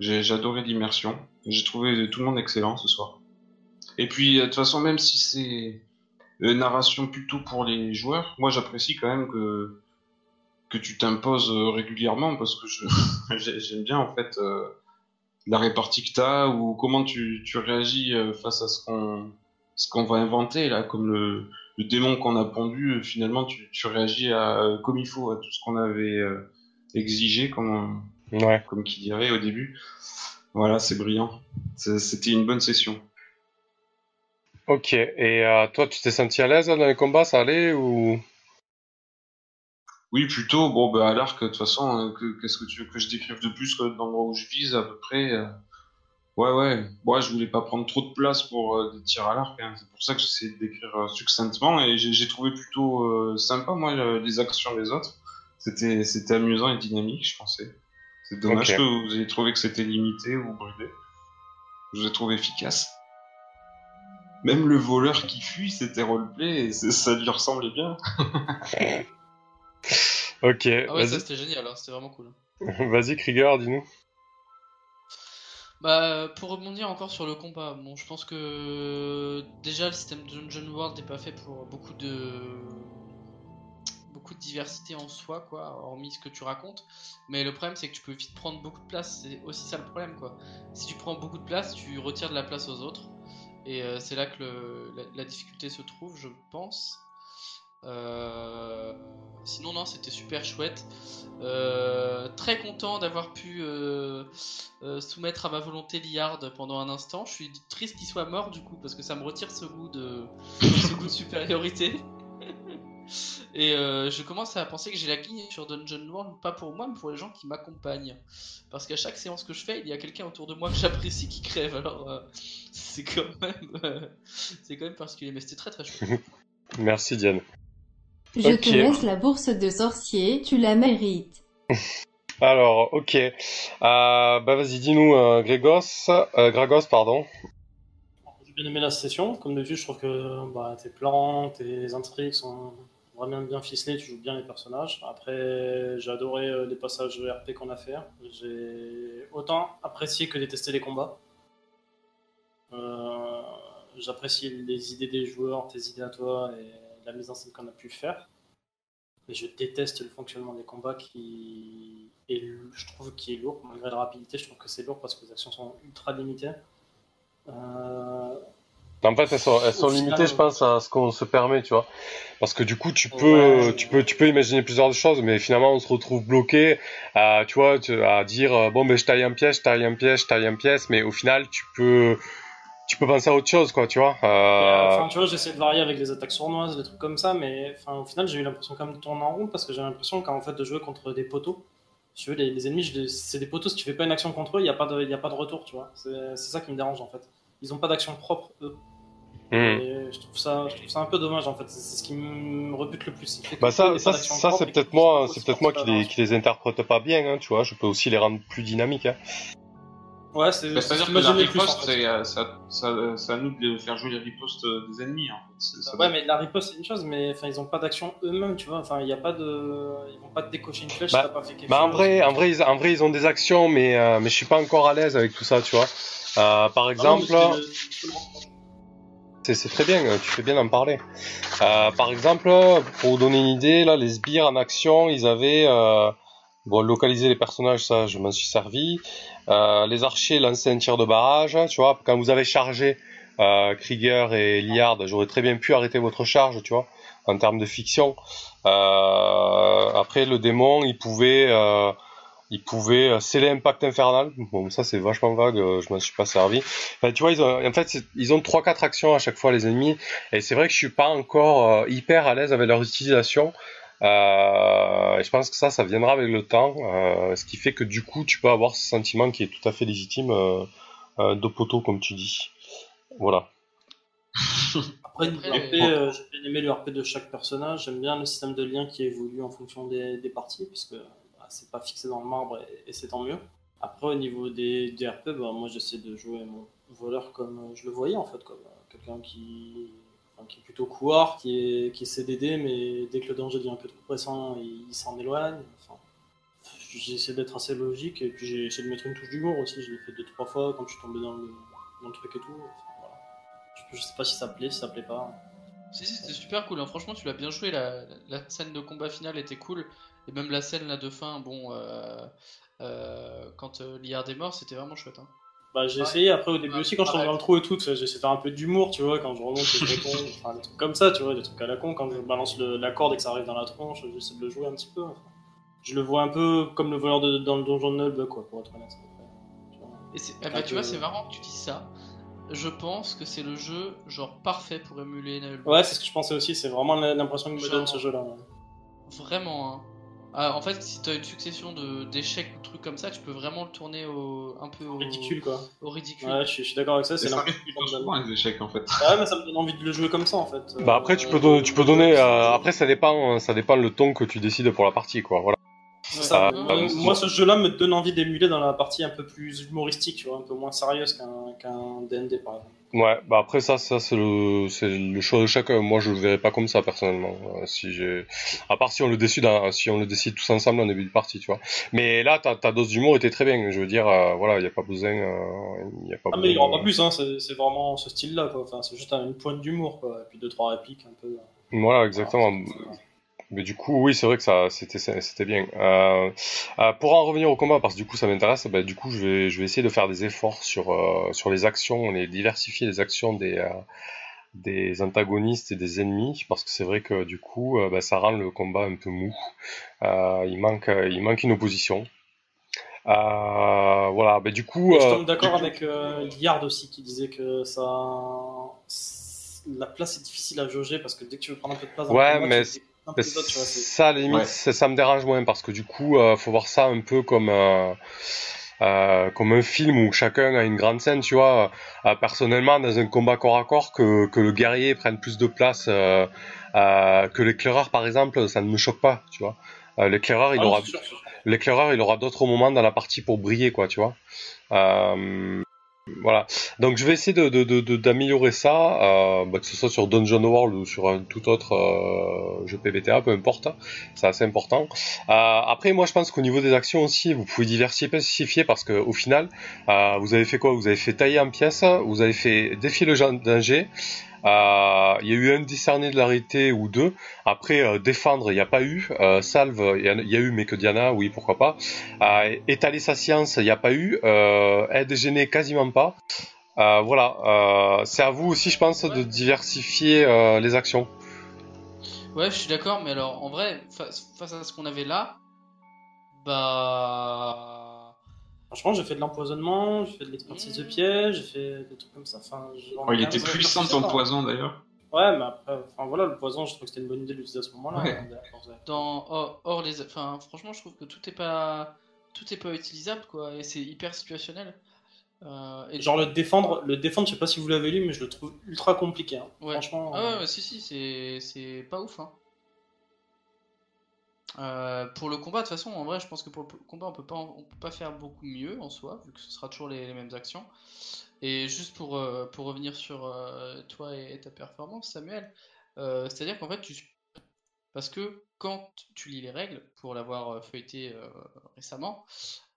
j'ai adoré l'immersion. J'ai trouvé tout le monde excellent ce soir. Et puis de toute façon, même si c'est narration plutôt pour les joueurs, moi j'apprécie quand même que que tu t'imposes euh, régulièrement parce que j'aime bien en fait euh, la répartie que t'as ou comment tu, tu réagis euh, face à ce qu'on ce qu'on va inventer là comme le, le démon qu'on a pondu euh, finalement tu, tu réagis à, comme il faut à tout ce qu'on avait euh, exigé comme Ouais. comme qui dirait au début. Voilà c'est brillant. C'était une bonne session. Ok. Et euh, toi, tu t'es senti à l'aise dans les combats, ça allait ou? Oui, plutôt. Bon, bah, à l'arc, de toute façon, euh, que- qu'est-ce que tu veux que je décrive de plus que dans l'endroit où je vise, à peu près euh, Ouais, ouais. Moi, je voulais pas prendre trop de place pour euh, des tirs à l'arc. hein. C'est pour ça que j'essaie de décrire euh, succinctement. Et j'ai trouvé plutôt euh, sympa, moi, le- les actions des autres. C'était c'était amusant et dynamique, je pensais. C'est dommage que vous ayez trouvé que c'était limité ou brûlé. Je vous ai trouvé efficace. Même le voleur qui fuit, c'était roleplay et ça lui ressemblait bien. Ok. Ah ouais, ça c'était génial, hein, c'était vraiment cool. vas-y, Krieger, dis-nous. Bah, pour rebondir encore sur le combat, bon, je pense que déjà le système de Dungeon World n'est pas fait pour beaucoup de beaucoup de diversité en soi, quoi, hormis ce que tu racontes. Mais le problème, c'est que tu peux vite prendre beaucoup de place. C'est aussi ça le problème, quoi. Si tu prends beaucoup de place, tu retires de la place aux autres, et euh, c'est là que le- la, la difficulté se trouve, je pense. Euh, Sinon, non, c'était super chouette. Euh, très content d'avoir pu euh, soumettre à ma volonté Liard pendant un instant. Je suis triste qu'il soit mort du coup parce que ça me retire ce goût de, ce goût de supériorité. Et je commence à penser que j'ai la guigne sur Dungeon World, pas pour moi, mais pour les gens qui m'accompagnent. Parce qu'à chaque séance que je fais, il y a quelqu'un autour de moi que j'apprécie qui crève. Alors c'est quand même, c'est quand même particulier, mais c'était très très chouette. Merci, Diane. Je Ok. te laisse la bourse de sorcier, tu la mérites. Alors, ok. Euh, bah vas-y, dis-nous, euh, Grégos, euh, Gragos, pardon. J'ai bien aimé la session. Comme d'habitude, je trouve que bah, tes plans, tes intrigues sont vraiment bien ficelés. Tu joues bien les personnages. Après, j'ai adoré euh, les passages de RP qu'on a fait. J'ai autant apprécié que détesté les combats. Euh, J'apprécie les idées des joueurs, tes idées à toi et la mise en scène qu'on a pu faire. Mais je déteste le fonctionnement des combats qui est, je trouve, qui est lourd. Malgré la rapidité, je trouve que c'est lourd parce que les actions sont ultra limitées. Euh, En fait, elles sont, elles sont Au final, limitées, je euh, pense, à ce qu'on se permet, tu vois. Parce que du coup, tu peux, Ouais. tu peux, tu peux imaginer plusieurs choses, mais finalement, on se retrouve bloqué à, tu vois, à dire, euh, bon, ben, je taille un piège, je taille un piège, je taille un piège, mais au final, tu peux, tu peux penser à autre chose, quoi, tu vois. Euh, Enfin, tu vois, j'essaie de varier avec des attaques sournoises, des trucs comme ça, mais enfin, au final, j'ai eu l'impression quand même de tourner en rond parce que j'ai l'impression qu'en fait, de jouer contre des poteaux, tu veux, les, les ennemis, je c'est des poteaux, si tu fais pas une action contre eux, il n'y a, pas de- y a pas de retour, tu vois. C'est c'est ça qui me dérange en fait. ils ont pas d'action propre eux. Hmm. Et je trouve ça, je trouve ça un peu dommage en fait. C'est c'est ce qui me rebute le plus. Bah ça, c'est peut-être moi, c'est peut-être moi qui les, qui les interprète pas bien, hein, tu vois. Je peux aussi les rendre plus dynamiques. Hein. Ouais, c'est Bah, c'est ce C'est-à-dire que la en riposte, fait. euh, ça- ça- c'est à nous de faire jouer les ripostes euh, des ennemis. En fait. C'est- ça Ouais, mais la riposte c'est une chose, mais enfin ils ont pas d'action eux-mêmes, tu vois. Enfin, il y a pas de, ils vont pas te décocher une flèche Bah, si t'as pas fait quelque Bah en chose. vrai, en vrai, ils, en vrai, ils ont des actions, mais euh, mais je suis pas encore à l'aise avec tout ça, tu vois. Euh, par Ah non, exemple, c'est- très bien, tu fais bien d'en parler. Euh, par exemple, pour vous donner une idée, là, les sbires en action, ils avaient euh, bon localiser les personnages, ça, je m'en suis servi. Euh, les archers lançaient un tir de barrage, tu vois. Quand vous avez chargé euh, Krieger et Liard, j'aurais très bien pu arrêter votre charge, tu vois, en termes de fiction. Euh, après, le démon, il pouvait euh, il pouvait sceller impact infernal. Bon, ça c'est vachement vague, euh, je m'en suis pas servi. Tu vois, ils ont, en fait, ils ont trois quatre actions à chaque fois les ennemis, et c'est vrai que je suis pas encore euh, hyper à l'aise avec leur utilisation. Euh, et je pense que ça, ça viendra avec le temps, euh, ce qui fait que du coup, tu peux avoir ce sentiment qui est tout à fait légitime euh, euh, de poteau, comme tu dis. Voilà. Après, j'ai bien aimé le RP de chaque personnage. J'aime bien le système de lien qui évolue en fonction des, des parties, puisque bah, c'est pas fixé dans le marbre et, et c'est tant mieux. Après, au niveau des, des RP, bah, moi j'essaie de jouer mon voleur comme je le voyais en fait, comme quelqu'un qui, qui est plutôt couard, qui est, qui est CDD, mais dès que le danger devient un peu trop pressant, il, s'en éloigne. Enfin, j'essaie d'être assez logique et puis j'ai essayé de mettre une touche d'humour aussi. Je l'ai fait deux trois fois quand je suis tombé dans le, dans le truc et tout. Je, je sais pas si ça plaît, si ça plaît pas. Si, c'était super cool. hein. Franchement, tu l'as bien joué. La, scène de combat finale était cool. Et même la scène là de fin, bon, euh, euh, quand euh, Liard est mort, c'était vraiment chouette. Hein. Bah, j'ai Ouais. essayé après au début Ouais, aussi quand je tombe dans le trou et tout, j'essaie de faire un peu d'humour, tu vois, quand je remonte et je enfin des trucs comme ça, tu vois, des trucs à la con, quand je balance le- la corde et que ça arrive dans la tronche, j'essaie de le jouer un petit peu. enfin. Je le vois un peu comme le voleur de, dans le donjon de Null, quoi, pour être honnête. Et c'est- ben, Un tu vois, c'est marrant que tu dises ça. Je pense que c'est le jeu genre parfait pour émuler Null. Ouais, c'est ce que je pensais aussi, c'est vraiment l'impression que me donne ce jeu-là. Vraiment. Hein. Ah, en fait, si t'as une succession de d'échecs ou de trucs comme ça, tu peux vraiment le tourner au un peu au Ridicule, quoi. Au ridicule. Ouais, je suis, je suis d'accord avec ça, c'est ça l'impression arrive que plutôt ça me donne. souvent les échecs en fait. Ah ouais, mais ça me donne envie de le jouer comme ça, en fait. Bah après, tu Euh, peux donner, tu peux donner. euh, après, ça dépend, ça dépend le ton que tu décides pour la partie, quoi. Voilà. Ça. Ah, Euh, moi, ce jeu-là me donne envie d'émuler dans la partie un peu plus humoristique, tu vois, un peu moins sérieuse qu'un qu'un D&D, par exemple. Ouais, bah après ça, ça c'est le, c'est le choix de chacun. Moi, je le verrais pas comme ça personnellement. Euh, si j'ai, à part si on le décide, hein, si on le décide tous ensemble en début de partie, tu vois. Mais là, ta, ta dose d'humour était très bien. Je veux dire, euh, voilà, il y a pas besoin, euh, y a pas Ah, besoin mais il y aura pas plus, hein, c'est c'est vraiment ce style-là, quoi. Enfin, c'est juste une pointe d'humour, quoi. Et puis deux, trois répliques, un peu. Voilà, exactement. Voilà. Mais du coup, oui, c'est vrai que ça, c'était, c'était bien. Euh, euh, pour en revenir au combat, parce que du coup, ça m'intéresse. Bah, du coup, je vais, je vais essayer de faire des efforts sur, euh, sur les actions, les diversifier les actions des, des antagonistes et des ennemis, parce que c'est vrai que du coup, bah, ça rend le combat un peu mou. Il manque, il manque une opposition. Voilà. Bah, du coup, je tombe d'accord avec Liard aussi, qui disait que ça. La place est difficile à jauger parce que dès que tu veux prendre un peu de place dans Ouais, le combat, mais tu un peu Mais les autres, tu vois, c'est- ça, à la limite, Ouais. ça, ça me dérange moins parce que du coup, euh, faut voir ça un peu comme euh, euh, comme un film où chacun a une grande scène, tu vois. Euh, personnellement, dans un combat corps à corps, que, que le guerrier prenne plus de place euh, euh, que l'éclaireur, par exemple, ça ne me choque pas, tu vois. Euh, l'éclaireur, il Ah, aura sûr, sûr. il aura d'autres moments dans la partie pour briller, quoi, tu vois. Euh, voilà. Donc je vais essayer de, de, de, d'améliorer ça, euh, bah, que ce soit sur Dungeon World ou sur un tout autre euh, jeu PBTA, peu importe. C'est assez important. Euh, après, moi, je pense qu'au niveau des actions aussi, vous pouvez diversifier parce que au final, euh, vous avez fait quoi? Vous avez fait tailler en pièces, vous avez fait défier le danger. Euh, Il y a eu un discerné de l'arité ou deux. Après, euh, défendre, il n'y a pas eu. Euh, salve, il y, a- eu, mais que Diana, oui, pourquoi pas. Étaler sa science, il n'y a pas eu. Aide gênée, quasiment pas. Voilà, c'est à vous aussi, je pense, de diversifier les actions. Ouais, je suis d'accord, mais alors en vrai, face, face à ce qu'on avait là, bah. Franchement, j'ai fait de l'empoisonnement, j'ai fait de l'expertise de piège, j'ai fait des trucs comme ça. Enfin, Oh, il était puissant ton poison d'ailleurs. Ouais, mais après, enfin voilà, le poison, je trouve que c'était une bonne idée de l'utiliser à ce moment-là. Ouais. hein. Dans hors, hors les. Enfin, franchement, je trouve que tout est pas. Tout est pas utilisable, quoi, et c'est hyper situationnel. Euh, et Genre le défendre, le défendre, je sais pas si vous l'avez lu, mais je le trouve ultra compliqué. hein. Ouais. Franchement. Ah euh, ouais, ouais, si, si, c'est, c'est pas ouf. Hein. Euh, pour le combat, de toute façon, en vrai, je pense que pour le combat, on peut pas, peut pas faire beaucoup mieux en soi, vu que ce sera toujours les, mêmes actions. Et juste pour, euh, revenir sur euh, toi et, ta performance, Samuel, c'est-à-dire qu'en fait, tu... parce que quand tu lis les règles, pour l'avoir feuilleté récemment,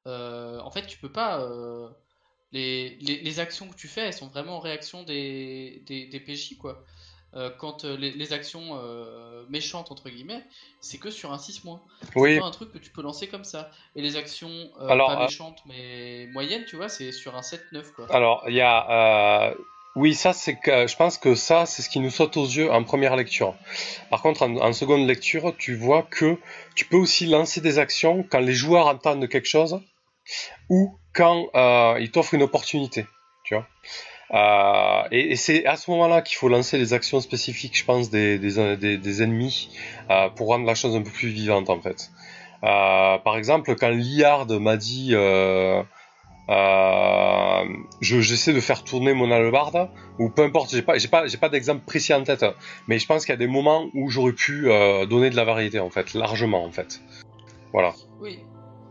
en fait, tu peux pas. les, actions que tu fais, elles sont vraiment en réaction des PJ, quoi. Euh, quand euh, les, les actions euh, méchantes, entre guillemets, c'est que sur un 6 mois. C'est Oui, pas un truc que tu peux lancer comme ça. Et les actions euh, Alors, pas méchantes, mais moyennes, tu vois, c'est sur un 7-9, quoi. alors il y a. Oui, ça c'est que je pense que ça c'est ce qui nous saute aux yeux en première lecture. Par contre, en, en seconde lecture, tu vois que tu peux aussi lancer des actions quand les joueurs entendent quelque chose ou quand ils t'offrent une opportunité. Tu vois. Euh, et et c'est à ce moment-là qu'il faut lancer les actions spécifiques, je pense, des, des, des, des ennemis euh, pour rendre la chose un peu plus vivante en fait. Euh, par exemple, quand Liard m'a dit je- j'essaie de faire tourner mon albarde ou peu importe, j'ai pas j'ai pas j'ai pas d'exemple précis en tête, mais je pense qu'il y a des moments où j'aurais pu donner de la variété en fait, largement en fait. Voilà. Oui,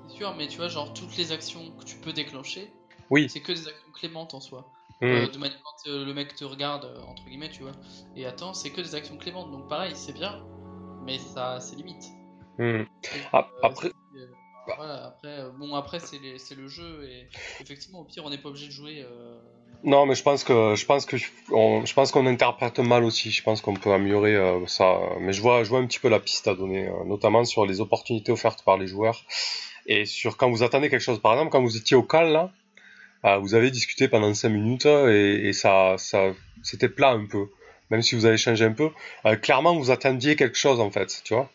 c'est sûr, mais tu vois, genre, toutes les actions que tu peux déclencher, Oui. c'est que des actions clémentes en soi. Hmm. Euh, de manière quand le mec te regarde, euh, entre guillemets, tu vois, et attends, c'est que des actions clémentes. Donc pareil, c'est bien, mais ça a ses limites. Et, après- c'est, euh, voilà, après, bon, après, c'est le jeu, et effectivement, au pire, on n'est pas obligé de jouer. Non, mais je pense que je pense que on, je pense qu'on interprète mal aussi. Je pense qu'on peut améliorer euh, ça. Mais je vois je vois un petit peu la piste à donner, euh, notamment sur les opportunités offertes par les joueurs et sur quand vous attendez quelque chose. Par exemple, quand vous étiez au cal là, vous avez discuté pendant 5 minutes et, et ça ça c'était plat un peu. Même si vous avez changé un peu, euh, clairement vous attendiez quelque chose en fait, tu vois.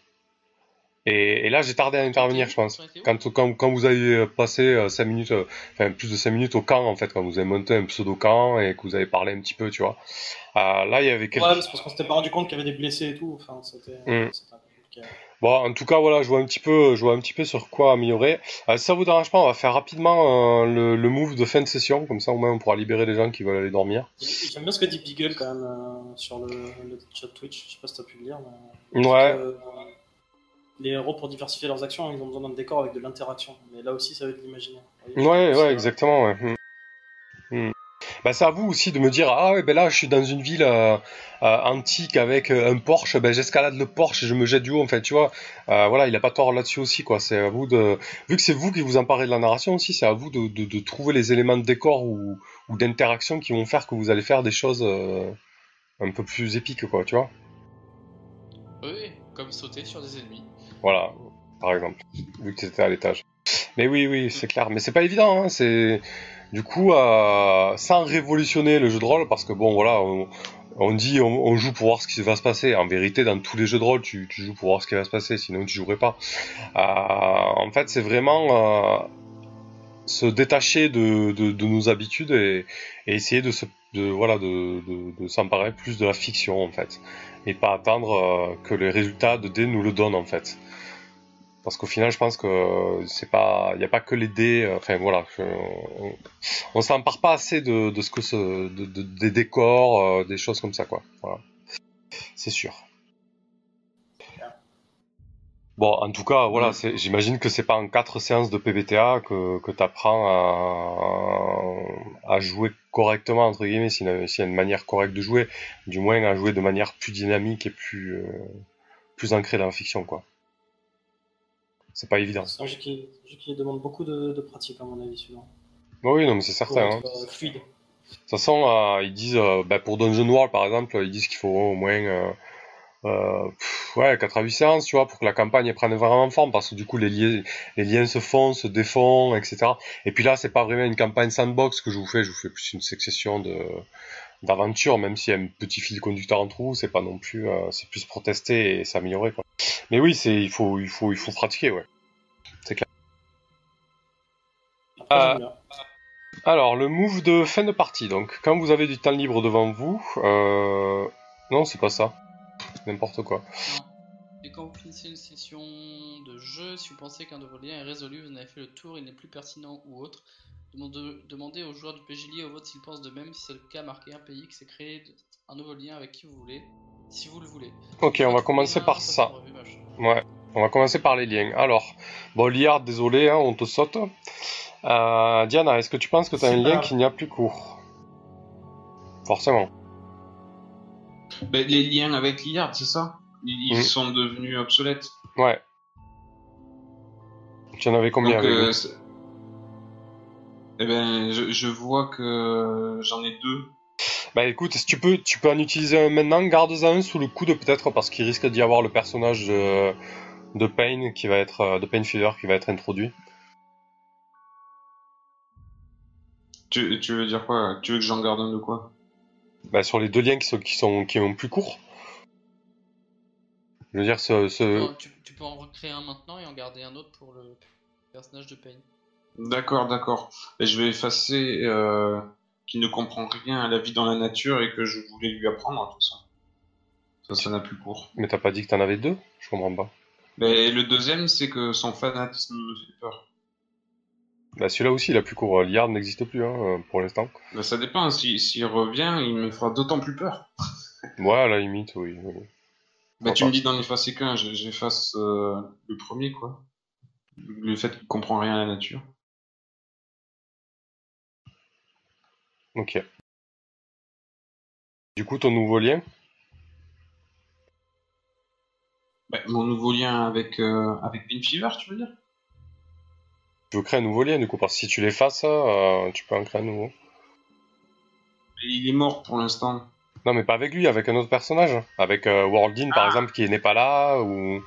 Et, et là j'ai tardé à intervenir, je pense. Quand, quand, quand vous avez passé 5 minutes, euh, enfin plus de 5 minutes au camp en fait, quand vous avez monté un pseudo camp et que vous avez parlé un petit peu, tu vois. Euh, là il y avait quelque... Ouais, c'est parce qu'on s'était pas rendu compte qu'il y avait des blessés et tout. Enfin, c'était Mm. C'était un peu compliqué. Bon, en tout cas voilà, je vois un petit peu, je vois un petit peu sur quoi améliorer. Euh, si ça vous dérange pas, on va faire rapidement euh, le, le move de fin de session, comme ça au moins on pourra libérer les gens qui veulent aller dormir. J'aime bien ce que dit Beagle quand même euh, sur le, le chat Twitch. Je sais pas si t'as pu le lire. Mais... Ouais. Euh, les héros, pour diversifier leurs actions, ils ont besoin d'un décor avec de l'interaction. Mais là aussi, ça va être de l'imaginaire. Ouais, ouais, euh, exactement. Ouais. Bah, c'est à vous aussi de me dire ah ouais ben là je suis dans une ville euh, euh, antique avec euh, un Porsche. Ben j'escalade le Porsche et je me jette du haut en fait tu vois. Euh, voilà il a pas tort là-dessus aussi quoi. C'est à vous de vu que c'est vous qui vous emparez de la narration aussi c'est à vous de, de, de trouver les éléments de décor ou, ou d'interaction qui vont faire que vous allez faire des choses euh, un peu plus épiques quoi tu vois. Oui, comme sauter sur des ennemis. voilà par exemple vu que c'était à l'étage. Mais oui oui c'est clair. Mais c'est pas évident hein, c'est du coup euh, sans révolutionner le jeu de rôle parce que bon voilà on, dit on, joue pour voir ce qui va se passer. En vérité dans tous les jeux de rôle tu, joues pour voir ce qui va se passer sinon tu jouerais pas. Euh, en fait c'est vraiment euh, se détacher de, nos habitudes et, essayer de se voilà de, s'emparer plus de la fiction en fait. Et pas attendre que les résultats de dés nous le donnent en fait parce qu'au final je pense que c'est pas il n'y a pas que les dés euh, enfin voilà je- on, on s'empare pas assez de, de ce que ce, de, de- des décors euh, des choses comme ça quoi. Voilà. C'est sûr. Bon, en tout cas, voilà, c'est- j'imagine que c'est pas en quatre séances de PBTA que, que tu apprends à, à jouer correctement, entre guillemets, s'il y, a s'il y a une manière correcte de jouer, du moins à jouer de manière plus dynamique et plus, euh, plus ancrée dans la fiction, quoi. C'est pas évident. C'est un jeu qui, un jeu qui demande beaucoup de, de pratique, à mon avis, celui-là. Bah oui, non, mais c'est certain. hein. euh, fluide. De toute façon, euh, ils disent, euh, bah, pour Dungeon World par exemple, ils disent qu'il faut au moins euh, euh, pff, ouais, 4 à 8 séances, tu vois, pour que la campagne prenne vraiment forme, parce que du coup, les, liens, les liens se font, se défont, etc. Et puis là, c'est pas vraiment une campagne sandbox que je vous fais, je vous fais plus une succession de d'aventure, même s'il y a un petit fil conducteur entre vous, c'est pas non plus, euh, c'est plus pour tester et s'améliorer, quoi. Mais oui, c'est, il faut, il faut, il faut pratiquer, ouais. Après, Euh, j'aime bien. Alors, le move de fin de partie. Donc, quand vous avez du temps libre devant vous, euh... non, c'est pas ça. N'importe quoi. Et quand vous finissez une session de jeu, si vous pensez qu'un de vos liens est résolu, vous en avez fait le tour, il n'est plus pertinent ou autre, demande- demandez aux joueurs du PJ lié au vote s'ils pensent de même. Si c'est le cas, marquez un pays qui s'est créé de- un nouveau lien avec qui vous voulez, si vous le voulez. Ok, on va commencer lien, par ça. Ouais, on va commencer par les liens. Alors, bon, Liard, désolé, hein, on te saute. Euh, Diana, est-ce que tu penses que tu as un lien qui n'y a plus court? Forcément. Ben, les liens avec Liard, c'est ça? Ils, Mhm. sont devenus obsolètes. Ouais. Tu en avais combien Donc, avec euh, eh ben, je, je vois que j'en ai deux. Bah écoute, si tu peux, tu peux en utiliser un maintenant, garde-en un sous le coude peut-être parce qu'il risque d'y avoir le personnage de, de Pain qui va être, euh, de Pain Feeder qui va être introduit. Tu, tu veux dire quoi? Tu veux que j'en garde un de quoi? Bah sur les deux liens qui sont, qui sont, qui ont plus court. Je veux dire, ce, ce... Non, tu, tu peux en recréer un maintenant et en garder un autre pour le personnage de Pain. D'accord, d'accord. Et je vais effacer euh, qui ne comprend rien à la vie dans la nature et que je voulais lui apprendre tout ça. Ça, ça n'a plus cours. mais t'as pas dit que t'en avais deux? Je comprends pas. Mais le deuxième, c'est que son fanatisme me fait peur. Bah celui-là aussi, il a plus court. Liard n'existe plus hein, euh, pour l'instant. Ben, ça dépend. Si- S'il revient, il me fera d'autant plus peur. Ouais, à la limite, oui. oui. Bah, tu me dis d'en effacer qu'un, je- j'efface euh, le premier, quoi. Le fait qu'il comprend rien à la nature. Ok. Du coup, ton nouveau lien? Bah, mon nouveau lien avec, euh, avec Fever, tu veux dire? Tu veux créer un nouveau lien du coup Parce que si tu l'effaces, euh, tu peux en créer un nouveau. Il est mort pour l'instant. Non, mais pas avec lui, avec un autre personnage. Avec euh, Worldin, par Ah. exemple, qui n'est pas là, ou...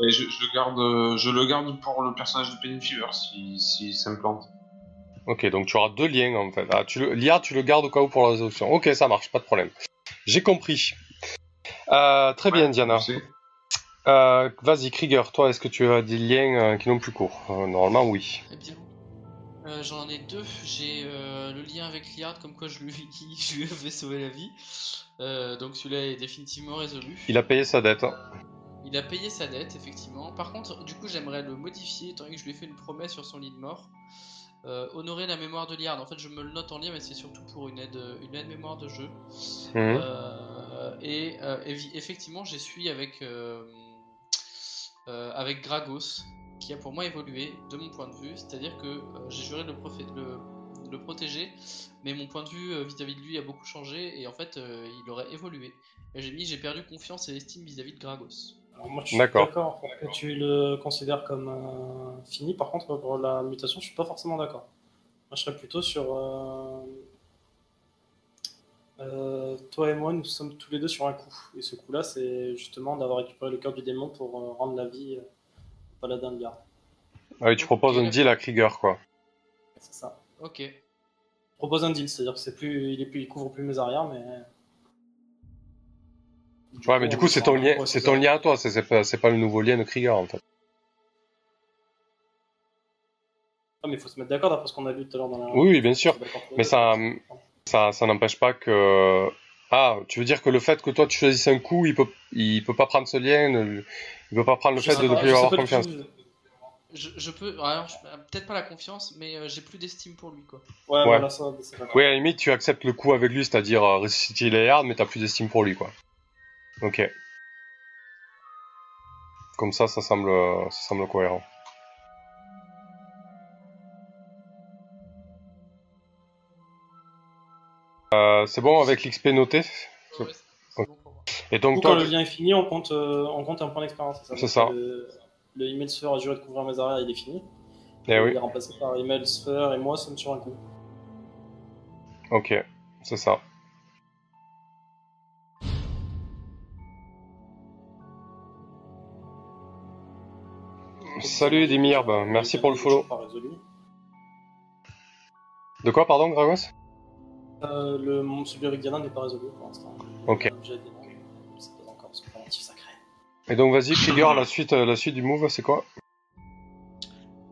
Et je, je, garde, euh, je le garde pour le personnage de Penny Fever si, si ça me plante. Ok, donc tu auras deux liens, en fait. Ah, tu le... L'IA, tu le gardes au cas où pour la résolution. Ok, ça marche, pas de problème. J'ai compris. Euh, très bien, Diana. Euh, Vas-y, Krieger, toi, est-ce que tu as des liens euh, qui n'ont plus court Euh, Normalement, oui. Eh bien, euh, j'en ai deux. J'ai euh, le lien avec Liard, comme quoi je lui, je lui avais sauvé la vie. Euh, donc celui-là est définitivement résolu. Il a payé sa dette. Il a payé sa dette, effectivement. Par contre, du coup, j'aimerais le modifier, étant donné que je lui ai fait une promesse sur son lit de mort. Honorer la mémoire de Liard. En fait, je me le note en lien, mais c'est surtout pour une aide, une aide mémoire de jeu. Euh, et effectivement, j'ai suivi avec, avec Gragos, qui a pour moi évolué de mon point de vue. C'est-à-dire que euh, j'ai juré de le, profé- le- le protéger, mais mon point de vue euh, vis-à-vis de lui a beaucoup changé et en fait, euh, il aurait évolué. Et j'ai mis j'ai perdu confiance et estime vis-à-vis de Gragos. Alors, moi, je suis D'accord. d'accord pour que tu le considères comme euh, fini. Par contre, pour la mutation, je suis pas forcément d'accord. Moi, je serais plutôt sur. euh, euh, toi et moi, nous sommes tous les deux sur un coup. Et ce coup-là, c'est justement d'avoir récupéré le cœur du démon pour euh, rendre la vie euh, paladin de garde. Ah oui, tu proposes un deal à Krieger, quoi. C'est ça. Ok. Je propose un deal, c'est-à-dire que c'est plus, il est plus, il couvre plus mes arrières, mais. Ouais, mais du coup, c'est ton lien, Ouais, c'est ton lien à toi, c'est- c'est pas, c'est pas le nouveau lien de Krieger, en fait. Ah, mais il faut se mettre d'accord d'après ce qu'on a vu tout à l'heure dans la. Oui, oui, bien sûr. Mais ça, ça, ça n'empêche pas que. Ah, tu veux dire que le fait que toi tu choisisses un coup, il peut, il peut pas prendre ce lien, ne- il peut pas prendre le Je fait de ne plus avoir confiance. Je, je peux. Alors, je- peut-être pas la confiance, mais euh, j'ai plus d'estime pour lui, quoi. Ouais, Ouais. voilà, ça, c'est d'accord. Oui, à la limite, tu acceptes le coup avec lui, c'est-à-dire euh, ressusciter les hards, mais t'as plus d'estime pour lui, quoi. Ok. Comme ça, ça semble, ça semble cohérent. Euh, c'est bon avec l'XP noté Ouais, ouais, c'est- c'est bon pour moi. Et donc toi, quand le lien est fini, on compte, euh, on compte un point d'expérience. C'est ça. Le, le email sphere a juré de couvrir mes arrières, il est fini. eh oui, Il est remplacé par email sphere et moi, sommes sur un coup. ok, c'est ça. Salut Dimir, bah, merci pour le follow. De quoi, pardon, Gragos? Euh, le, mon celui avec Diana n'est pas résolu pour l'instant. Ok. Et donc vas-y, Krieger, la suite, euh, la suite du move, c'est quoi?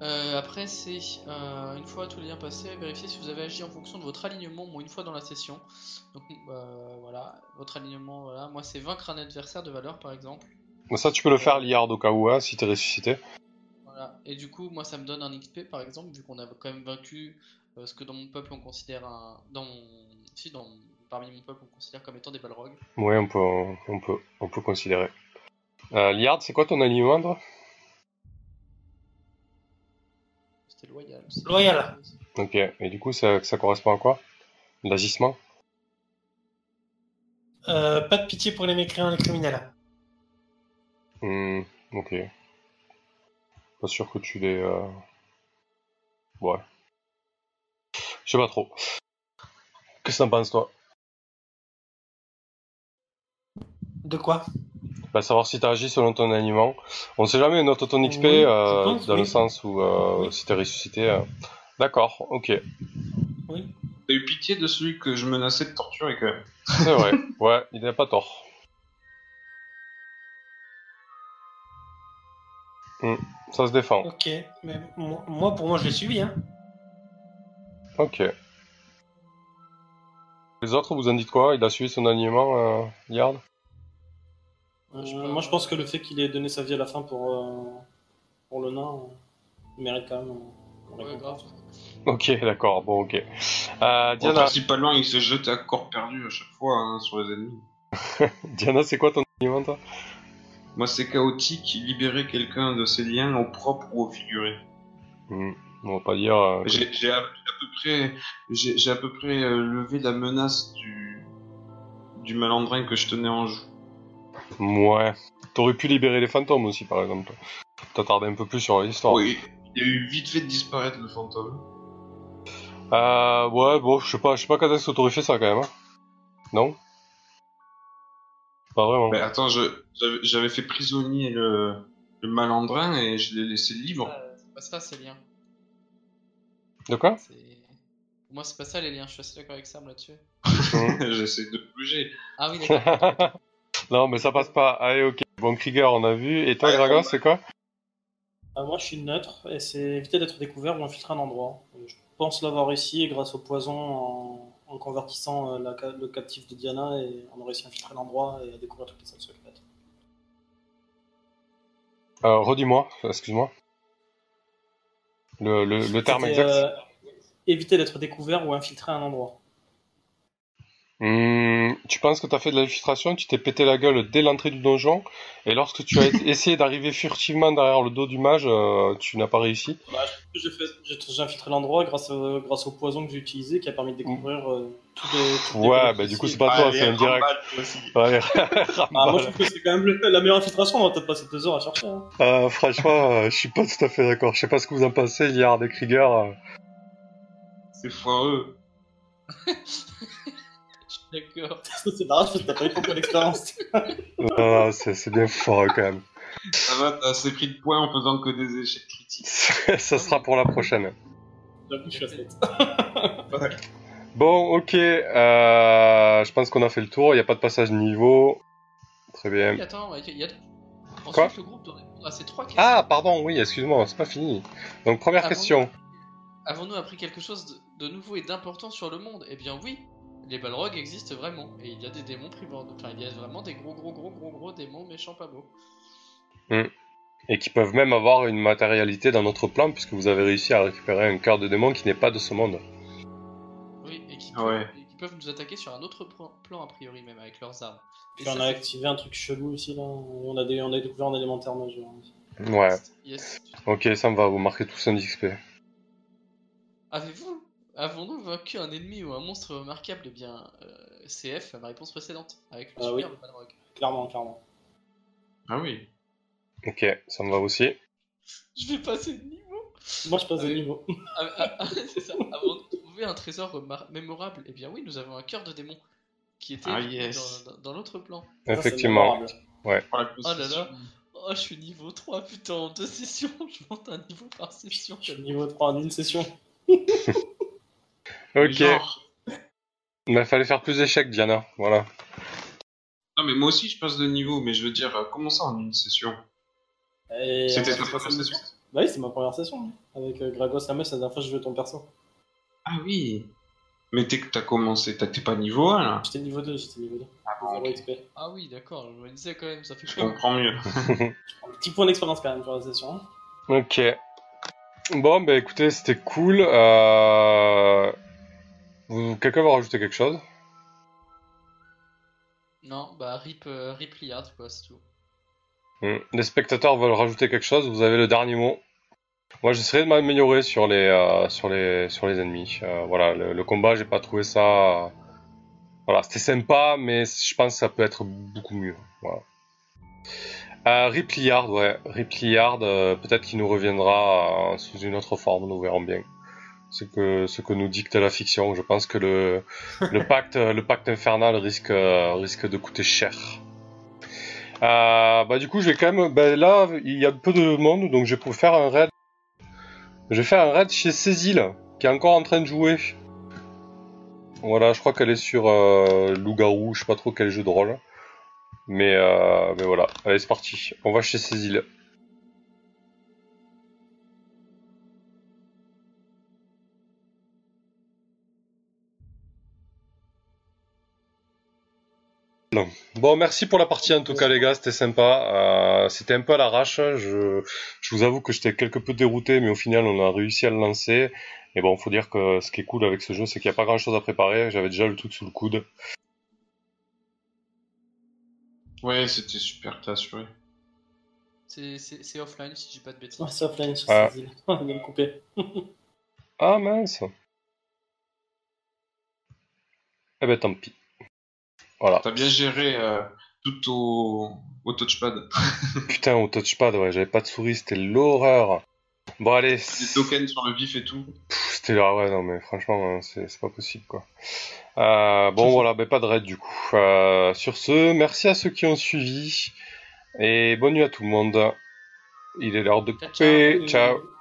Euh, après, c'est euh, une fois tous les liens passés, vérifiez si vous avez agi en fonction de votre alignement, moins une fois dans la session. Donc euh, voilà, votre alignement, voilà. Moi, c'est vaincre un adversaire de valeur, par exemple. Ça, tu peux le faire liard au cas où, hein, si t'es ressuscité. Voilà. Et du coup, moi, ça me donne un XP, par exemple, vu qu'on a quand même vaincu ce que dans mon peuple on considère un. Dans mon... Si, dans... parmi mon peuple on considère comme étant des balrogs. Ouais, on peut, on peut, on peut considérer. Euh, liard, c'est quoi ton aliment, toi C'était loyal. Loyal. Ok, et du coup, ça, ça correspond à quoi? L'agissement Euh, pas de pitié pour les mécréants et les criminels. Hmm, ok. Pas sûr que tu les... euh, Ouais. Je sais pas trop. Qu'est-ce que t'en penses, toi? De quoi? Bah, savoir si t'as agi selon ton aliment. On sait jamais, note ton XP, Oui, euh, pense, dans le oui. sens où euh, si t'es ressuscité... euh, D'accord, ok. Oui. T'as eu pitié de celui que je menaçais de torturer quand même. C'est vrai. Ouais, il n'a pas tort. Hmm, Ça se défend. Ok. Mais moi, moi, pour moi, je l'ai suivi. Hein. Ok. Les autres, vous en dites quoi? Il a suivi son aliment, euh, Yard? Euh, Je moi, je pense que le fait qu'il ait donné sa vie à la fin pour, euh, pour le nain, euh, il mérite quand même. euh, Ouais, grave. Ok, d'accord, bon, ok. Euh, Bon, Diana, principalement, il se jette à corps perdu à chaque fois hein, sur les ennemis. Diana c'est quoi ton aliment, toi? Moi, c'est chaotique, libérer quelqu'un de ses liens au propre ou au figuré. Hmm, On va pas dire... euh, J'ai à, à peu près, j'ai j'ai à peu près euh, levé la menace du du malandrin que je tenais en joue. Ouais. T'aurais pu libérer les fantômes aussi, par exemple. T'attarder un peu plus sur l'histoire. Oui, il a eu vite fait de disparaître le fantôme. Euh, ouais, bon, je sais pas, je sais pas quand est-ce que t'aurais fait ça, quand même. hein. Non? Pas vraiment. Mais attends, je j'avais- j'avais fait prisonnier le le malandrin et je l'ai laissé libre. Euh, c'est pas ça, c'est liens. De quoi? C'est- Pour moi, c'est pas ça les liens. Je suis assez d'accord avec Sam là-dessus. J'essaie de bouger. Ah oui, d'accord. Non, mais ça passe pas. Allez, ok. Bon, Krieger, on a vu. Et toi, Ouais, Gragos, c'est quoi Ah, moi, je suis neutre et c'est éviter d'être découvert ou infiltrer un endroit. Euh, Je pense l'avoir réussi grâce au poison en, en convertissant euh, la le captif de Diana et on a réussi à infiltrer l'endroit et à découvrir toutes les salles secrètes. euh, Redis-moi, excuse-moi. Le, le, le terme exact. euh, éviter d'être découvert ou infiltrer un endroit. Hmm, tu penses que t'as fait de l'infiltration, tu t'es pété la gueule dès l'entrée du donjon, et lorsque tu as essayé d'arriver furtivement derrière le dos du mage, euh, tu n'as pas réussi? Bah, j'ai infiltré l'endroit grâce, au- grâce au poison que j'ai utilisé qui a permis de découvrir euh, tout les, Ouais, bah du coup, c'est pas toi, c'est un direct. remballe, toi aussi. Ouais, Ah, moi, je trouve que c'est quand même le- la meilleure infiltration, on va peut-être passer deux heures à chercher. hein. Euh, franchement, euh, je suis pas tout à fait d'accord. Je sais pas ce que vous en pensez, Liard et Krieger. euh. C'est foireux. D'accord. c'est pas grave parce que t'as pas eu beaucoup d'expérience. Ah, c'est c'est bien fort quand même. Ça va, t'as assez pris de points en faisant que des échecs critiques. Ça sera pour la prochaine. J'avoue, je suis assez Bon, ok. Euh, je pense qu'on a fait le tour. Il n'y a pas de passage de niveau. Très bien. Oui, attends, il y a... Ensuite, Quoi le groupe doit répondre à ces trois questions. Ah, pardon, oui, excuse-moi, c'est pas fini. Donc, première Ah question. Avons-nous appris quelque chose de, de nouveau et d'important sur le monde? Eh bien oui, les balrogs existent vraiment. Et il y a des démons primordiaux. Enfin, il y a vraiment des gros gros gros gros gros démons méchants pas beaux. Et qui peuvent même avoir une matérialité dans notre plan, puisque vous avez réussi à récupérer un cœur de démon qui n'est pas de ce monde. Oui, et qui, Ah ouais. peuvent, et qui peuvent nous attaquer sur un autre plan, a priori même avec leurs armes. Puis on a activé un truc chelou ici, là. On a, des, on a découvert un élémentaire majeur. aussi. Ouais. Yes. Ok, ça me va, vous marquez tous un XP. Avez-vous Avons-nous vaincu un ennemi ou un monstre remarquable Eh bien, euh, CF, ma réponse précédente, avec le Ah oui. balrog. Clairement, clairement. Ah oui. Ok, ça me va aussi. Je vais passer de niveau Moi, je passe Ah de oui. niveau. Ah, ah, ah, c'est ça. Avant de trouver un trésor remar- mémorable, eh bien oui, nous avons un cœur de démon qui était Ah, dans- yes. dans, dans l'autre plan. Ça, c'est Effectivement. mémorable. La Oh là là. Oh, je suis niveau 3, putain, en deux sessions, je monte un niveau par session. Je suis niveau 3 en une session. Ok. Genre. Mais fallait faire plus d'échecs, Diana. Voilà. Non, mais moi aussi, je passe de niveau, mais je veux dire, euh, comment ça en une session Et C'était ta première session Bah oui, c'est ma première session. hein. Avec euh, Gragos Lames, la dernière fois, je jouais ton perso. Ah oui. Mais t'es que t'as commencé, t'as- t'es pas niveau 1 là. J'étais niveau 2, j'étais niveau 2. Ah. XP. Ah oui, d'accord, je me disais quand même, ça fait Je comprends mieux. Un petit point d'expérience quand même sur la session. Ok. Bon, bah écoutez, c'était cool. Euh... vous- Quelqu'un va rajouter quelque chose? Non, bah rip, euh, rip Liard, quoi, c'est tout. Hmm. Les spectateurs veulent rajouter quelque chose, vous avez le dernier mot. Moi, j'essaierai de m'améliorer sur les euh, sur les sur les ennemis. Euh, voilà, le, le combat, j'ai pas trouvé ça. euh, Voilà, c'était sympa, mais je pense que ça peut être beaucoup mieux. Voilà. Euh, Ripliard, ouais, Ripliard, euh, peut-être qu'il nous reviendra sous une autre forme, nous verrons bien. Ce que ce que nous dicte la fiction. Je pense que le le pacte le pacte infernal risque risque de coûter cher. Euh, bah du coup, je vais quand même. Bah, là, il y a peu de monde, donc je vais faire un raid. Je vais faire un raid chez Cécile, qui est encore en train de jouer. Voilà, je crois qu'elle est sur euh, Loup-garou, je sais pas trop quel jeu de rôle. Mais, euh, mais voilà, allez, c'est parti. On va chez Cécile. Non. Bon, merci pour la partie en tout cas les gars, c'était sympa. Euh, c'était un peu à l'arrache. Je, je vous avoue que j'étais quelque peu dérouté, mais au final on a réussi à le lancer. Et bon, faut dire que ce qui est cool avec ce jeu, c'est qu'il n'y a pas grand chose à préparer. J'avais déjà le truc sous le coude. Ouais, c'était super, t'as assuré. C'est- offline si j'ai pas de bêtises. Ouais, c'est offline sur Ah. ces îles. On va me couper. Ah mince. Eh ben tant pis. Voilà. T'as bien géré euh, tout au, au touchpad. Putain, au touchpad, ouais, j'avais pas de souris, c'était l'horreur. Bon allez, Des tokens sur le vif et tout. C'était là, ouais, non, mais franchement, hein, c'est pas possible, quoi. Euh, bon, voilà, ben pas de raid, du coup. Euh, sur ce, merci à ceux qui ont suivi, et bonne nuit à tout le monde. Il est l'heure de Ciao, couper. ciao. ciao.